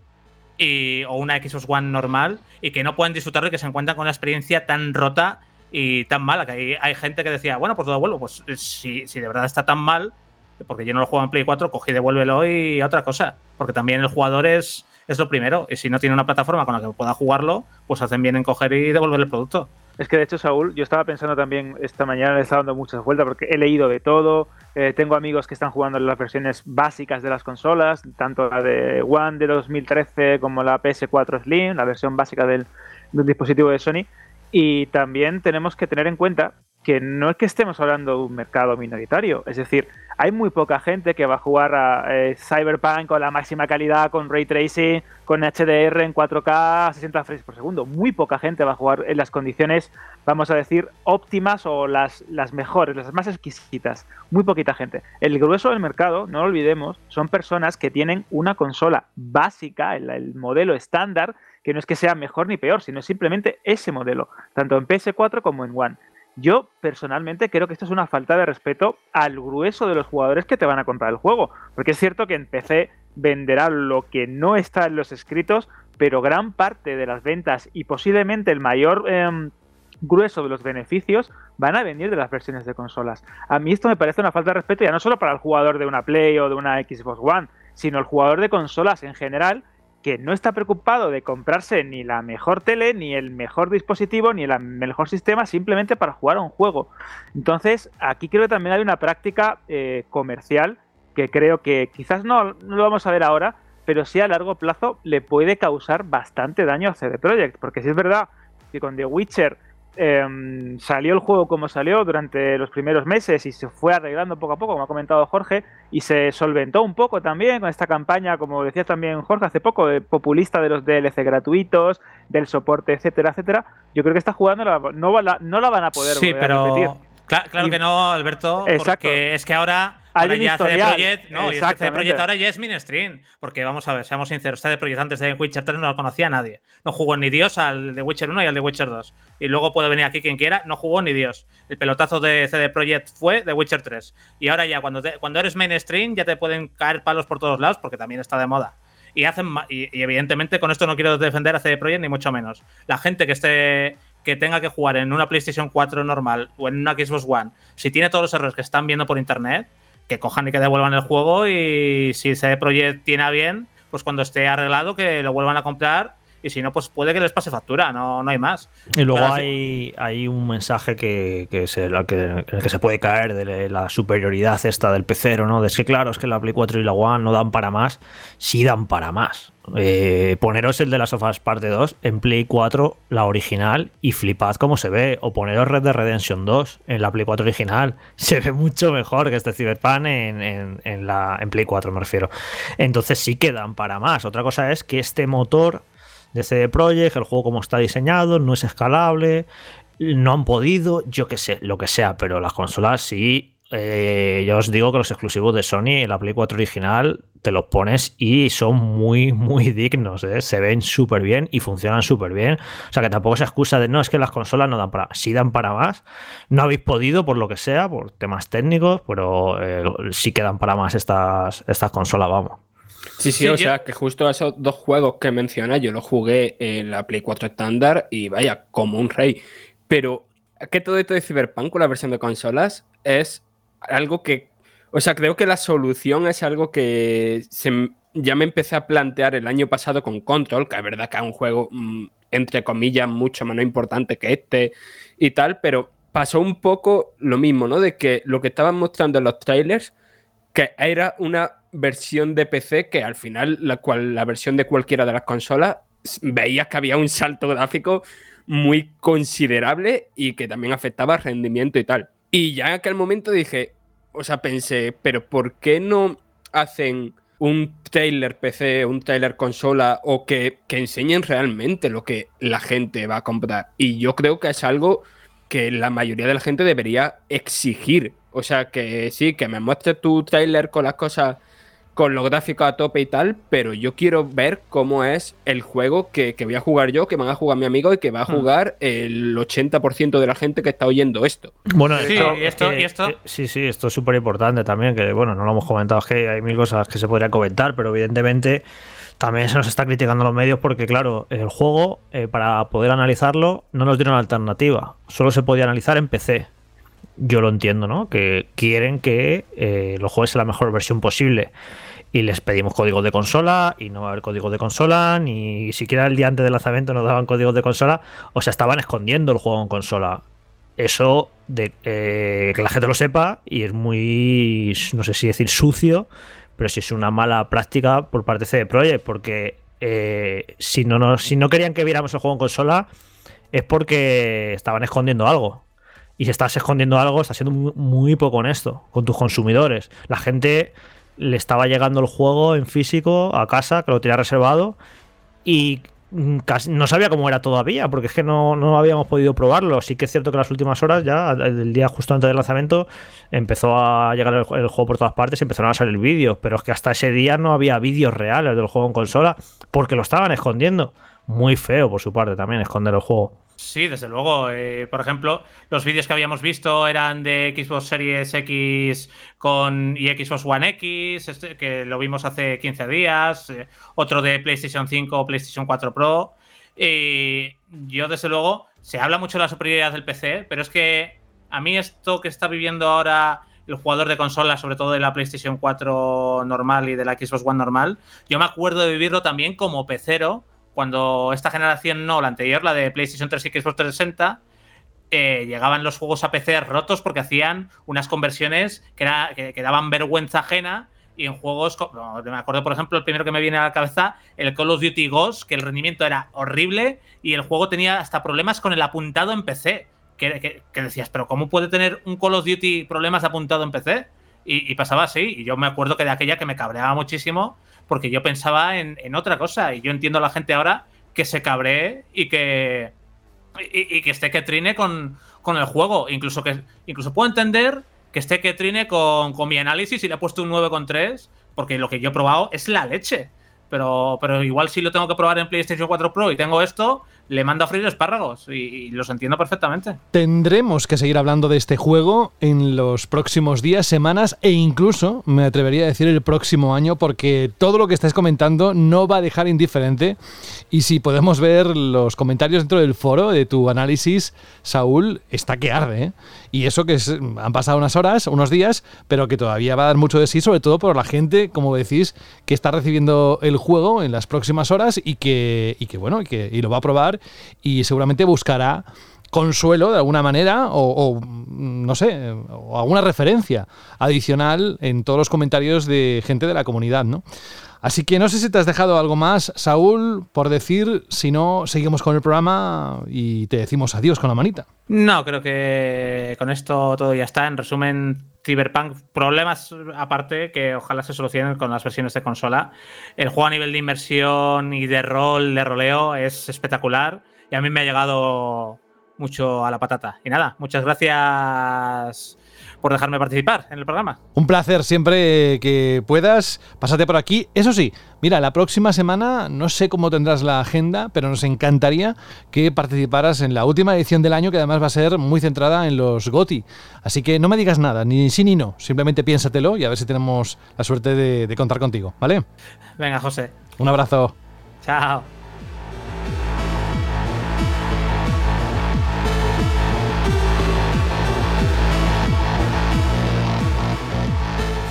y, o una Xbox One normal y que no pueden disfrutarlo y que se encuentran con una experiencia tan rota y tan mala. Que hay, hay gente que decía, bueno, pues lo devuelvo. Pues eh, si, si de verdad está tan mal, porque yo no lo juego en Play 4, cogí, devuélvelo y otra cosa. Porque también el jugador es, es lo primero. Y si no tiene una plataforma con la que pueda jugarlo, pues hacen bien en coger y devolver el producto. Es que de hecho, Saúl, yo estaba pensando también esta mañana, le estaba dando muchas vueltas porque he leído de todo. eh, tengo amigos que están jugando las versiones básicas de las consolas, tanto la de One de 2013 como la PS4 Slim, la versión básica del, del dispositivo de Sony. Y también tenemos que tener en cuenta que no es que estemos hablando de un mercado minoritario, es decir, hay muy poca gente que va a jugar a eh, Cyberpunk con la máxima calidad, con ray tracing, con HDR en 4K a 60 frames por segundo. Muy poca gente va a jugar en las condiciones, vamos a decir, óptimas o las, las mejores, las más exquisitas. Muy poquita gente. El grueso del mercado, no lo olvidemos, son personas que tienen una consola básica, el, el modelo estándar, que no es que sea mejor ni peor, sino simplemente ese modelo, tanto en PS4 como en One. Yo personalmente creo que esto es una falta de respeto al grueso de los jugadores que te van a comprar el juego. Porque es cierto que en PC venderá lo que no está en los escritos, pero gran parte de las ventas y posiblemente el mayor eh, grueso de los beneficios van a venir de las versiones de consolas. A mí esto me parece una falta de respeto ya no solo para el jugador de una Play o de una Xbox One, sino el jugador de consolas en general que no está preocupado de comprarse ni la mejor tele, ni el mejor dispositivo, ni el mejor sistema, simplemente para jugar a un juego. Entonces, aquí creo que también hay una práctica eh, comercial que creo que quizás no, no, lo vamos a ver ahora, pero sí a largo plazo le puede causar bastante daño a CD Projekt, porque si es verdad que con The Witcher eh, salió el juego como salió durante los primeros meses y se fue arreglando poco a poco, como ha comentado Jorge, y se solventó un poco también con esta campaña, como decía también Jorge hace poco, de populista de los DLC gratuitos, del soporte, etcétera, etcétera. Yo creo que esta jugando la, no, la, no la van a poder sí, pero... repetir. Claro, claro y, que no, Alberto, exacto. porque es que ahora, ahora ya CD Projekt, no, y CD Projekt ahora ya es mainstream, porque vamos a ver, seamos sinceros, CD Projekt antes de Witcher 3 no lo conocía nadie, no jugó ni Dios al de Witcher 1 y al de Witcher 2, y luego puede venir aquí quien quiera, no jugó ni Dios, el pelotazo de CD Projekt fue de Witcher 3, y ahora ya cuando, te, cuando eres mainstream ya te pueden caer palos por todos lados, porque también está de moda. Y, hacen, y, y evidentemente con esto no quiero defender a CD Projekt ni mucho menos. La gente que esté que tenga que jugar en una PlayStation 4 normal o en una Xbox One, si tiene todos los errores que están viendo por internet, que cojan y que devuelvan el juego y si CD Projekt tiene a bien, pues cuando esté arreglado que lo vuelvan a comprar y si no, pues puede que les pase factura, no, no hay más. Y luego hay, hay un mensaje que, que, se, que, en el que se puede caer de la superioridad esta del pecero, ¿no? De es que claro, es que la Play 4 y la One no dan para más, sí dan para más. Eh, poneros el de las sofás parte 2 en Play 4, la original, y flipad cómo se ve. O poneros Red Dead Redemption 2 en la Play 4 original. Se ve mucho mejor que este Cyberpunk en, en, en, la, en Play 4, me refiero. Entonces sí que dan para más. Otra cosa es que este motor de CD Projekt, el juego como está diseñado, no es escalable, no han podido, yo que sé, lo que sea, pero las consolas sí. Eh, yo os digo que los exclusivos de Sony, la Play 4 original, te los pones y son muy, muy dignos, ¿eh? se ven súper bien y funcionan súper bien. O sea que tampoco es excusa de no, es que las consolas no dan para, sí dan para más. No habéis podido por lo que sea, por temas técnicos, pero eh, sí que dan para más estas, estas consolas, vamos. Sí, sí, sí, o yo... sea, que justo esos dos juegos que mencionas, yo los jugué en la Play 4 estándar y vaya, como un rey. Pero que todo esto de Cyberpunk con la versión de consolas es algo que, o sea, creo que la solución es algo que se, ya me empecé a plantear el año pasado con Control, que es verdad que es un juego, mmm, entre comillas, mucho menos importante que este y tal, pero pasó un poco lo mismo, ¿no? De que lo que estaban mostrando en los trailers, que era una versión de PC que al final la, cual, la versión de cualquiera de las consolas veías que había un salto gráfico muy considerable y que también afectaba rendimiento y tal. Y ya en aquel momento dije, o sea, pensé, pero ¿por qué no hacen un trailer PC, un trailer consola o que, que enseñen realmente lo que la gente va a comprar? Y yo creo que es algo que la mayoría de la gente debería exigir. O sea, que sí, que me muestres tu trailer con las cosas con los gráficos a tope y tal, pero yo quiero ver cómo es el juego que, que voy a jugar yo, que van a jugar mi amigo y que va a jugar el 80% de la gente que está oyendo esto. Bueno, sí, esto, y esto, que, y esto... sí, sí, esto es súper importante también, que bueno, no lo hemos comentado, es que hay mil cosas que se podría comentar, pero evidentemente también se nos está criticando los medios porque, claro, el juego, eh, para poder analizarlo, no nos dieron alternativa, solo se podía analizar en PC. Yo lo entiendo, ¿no? Que quieren que eh, lo juegues en la mejor versión posible. Y les pedimos códigos de consola y no va a haber códigos de consola, ni siquiera el día antes del lanzamiento nos daban códigos de consola, o sea, estaban escondiendo el juego en consola. Eso eh, que la gente lo sepa y es muy, no sé si decir sucio, pero sí es una mala práctica por parte de CD Projekt, porque eh, si, no, no, si no querían que viéramos el juego en consola es porque estaban escondiendo algo. Y si estás escondiendo algo, estás siendo muy, muy poco honesto con tus consumidores. La gente le estaba llegando el juego en físico a casa, que lo tenía reservado, y mm, casi no sabía cómo era todavía, porque es que no, no habíamos podido probarlo. Sí que es cierto que en las últimas horas, ya el día justo antes del lanzamiento, empezó a llegar el, el juego por todas partes y empezaron a salir vídeos, pero es que hasta ese día no había vídeos reales del juego en consola, porque lo estaban escondiendo. Muy feo por su parte también esconder el juego. Sí, desde luego. Eh, por ejemplo, los vídeos que habíamos visto eran de Xbox Series X con, y Xbox One X, este, que lo vimos hace 15 días. eh, otro de PlayStation 5 o PlayStation 4 Pro. Y yo, desde luego, se habla mucho de la superioridad del PC, pero es que a mí esto que está viviendo ahora el jugador de consola, sobre todo de la PlayStation 4 normal y de la Xbox One normal, yo me acuerdo de vivirlo también como pecero cuando esta generación no, la anterior, la de PlayStation 3 y Xbox 360, eh, llegaban los juegos a PC rotos porque hacían unas conversiones que, daban vergüenza ajena y en juegos, co- no, me acuerdo por ejemplo, el primero que me viene a la cabeza, el Call of Duty Ghost, que el rendimiento era horrible y el juego tenía hasta problemas con el apuntado en PC. Que, decías, pero ¿cómo puede tener un Call of Duty problemas de apuntado en PC? Y pasaba así. Y yo me acuerdo que de aquella que me cabreaba muchísimo porque yo pensaba en, en otra cosa. Y yo entiendo a la gente ahora que se cabree y que, y, y que esté que trine con, con el juego. Incluso, que, incluso puedo entender que esté que trine con, con mi análisis y le he puesto un 9,3 porque lo que yo he probado es la leche. Pero, pero igual si lo tengo que probar en PlayStation 4 Pro y tengo esto, le mando a freír espárragos y, y los entiendo perfectamente. Tendremos que seguir hablando de este juego en los próximos días, semanas e incluso, me atrevería a decir, el próximo año, porque todo lo que estáis comentando no va a dejar indiferente. Y si podemos ver los comentarios dentro del foro de tu análisis, Saúl, está que arde. ¿eh? Y eso que es- han pasado unas horas, unos días, pero que todavía va a dar mucho de sí, sobre todo por la gente, como decís, que está recibiendo el juego en las próximas horas y que, y que bueno, y que y lo va a probar y seguramente buscará consuelo de alguna manera o, o, mm, no sé, o alguna referencia adicional en todos los comentarios de gente de la comunidad, ¿no? Así que no sé si te has dejado algo más, Saúl, por decir, si no, seguimos con el programa y te decimos adiós con la manita. No, creo que con esto todo ya está. En resumen, Cyberpunk, problemas aparte que ojalá se solucionen con las versiones de consola. El juego a nivel de inmersión y de rol, de roleo, es espectacular y a mí me ha llegado mucho a la patata. Y nada, muchas gracias por dejarme participar en el programa. Un placer siempre que puedas, pásate por aquí. Eso sí, mira, la próxima semana no sé cómo tendrás la agenda, pero nos encantaría que participaras en la última edición del año, que además va a ser muy centrada en los GOTI. Así que no me digas nada, ni sí ni no, simplemente piénsatelo y a ver si tenemos la suerte de, de contar contigo, ¿vale? Venga, José. Un abrazo. Chao.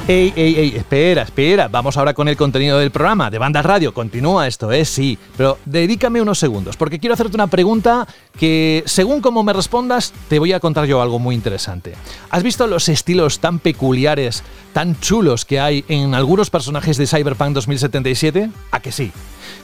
Ey, ey, ey, espera, espera. Vamos ahora con el contenido del programa de Banda Radio. Continúa esto, ¿eh? Sí. Pero dedícame unos segundos, porque quiero hacerte una pregunta que, según cómo me respondas, te voy a contar yo algo muy interesante. ¿Has visto los estilos tan peculiares, tan chulos que hay en algunos personajes de Cyberpunk 2077? ¿A que sí?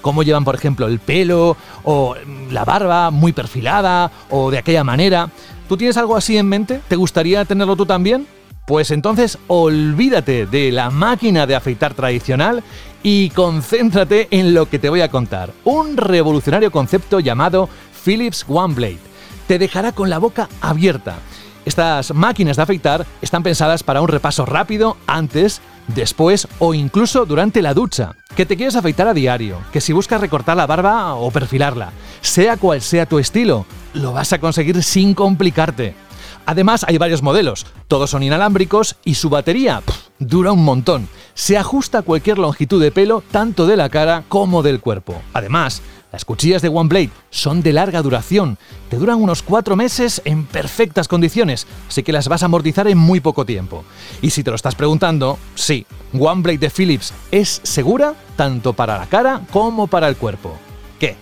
Cómo llevan, por ejemplo, el pelo o mm, la barba muy perfilada o de aquella manera. ¿Tú tienes algo así en mente? ¿Te gustaría tenerlo tú también? Pues entonces olvídate de la máquina de afeitar tradicional y concéntrate en lo que te voy a contar. Un revolucionario concepto llamado Philips One Blade. Te dejará con la boca abierta. Estas máquinas de afeitar están pensadas para un repaso rápido antes, después o incluso durante la ducha. Que te quieres afeitar a diario, que si buscas recortar la barba o perfilarla, sea cual sea tu estilo, lo vas a conseguir sin complicarte. Además, hay varios modelos, todos son inalámbricos y su batería dura un montón. Se ajusta a cualquier longitud de pelo, tanto de la cara como del cuerpo. Además, las cuchillas de OneBlade son de larga duración, te duran unos 4 meses en perfectas condiciones, así que las vas a amortizar en muy poco tiempo. Y si te lo estás preguntando, sí, OneBlade de Philips es segura tanto para la cara como para el cuerpo. ¿Qué?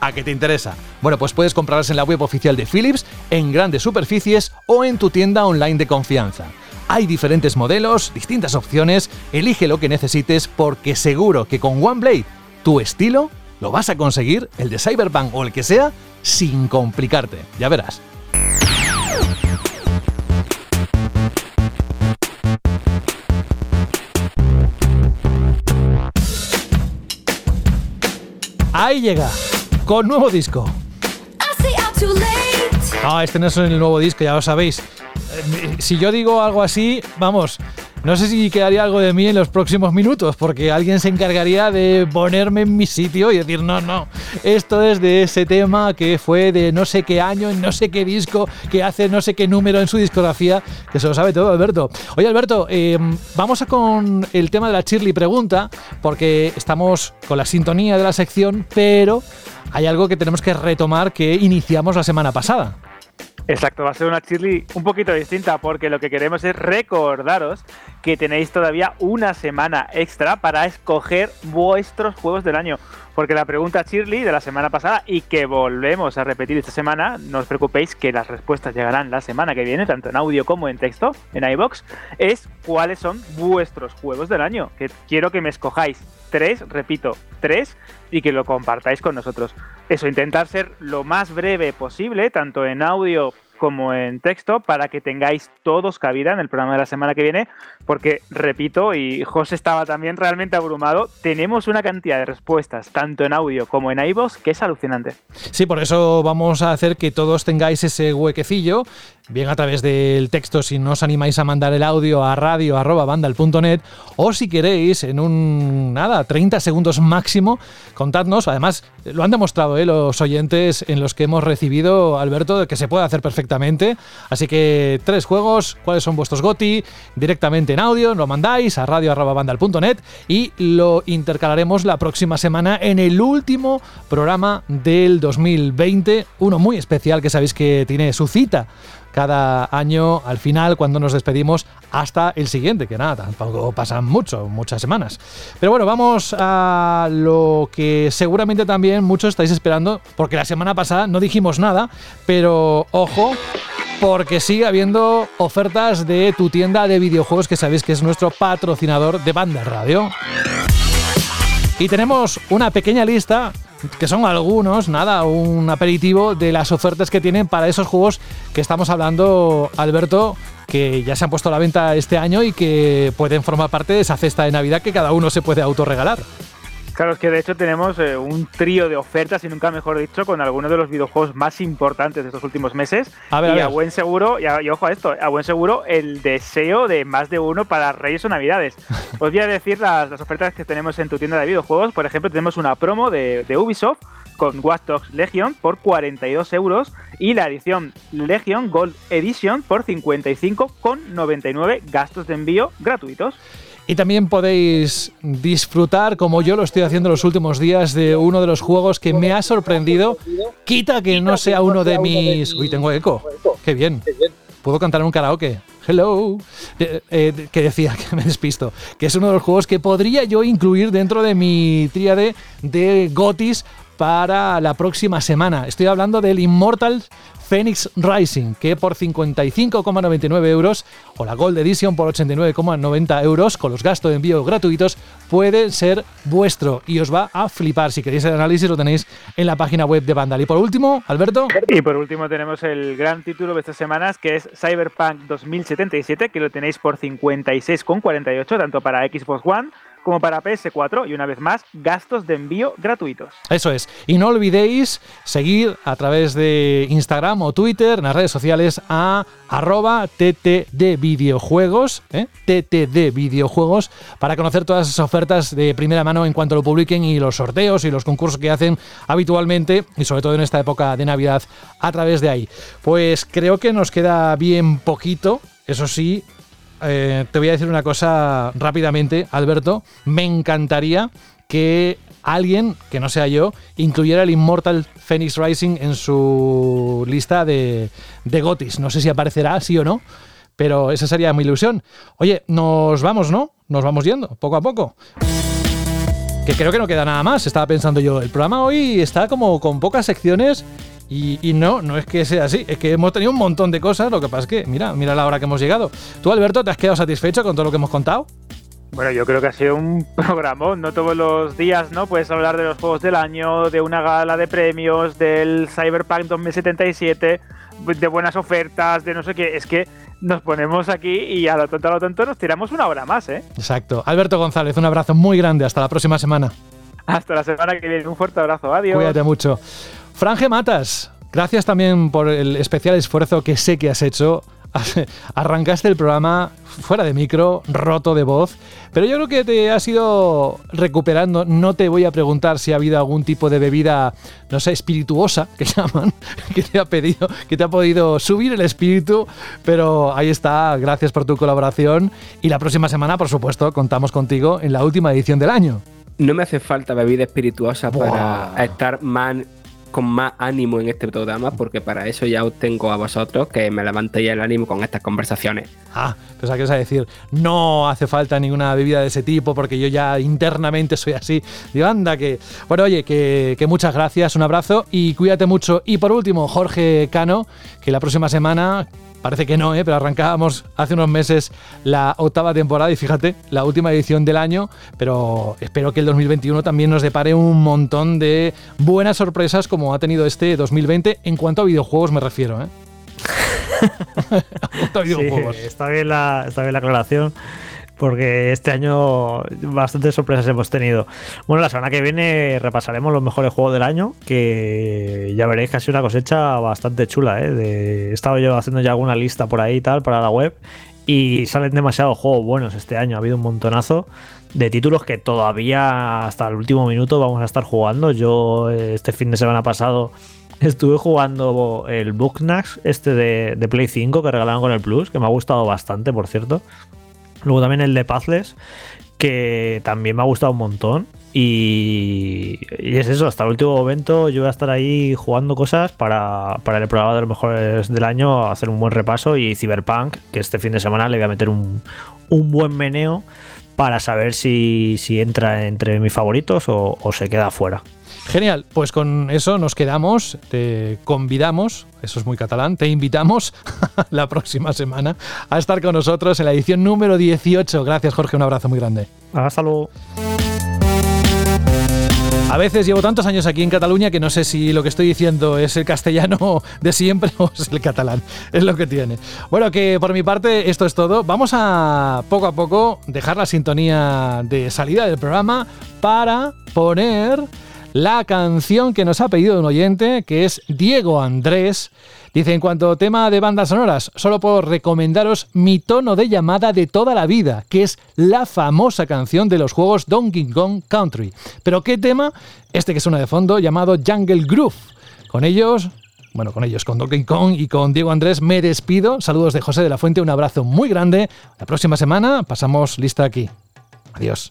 ¿A qué te interesa? Bueno, pues puedes comprarlas en la web oficial de Philips, en grandes superficies o en tu tienda online de confianza. Hay diferentes modelos, distintas opciones, elige lo que necesites porque seguro que con OneBlade tu estilo lo vas a conseguir, el de Cyberpunk o el que sea, sin complicarte. Ya verás. Ahí llega, con nuevo disco. Ah, este no es el nuevo disco, ya lo sabéis. Eh, Si yo digo algo así, vamos, no sé si quedaría algo de mí en los próximos minutos, porque alguien se encargaría de ponerme en mi sitio y decir, no, no, esto es de ese tema que fue de no sé qué año, no sé qué disco, que hace no sé qué número en su discografía, que se lo sabe todo, Alberto. Oye, Alberto, eh, vamos a con el tema de la Shirley Pregunta, porque estamos con la sintonía de la sección, pero hay algo que tenemos que retomar que iniciamos la semana pasada. Exacto, va a ser una chirly un poquito distinta porque lo que queremos es recordaros que tenéis todavía una semana extra para escoger vuestros juegos del año. Porque la pregunta Shirley de la semana pasada y que volvemos a repetir esta semana, no os preocupéis que las respuestas llegarán la semana que viene, tanto en audio como en texto, en iBox, es cuáles son vuestros juegos del año. Que quiero que me escojáis tres, repito, tres, y que lo compartáis con nosotros. Eso, intentar ser lo más breve posible, tanto en audio como en texto, para que tengáis todos cabida en el programa de la semana que viene, porque, repito, y José estaba también realmente abrumado, tenemos una cantidad de respuestas, tanto en audio como en iVoox, que es alucinante. Sí, por eso vamos a hacer que todos tengáis ese huequecillo, bien a través del texto si no os animáis a mandar el audio a radio.bandal.net o si queréis en un, nada, 30 segundos máximo, contadnos, además lo han demostrado ¿eh? los oyentes en los que hemos recibido, Alberto, que se puede hacer perfectamente, así que tres juegos, cuáles son vuestros GOTI, directamente en audio, lo mandáis a radio.bandal.net y lo intercalaremos la próxima semana en el último programa del 2020, uno muy especial que sabéis que tiene su cita cada año al final cuando nos despedimos hasta el siguiente, que nada, tampoco pasan mucho, muchas semanas. Pero bueno, vamos a lo que seguramente también muchos estáis esperando, porque la semana pasada no dijimos nada, pero ojo, porque sigue habiendo ofertas de tu tienda de videojuegos que sabéis que es nuestro patrocinador de Banda Radio. Y tenemos una pequeña lista que son algunos, nada, un aperitivo de las ofertas que tienen para esos juegos que estamos hablando, Alberto, que ya se han puesto a la venta este año y que pueden formar parte de esa cesta de Navidad que cada uno se puede autorregalar. Claro, es que de hecho tenemos eh, un trío de ofertas, y nunca mejor dicho, con algunos de los videojuegos más importantes de estos últimos meses. A ver, y a ver. buen seguro, y, a- y ojo a esto, a buen seguro el deseo de más de uno para Reyes o Navidades. Os voy a decir las, las ofertas que tenemos en tu tienda de videojuegos. Por ejemplo, tenemos una promo de, de Ubisoft con Watch Dogs Legion por 42 euros y la edición Legion Gold Edition por 55,99 gastos de envío gratuitos. Y también podéis disfrutar, como yo lo estoy haciendo los últimos días, de uno de los juegos que me ha sorprendido. Quita que no sea uno de mis... Uy, tengo eco. Qué bien. Puedo cantar en un karaoke. Hello. Eh, eh, que decía que me despisto. Que es uno de los juegos que podría yo incluir dentro de mi tríade de Gotis para la próxima semana. Estoy hablando del Immortal Phoenix Rising, que por 55,99 euros o la Gold Edition por 89,90 euros con los gastos de envío gratuitos puede ser vuestro y os va a flipar. Si queréis el análisis lo tenéis en la página web de Vandal. Y por último, Alberto. Y por último tenemos el gran título de estas semanas que es Cyberpunk 2077, que lo tenéis por 56,48 tanto para Xbox One como para PS4 y una vez más gastos de envío gratuitos. Eso es. Y no olvidéis seguir a través de Instagram o Twitter, en las redes sociales, a arroba TTD Videojuegos, ¿eh? TTD Videojuegos, para conocer todas esas ofertas de primera mano en cuanto lo publiquen y los sorteos y los concursos que hacen habitualmente y sobre todo en esta época de Navidad a través de ahí. Pues creo que nos queda bien poquito, eso sí, eh, te voy a decir una cosa rápidamente, Alberto. Me encantaría que alguien, que no sea yo, incluyera el Immortal Phoenix Rising en su lista de, de Gotis. No sé si aparecerá, sí o no, pero esa sería mi ilusión. Oye, nos vamos, ¿no? Nos vamos yendo, poco a poco. Que creo que no queda nada más, estaba pensando yo. El programa hoy está como con pocas secciones y, y no, no es que sea así, es que hemos tenido un montón de cosas, lo que pasa es que, mira, mira la hora que hemos llegado. ¿Tú, Alberto, te has quedado satisfecho con todo lo que hemos contado? Bueno, yo creo que ha sido un programón, no todos los días, ¿no? Puedes hablar de los juegos del año, de una gala de premios, del Cyberpunk 2077, de buenas ofertas, de no sé qué. Es que nos ponemos aquí y a lo tonto a lo tonto nos tiramos una hora más, ¿eh? Exacto. Alberto González, un abrazo muy grande, hasta la próxima semana. Hasta la semana que viene, un fuerte abrazo, adiós. Cuídate mucho. Franje Matas, gracias también por el especial esfuerzo que sé que has hecho. Arrancaste el programa fuera de micro, roto de voz, pero yo creo que te has ido recuperando. No te voy a preguntar si ha habido algún tipo de bebida, no sé, espirituosa, que llaman, que te ha pedido, que te ha podido subir el espíritu, pero ahí está, gracias por tu colaboración. Y la próxima semana, por supuesto, contamos contigo en la última edición del año. No me hace falta bebida espirituosa para estar más, con más ánimo en este programa, porque para eso ya os tengo a vosotros que me levantéis el ánimo con estas conversaciones. Ah, pues a qué vas a decir, no hace falta ninguna bebida de ese tipo porque yo ya internamente soy así. Digo, anda, que. Bueno, oye, que, que muchas gracias, un abrazo y cuídate mucho. Y por último, Jorge Cano, que la próxima semana Parece que no, ¿eh? pero arrancábamos hace unos meses la octava temporada y fíjate, la última edición del año, pero espero que el 2021 también nos depare un montón de buenas sorpresas como ha tenido este 2020 en cuanto a videojuegos me refiero. ¿eh? Sí, está, bien la, está bien la aclaración porque este año bastantes sorpresas hemos tenido. Bueno, la semana que viene repasaremos los mejores juegos del año, que ya veréis que ha sido una cosecha bastante chula. ¿eh? He estado yo haciendo ya alguna lista por ahí y tal para la web y salen demasiados juegos buenos este año. Ha habido un montonazo de títulos que todavía hasta el último minuto vamos a estar jugando. Yo eh, este fin de semana pasado estuve jugando el Booknax este de, de Play 5 que regalaron con el Plus, que me ha gustado bastante, por cierto. Luego también el de Pathless, que también me ha gustado un montón. Y, y es eso, hasta el último momento yo voy a estar ahí jugando cosas para, para el programa de los mejores del año, hacer un buen repaso. Y Cyberpunk, que este fin de semana le voy a meter un, un buen meneo para saber si, si entra entre mis favoritos o, o se queda fuera. Genial, pues con eso nos quedamos, te convidamos, eso es muy catalán, te invitamos la próxima semana a estar con nosotros en la edición número 18. Gracias Jorge, un abrazo muy grande. Hasta luego. A veces llevo tantos años aquí en Cataluña que no sé si lo que estoy diciendo es el castellano de siempre o es el catalán. Es lo que tiene. Bueno, que por mi parte esto es todo. Vamos a poco a poco dejar la sintonía de salida del programa para poner la canción que nos ha pedido un oyente, que es Diego Andrés. Dice, en cuanto a tema de bandas sonoras, solo puedo recomendaros mi tono de llamada de toda la vida, que es la famosa canción de los juegos Donkey Kong Country. Pero ¿qué tema? Este que suena de fondo, llamado Jungle Groove. Con ellos, bueno, con ellos, con Donkey Kong y con Diego Andrés, me despido. Saludos de José de la Fuente, un abrazo muy grande. La próxima semana pasamos lista aquí. Adiós.